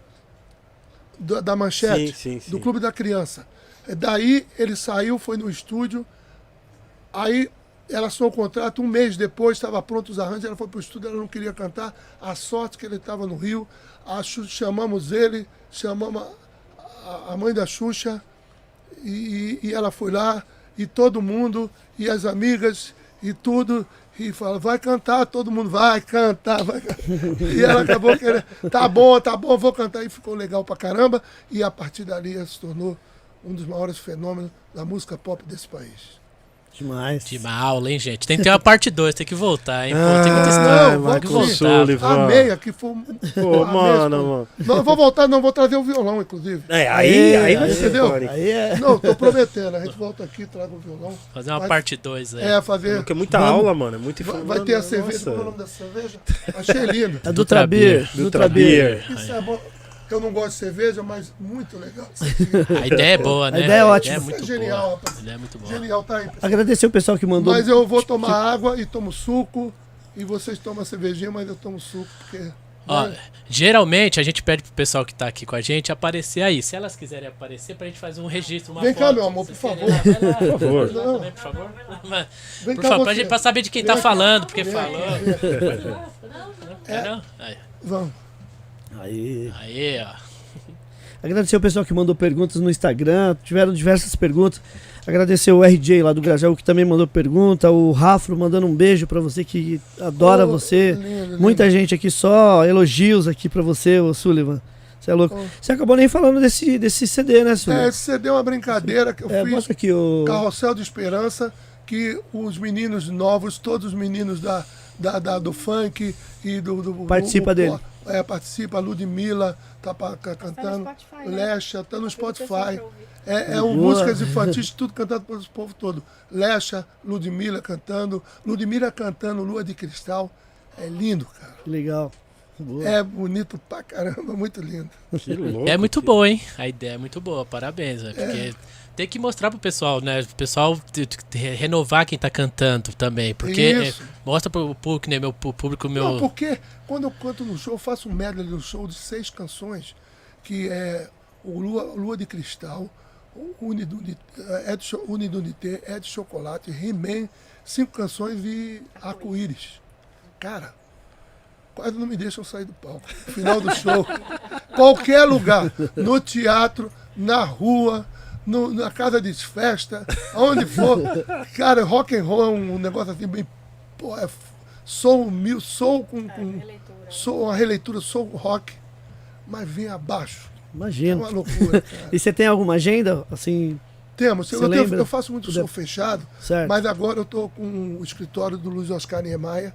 D: da, da Manchete,
B: Sim, sim, sim.
D: do Clube da Criança. É, Daí ele saiu, foi no estúdio, aí ela assinou o contrato, um mês depois estava pronto os arranjos, ela foi para o estúdio, ela não queria cantar, a sorte que ele estava no Rio, a Xuxa- chamamos ele, chamamos a, a- a mãe da Xuxa, e, e ela foi lá, e todo mundo, e as amigas, e tudo, e fala, vai cantar, todo mundo vai cantar, vai cantar. E ela acabou querendo, tá bom, tá bom, vou cantar, e ficou legal pra caramba, e a partir dali ela se tornou um dos maiores fenômenos da música pop desse país.
A: Demais.
C: De uma aula, hein, gente? Tem que ter uma parte 2, tem que voltar, hein? Pô, tem muita
B: Ah,
C: história.
D: não,
C: que
D: vamos
C: voltar.
B: Sullivan.
D: Amei, aqui foi.
B: Pô, mano, mano.
D: Não, eu vou voltar, não, vou trazer o violão, inclusive.
B: É, aí, aí vai
A: aí,
D: entendeu?
A: Aí é.
D: Não, tô prometendo, a gente volta aqui, traga o violão.
C: Fazer uma
D: Vai-
C: parte 2 aí.
D: É, fazer...
B: Porque é muita
D: Vamos-
B: aula, mano. É muito
D: Vai,
B: informação.
D: vai ter a cerveja, qual é o nome da cerveja? Achei lindo.
A: A Dutra Beer.
B: Dutra Beer.
D: Isso é bom. Eu não gosto de cerveja, mas muito legal. Aqui.
C: A ideia é boa, né?
A: ideia é ótima.
C: A ideia é muito
D: é genial,
C: boa.
D: rapaz.
C: A ideia é muito boa.
D: Genial, tá aí. pessoal.
A: Agradecer o pessoal que mandou.
D: Mas eu vou tomar água e tomo suco. E vocês tomam cervejinha, mas eu tomo suco, porque.
C: Ó,
D: né?
C: geralmente a gente pede pro pessoal que tá aqui com a gente aparecer aí. Se elas quiserem aparecer, pra gente fazer um registro, uma
D: Vem cá,
C: foto.
D: meu amor, por favor.
C: lá? Vai lá.
B: Por favor.
C: Lá também, por favor. Mas,
D: Vem
C: por
D: cá,
C: favor, pra,
D: você.
C: gente, pra saber de quem tá
D: Vem.
C: falando, porque
D: Vem,
C: falou.
D: vem.
C: Não? Aí,
D: Vamos.
A: Aí.
C: aí, ó.
A: Agradecer o pessoal que mandou perguntas no Instagram. Tiveram diversas perguntas. Agradecer o RJ lá do Grajaú que também mandou pergunta. O Rafro mandando um beijo pra você que adora
D: Oh,
A: você.
D: lindo, lindo.
A: Muita gente aqui só elogios aqui pra você, ô Sullivan. Você é louco.
D: Oh.
A: Você acabou nem falando desse, desse CD, né,
D: É,
A: Sullivan?
D: esse CD é uma brincadeira que eu
A: É,
D: fiz.
A: mostra aqui o.
D: Carrossel de Esperança, que os meninos novos, todos os meninos da, da, da- do funk e do. do
A: Participa
D: do-
A: dele.
D: É, participa, Ludmilla tá ca- cantando,
E: Spotify, né?
D: Lecha, tá no Spotify.
E: pra ouvir.
D: É, é um músicas infantis, tudo cantado pelo povo todo. Lecha, Ludmilla cantando, Ludmilla cantando Lua de Cristal. É lindo, cara.
A: Que legal. Boa.
D: É bonito pra caramba, muito lindo.
B: Que louco.
C: É muito
B: que-
C: boa, hein? A ideia é muito boa, parabéns, né? Porque tem que mostrar pro pessoal, né? O pessoal renovar quem tá cantando também. Porque é, mostra pro público, né? Meu pu- público, meu.
D: Não, porque quando eu canto no show, eu faço um medley no show de seis canções, que é o Lua, Lua de Cristal, Unidunité, Unidunité, é de Chocolate, He-Man, cinco canções e Arco-Íris. Cara, quase não me deixam sair do palco. Final do show, qualquer lugar, no teatro, na rua, no- na casa de festa, aonde for. Cara, rock and roll é um negócio assim bem. Pô, é soul, mil, soul com.
E: É,
D: com
E: releitura.
D: soul, uma releitura soul rock, mas vem abaixo. É
A: Imagino.
D: uma loucura, cara.
A: E você tem alguma agenda? Assim,
D: Temos,
A: Você
D: eu, tenho-
A: lembra?
D: eu faço muito show fechado,
A: certo?
D: mas agora eu tô com o escritório do Luiz Oscar Niemeyer.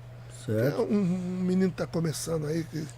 D: É
A: Certo.
D: um, um menino que tá começando aí. que-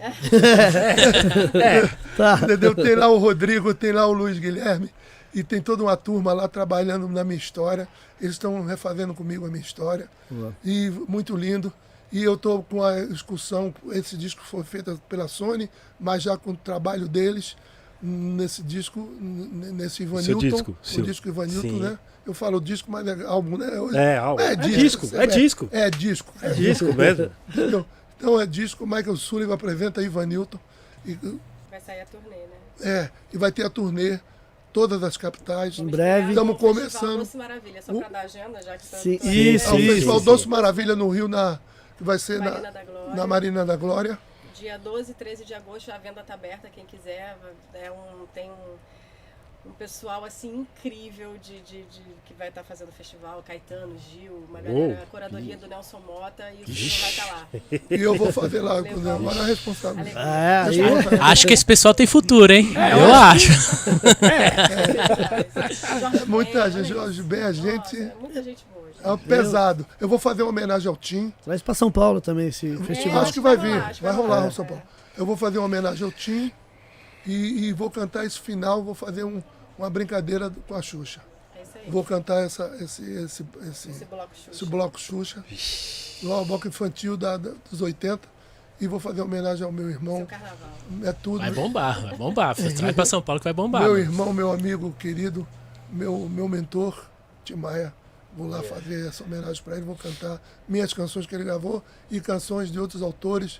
A: Tá.
D: Entendeu? Tem lá o Rodrigo, tem lá o Luiz Guilherme, e tem toda uma turma lá trabalhando na minha história. Eles estão refazendo comigo a minha história.
A: Boa.
D: E muito lindo. E eu estou com a excursão, esse disco foi feito pela Sony, mas já com o trabalho deles nesse disco, nesse Ivan
B: Seu
D: Newton,
B: disco,
D: o
B: seu-
D: disco Ivan Newton,
B: sim.
D: né? Eu falo disco, mas é álbum, né?
B: É, álbum. É disco,
D: você
B: é
D: vê.
B: disco.
D: É disco.
B: É disco mesmo.
D: Entendeu? Então é disco, Michael Sullivan apresenta Ivan Newton. E,
E: Vai sair a turnê, né?
D: é, e vai ter a turnê, todas as capitais.
A: Em breve.
D: Estamos começando.
E: Doce Maravilha, só
D: Uh.
E: pra dar agenda, já que tá
A: Sim,
E: tá-
A: isso,
D: É o
A: sim,
D: Festival
A: sim,
D: Doce Maravilha no Rio, na, que vai ser
E: Marina
D: na, na Marina da Glória.
E: Dia 12 e 13 de agosto, a venda tá aberta, quem quiser. É um, tem um, um pessoal assim incrível de, de, de- que vai estar fazendo o festival. Caetano, Gil, uma galera, a curadoria do Nelson Mota e o Gil vai estar lá.
D: E eu vou fazer lá, agora é responsável.
A: É, aí,
C: Acho que esse pessoal tem futuro, hein?
D: É,
C: eu acho.
D: Muita gente, Jorge Ben, a gente
E: Nossa, muita gente boa.
D: é um pesado. Eu vou fazer uma homenagem ao Tim.
A: traz pra São Paulo também esse festival.
D: Acho que vai
E: vai
D: vir, vai rolar. no São Paulo. Eu vou fazer uma homenagem ao Tim e, e vou cantar esse final, vou fazer um- uma brincadeira com a Xuxa.
E: É isso aí.
D: Vou cantar essa, esse, esse, esse,
E: Esse bloco Xuxa.
D: esse bloco Xuxa, lá bloco infantil da, da- dos 80. E vou fazer homenagem ao meu
E: Seu
D: irmão.
E: carnaval.
D: É tudo.
C: Vai bombar, vai bombar. Traz pra São Paulo que vai bombar.
D: Meu
C: mano.
D: irmão, meu amigo querido, meu, meu mentor, Tim Maia. Vou lá fazer essa homenagem para ele, vou cantar minhas canções que ele gravou e canções de outros autores.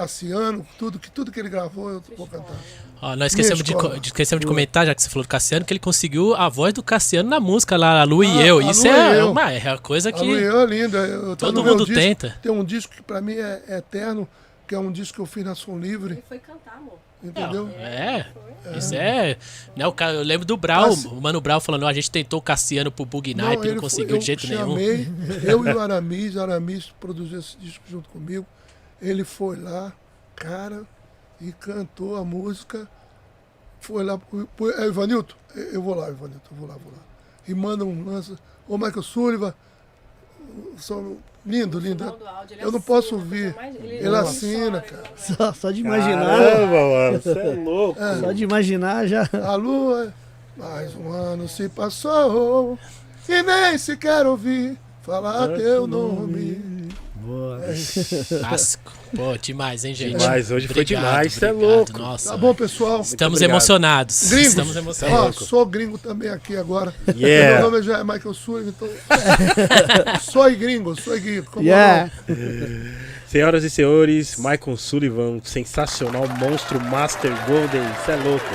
D: Cassiano, tudo que, tudo que ele gravou eu vou cantar.
C: Ó, nós esquecemos, de, de- esquecemos de comentar, já que você falou do Cassiano, que ele conseguiu a voz do Cassiano na música lá, a Lu e
D: Ah,
C: eu.
D: a
C: Isso
D: Lu
C: é
D: e eu.
C: uma, é uma coisa
D: A
C: que
D: Luian é linda. Eu,
C: todo mundo
D: disco.
C: tenta.
D: Tem um disco que para mim é, é eterno, que é um disco que eu fiz na Som Livre,
E: Ele foi cantar, amor.
D: entendeu?
C: É,
E: Foi.
C: isso é. Né, eu lembro do Brau,
D: Cassi-
C: o Mano Brau falando, "Ó, a gente tentou o Cassiano pro Bug Nipe, não,
D: foi-
C: conseguiu
D: eu
C: de jeito nenhum.
D: chamei, eu e o Aramis, o Aramis produziu esse disco junto comigo. Ele foi lá, cara, e cantou a música. Foi lá, pro- pro- é, Ivanilton, eu vou lá, Ivanilton, eu vou lá, vou lá. E manda um lance, ô Michael Sullivan, são, lindo, lindo.
E: Áudio, ele
D: Eu não
E: assina,
D: posso
E: coisa
D: ouvir.
E: mais-
D: Ele
E: não
D: assina,
E: chora,
D: cara.
E: ele não-
A: Só, só de imaginar.
B: Caramba, mano, você é louco.
A: Só de imaginar já.
D: A lua, mais um ano se passou, e nem sequer ouvi falar teu nome.
A: Boa.
C: Clássico. Pô, demais, hein, gente?
B: Demais, hoje foi
C: Obrigado,
B: demais, cê é louco.
C: Nossa,
D: Tá bom, pessoal?
C: estamos emocionados.
D: Gringos.
C: Estamos
D: Ó,
C: emocionados.
D: sou gringo também aqui agora.
B: Yeah.
D: Meu nome já é Michael Sullivan, então. sou gringo, sou gringo. Como
A: Yeah.
B: Senhoras e senhores, Michael Sullivan, sensacional monstro Master Golden, você é louco.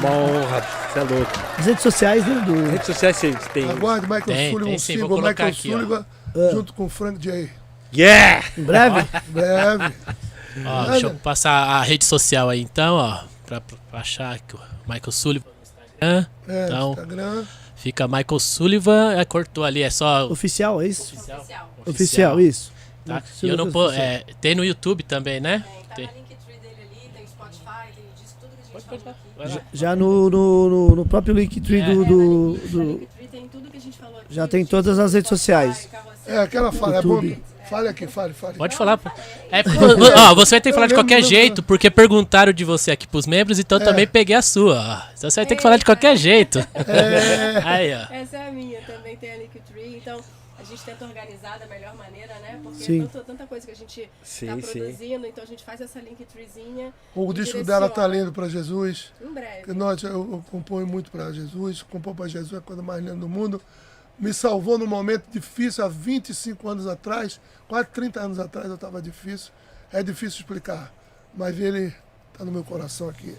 B: Uma honra, você é louco.
A: As redes sociais, né? Do...
B: Redes sociais vocês têm.
D: Aguarde Michael
C: Tem,
D: Sullivan,
C: tem sim,
D: Michael
C: aqui, ó.
D: Sullivan,
A: Ah.
D: junto com Frank J.
B: Yeah!
A: Em breve?
D: Em breve.
C: Ó, deixa eu passar a rede social aí então, ó. Pra, pra achar que o Michael Sullivan no Instagram.
D: É,
C: Então,
D: Instagram.
C: Fica Michael Sullivan, é, cortou ali, é só
A: Oficial, é isso?
E: Oficial.
A: Oficial, isso.
C: Tá?
A: Oficial,
C: E eu não
A: oficial.
C: é, tem no YouTube também, né?
E: Tem, tá
C: Tem.
E: na Linktree dele ali, tem Spotify, tem disco, tudo que a gente falou aqui.
C: Vai lá.
A: Já no, no, no, no próprio Linktree
C: É.
A: do,
E: É,
A: do,
E: na Link- na
A: do-
E: Linktree tem tudo que a gente falou aqui.
A: Já tem todas as redes
E: Spotify,
A: sociais.
D: É aquela fala, é bom. Fale aqui, fale, fale.
C: Pode falar. É, ó, você vai ter que falar de qualquer jeito, porque perguntaram de você aqui pros membros, então eu
D: É.
C: também peguei a sua. ó. Então você vai ter que falar de qualquer jeito.
D: É,
C: Aí, ó.
E: Essa é a minha, também tem a Linktree, então a gente tenta organizar da melhor maneira, né? Porque
A: Sim.
E: é tanta, coisa que a gente
B: Sim,
E: tá
B: sim.
E: produzindo, então a gente faz essa Linktreezinha
D: o disco dela tá lindo para Jesus.
E: em breve.
D: nós, eu, eu componho muito para Jesus, compor para Jesus é a coisa mais linda do mundo. Me salvou num momento difícil, há 25 anos atrás, quase 30 anos atrás eu estava difícil. É difícil explicar, mas ele está no meu coração aqui,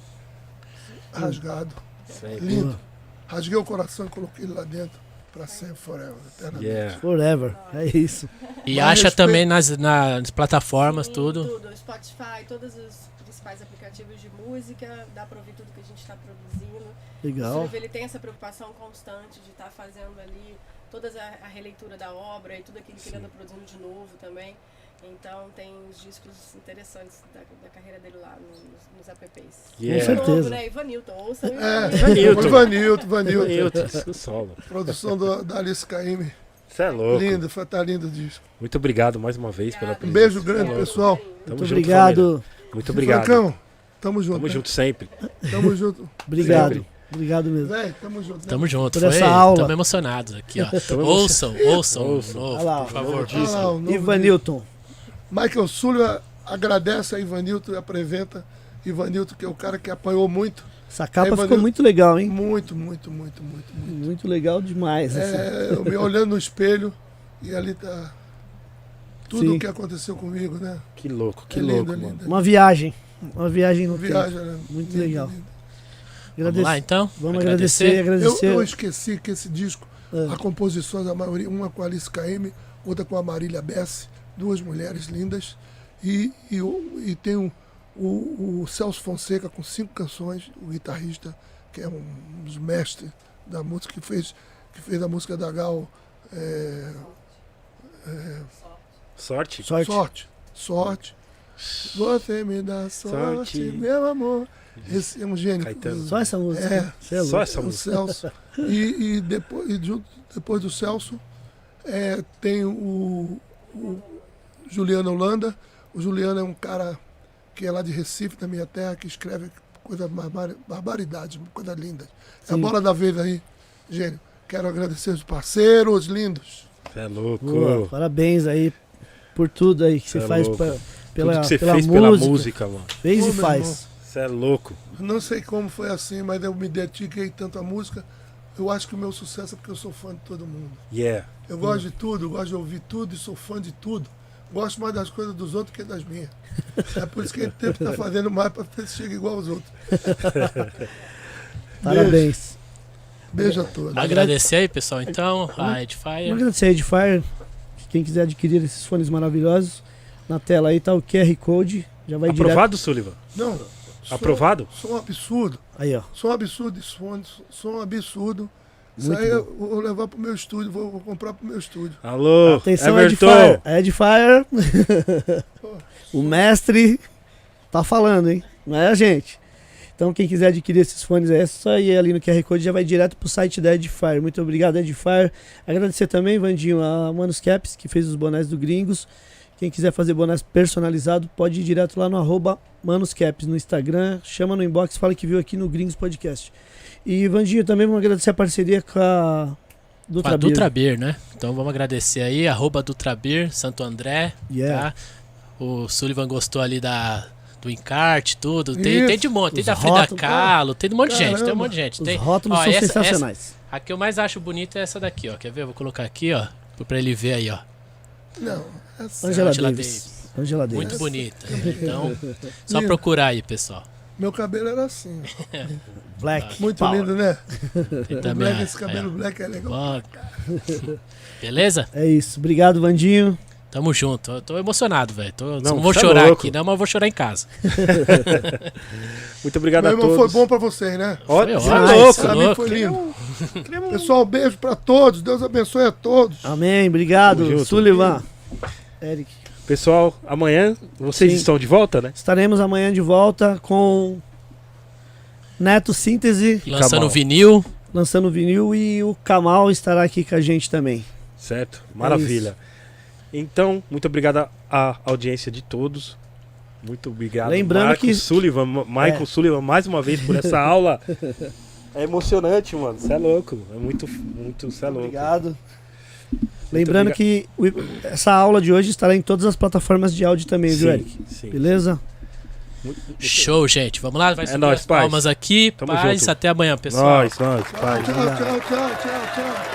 D: rasgado,
B: Sempre.
D: lindo. Rasguei o coração e coloquei ele lá dentro para sempre, forever, eternamente.
B: Yeah.
A: Forever. É isso.
C: E acha
D: respeito.
C: também nas, nas plataformas,
E: Sim,
C: tudo.
E: Tudo, Spotify, todos os principais aplicativos de música, dá pra ouvir tudo que a gente está produzindo. O
A: Legal.
E: Silvio, ele tem essa preocupação constante de estar fazendo ali toda a, a releitura da obra e tudo aquilo que ele anda produzindo de novo também. Então tem os discos interessantes da, da carreira dele lá nos, nos apps.
B: Yeah.
A: Com certeza.
E: Novo, né? Ivanilton, ouça
D: É,
B: Ivanilton.
D: Ivanilton, Ivanilton.
B: Newton, isso solo.
D: Produção do, da Alice Caymmi.
B: Você é louco.
D: Lindo, foi tá lindo o disco.
B: Muito obrigado mais uma vez pela
D: Um
B: presença.
D: beijo
B: Cê
D: grande,
B: é
D: pessoal.
B: Tamo
A: Muito
B: junto,
A: obrigado.
B: família. Muito obrigado.
D: Francão, tamo junto.
B: Tamo
D: né?
B: junto sempre.
D: Tamo junto.
A: Obrigado.
B: Sempre.
A: Obrigado mesmo.
D: Véi, tamo junto. né?
C: Tamo junto,
A: Por
C: foi?
A: essa aula.
C: Tamo emocionados aqui, ó.
B: Tamo
C: ouçam, ouçam,
B: Ouçam.
C: novo,
A: lá,
C: por favor.
D: Lá,
A: Ivanilton.
D: Michael Sullivan agradece a Ivanilton e apresenta Ivanilton, que é o cara que apanhou muito.
A: Essa capa ficou
D: Ivanilton.
A: muito legal, hein?
D: Muito, muito, muito, muito, muito.
A: Muito legal demais. assim.
D: É, eu me olhando no espelho e ali tá tudo o que aconteceu comigo, né?
B: Que louco, que
D: é lindo,
B: louco,
D: é
B: mano.
D: lindo.
A: Uma viagem. Uma viagem no
D: Uma
A: tempo.
D: viagem, né?
A: Muito
D: Lindo,
A: legal.
D: lindo.
C: Vamos lá, então?
A: Vamos agradecer, agradecer.
D: Eu, eu esqueci que esse disco,
A: Ah.
D: a composições, a maioria, uma com a Alice KM, outra com a Marília Bessi, duas mulheres lindas. E, e, e tem o, o, o Celso Fonseca com cinco canções, o guitarrista, que é um dos mestres da música, que fez, que fez a música da Gal. é,
B: Sorte?
A: Sorte.
D: sorte. Sorte. Você me dá sorte,
B: Sorte.
D: meu amor. Esse é um gênio.
B: Caetano.
A: Só essa música.
D: É.
A: É
B: Só essa
D: o
B: música.
D: Celso. E, e depois, e junto, depois do Celso, é, tem o, o Juliano Holanda. O Juliano é um cara que é lá de Recife, da minha terra, que escreve coisa barbar, barbaridade, coisa linda. É a bola da vez aí, gênio. Quero agradecer os parceiros lindos.
B: Você é louco.
A: Boa, parabéns aí por tudo aí que
B: Cê
A: você
B: é
A: faz pra- pela,
B: Tudo que você
A: pela
B: fez
A: música.
B: pela música, mano.
A: Fez
D: Ô,
A: e faz.
B: Você é louco.
D: Não sei como foi assim, mas eu me dediquei tanto à música. Eu acho que o meu sucesso é porque eu sou fã de todo mundo.
B: Yeah.
D: Eu gosto de tudo, eu gosto de ouvir tudo e sou fã de tudo. Gosto mais das coisas dos outros que das minhas. É por isso que a gente tenta estar fazendo mais para ver se chega igual aos outros.
A: Parabéns.
D: Beijo a todos.
C: Agradecer aí, pessoal, então, a Edifier.
A: agradecer a Edifier. Quem quiser adquirir esses fones maravilhosos, na tela aí tá o QR Code. Já vai direto.
B: Aprovado, Sullivan?
D: Não. som-
B: Aprovado?
D: Som um absurdo.
A: Aí, ó.
D: Som absurdo esse fone. Som um absurdo. Isso aí
A: bom.
D: eu vou levar pro meu estúdio, vou, vou comprar pro meu estúdio.
B: Alô,
A: Atenção,
B: Everton.
A: Edifier. A Edifier. o mestre tá falando, hein? Não é a gente. Então, quem quiser adquirir esses fones, é só ir ali no QR Code já vai direto pro site da Edifier. Muito obrigado, Edifier. Agradecer também, Vandinho, a Manos Caps, que fez os bonés do Gringos. Quem quiser fazer bonés personalizado, pode ir direto lá no arroba Manos Caps no Instagram. Chama no inbox, fala que viu aqui no Gringos Podcast. E, Vandinho, também vamos agradecer a parceria com a
C: Com
A: Dutra
C: a
A: Beer.
C: Dutra Beer, né? Então vamos agradecer aí, arroba Dutra Beer, Santo André,
A: Yeah.
C: tá? O Sullivan gostou ali da, do encarte, tudo. Tem, tem de monte, tem
A: Os
C: da Frida
A: rótulos,
C: Kahlo, tem de um monte de gente, tem um monte de gente.
A: Os
C: Tem,
A: rótulos
C: ó,
A: são
C: essa-
A: sensacionais.
C: A que eu mais acho bonita é essa daqui, ó. Quer ver? Eu vou colocar aqui, ó. Pra ele ver aí, ó.
D: Não, essa,
A: Angela,
C: Angela
A: Davis.
C: Davis.
A: Angela Davis.
C: Muito bonita. Então, só procurar aí, pessoal.
D: meu cabelo era assim.
A: Black.
D: Muito
A: Power.
D: lindo, né? Black, esse
C: aí,
D: cabelo
C: ó.
D: black é legal.
C: Beleza?
A: É isso. Obrigado, Vandinho.
C: Tamo junto. Eu tô emocionado, velho. Tô-
B: Não,
C: Não, vou
B: é
C: chorar
B: louco.
C: aqui, não, mas eu vou chorar em casa.
B: Muito obrigado
D: Meu
B: a
D: irmão
B: todos.
D: foi bom pra vocês, né?
B: Olha,
C: Foi
B: é
C: ótimo.
B: louco.
C: É
D: Pra mim foi lindo. Pessoal, beijo pra todos. Deus abençoe a todos.
A: Amém. Obrigado. Sullivan. Eric.
B: Pessoal, amanhã vocês
A: Sim.
B: estão de volta, né?
A: Estaremos amanhã de volta com Neto Síntese
C: Lançando vinil.
A: lançando vinil e o Kamal estará aqui com a gente também.
B: Certo? Maravilha. Então, muito obrigado à- audiência de todos. Muito obrigado,
A: Lembrando
B: Marco
A: que-
B: Sullivan, Michael
A: É.
B: Sullivan, mais uma vez por essa aula. É emocionante, mano. Você é louco. É muito, muito, você é louco.
A: Obrigado. Lembrando que o- essa aula de hoje estará em todas as plataformas de áudio também, viu,
B: Sim,
A: Eric?
B: sim.
A: Beleza?
C: Show, gente. Vamos lá, vai
B: É
C: subir
B: nóis,
C: as
B: paz.
C: palmas aqui.
B: Tamo
C: Paz,
B: junto.
C: até amanhã, pessoal.
B: Nós, nós, pai.
D: Tchau, tchau, tchau, tchau, tchau.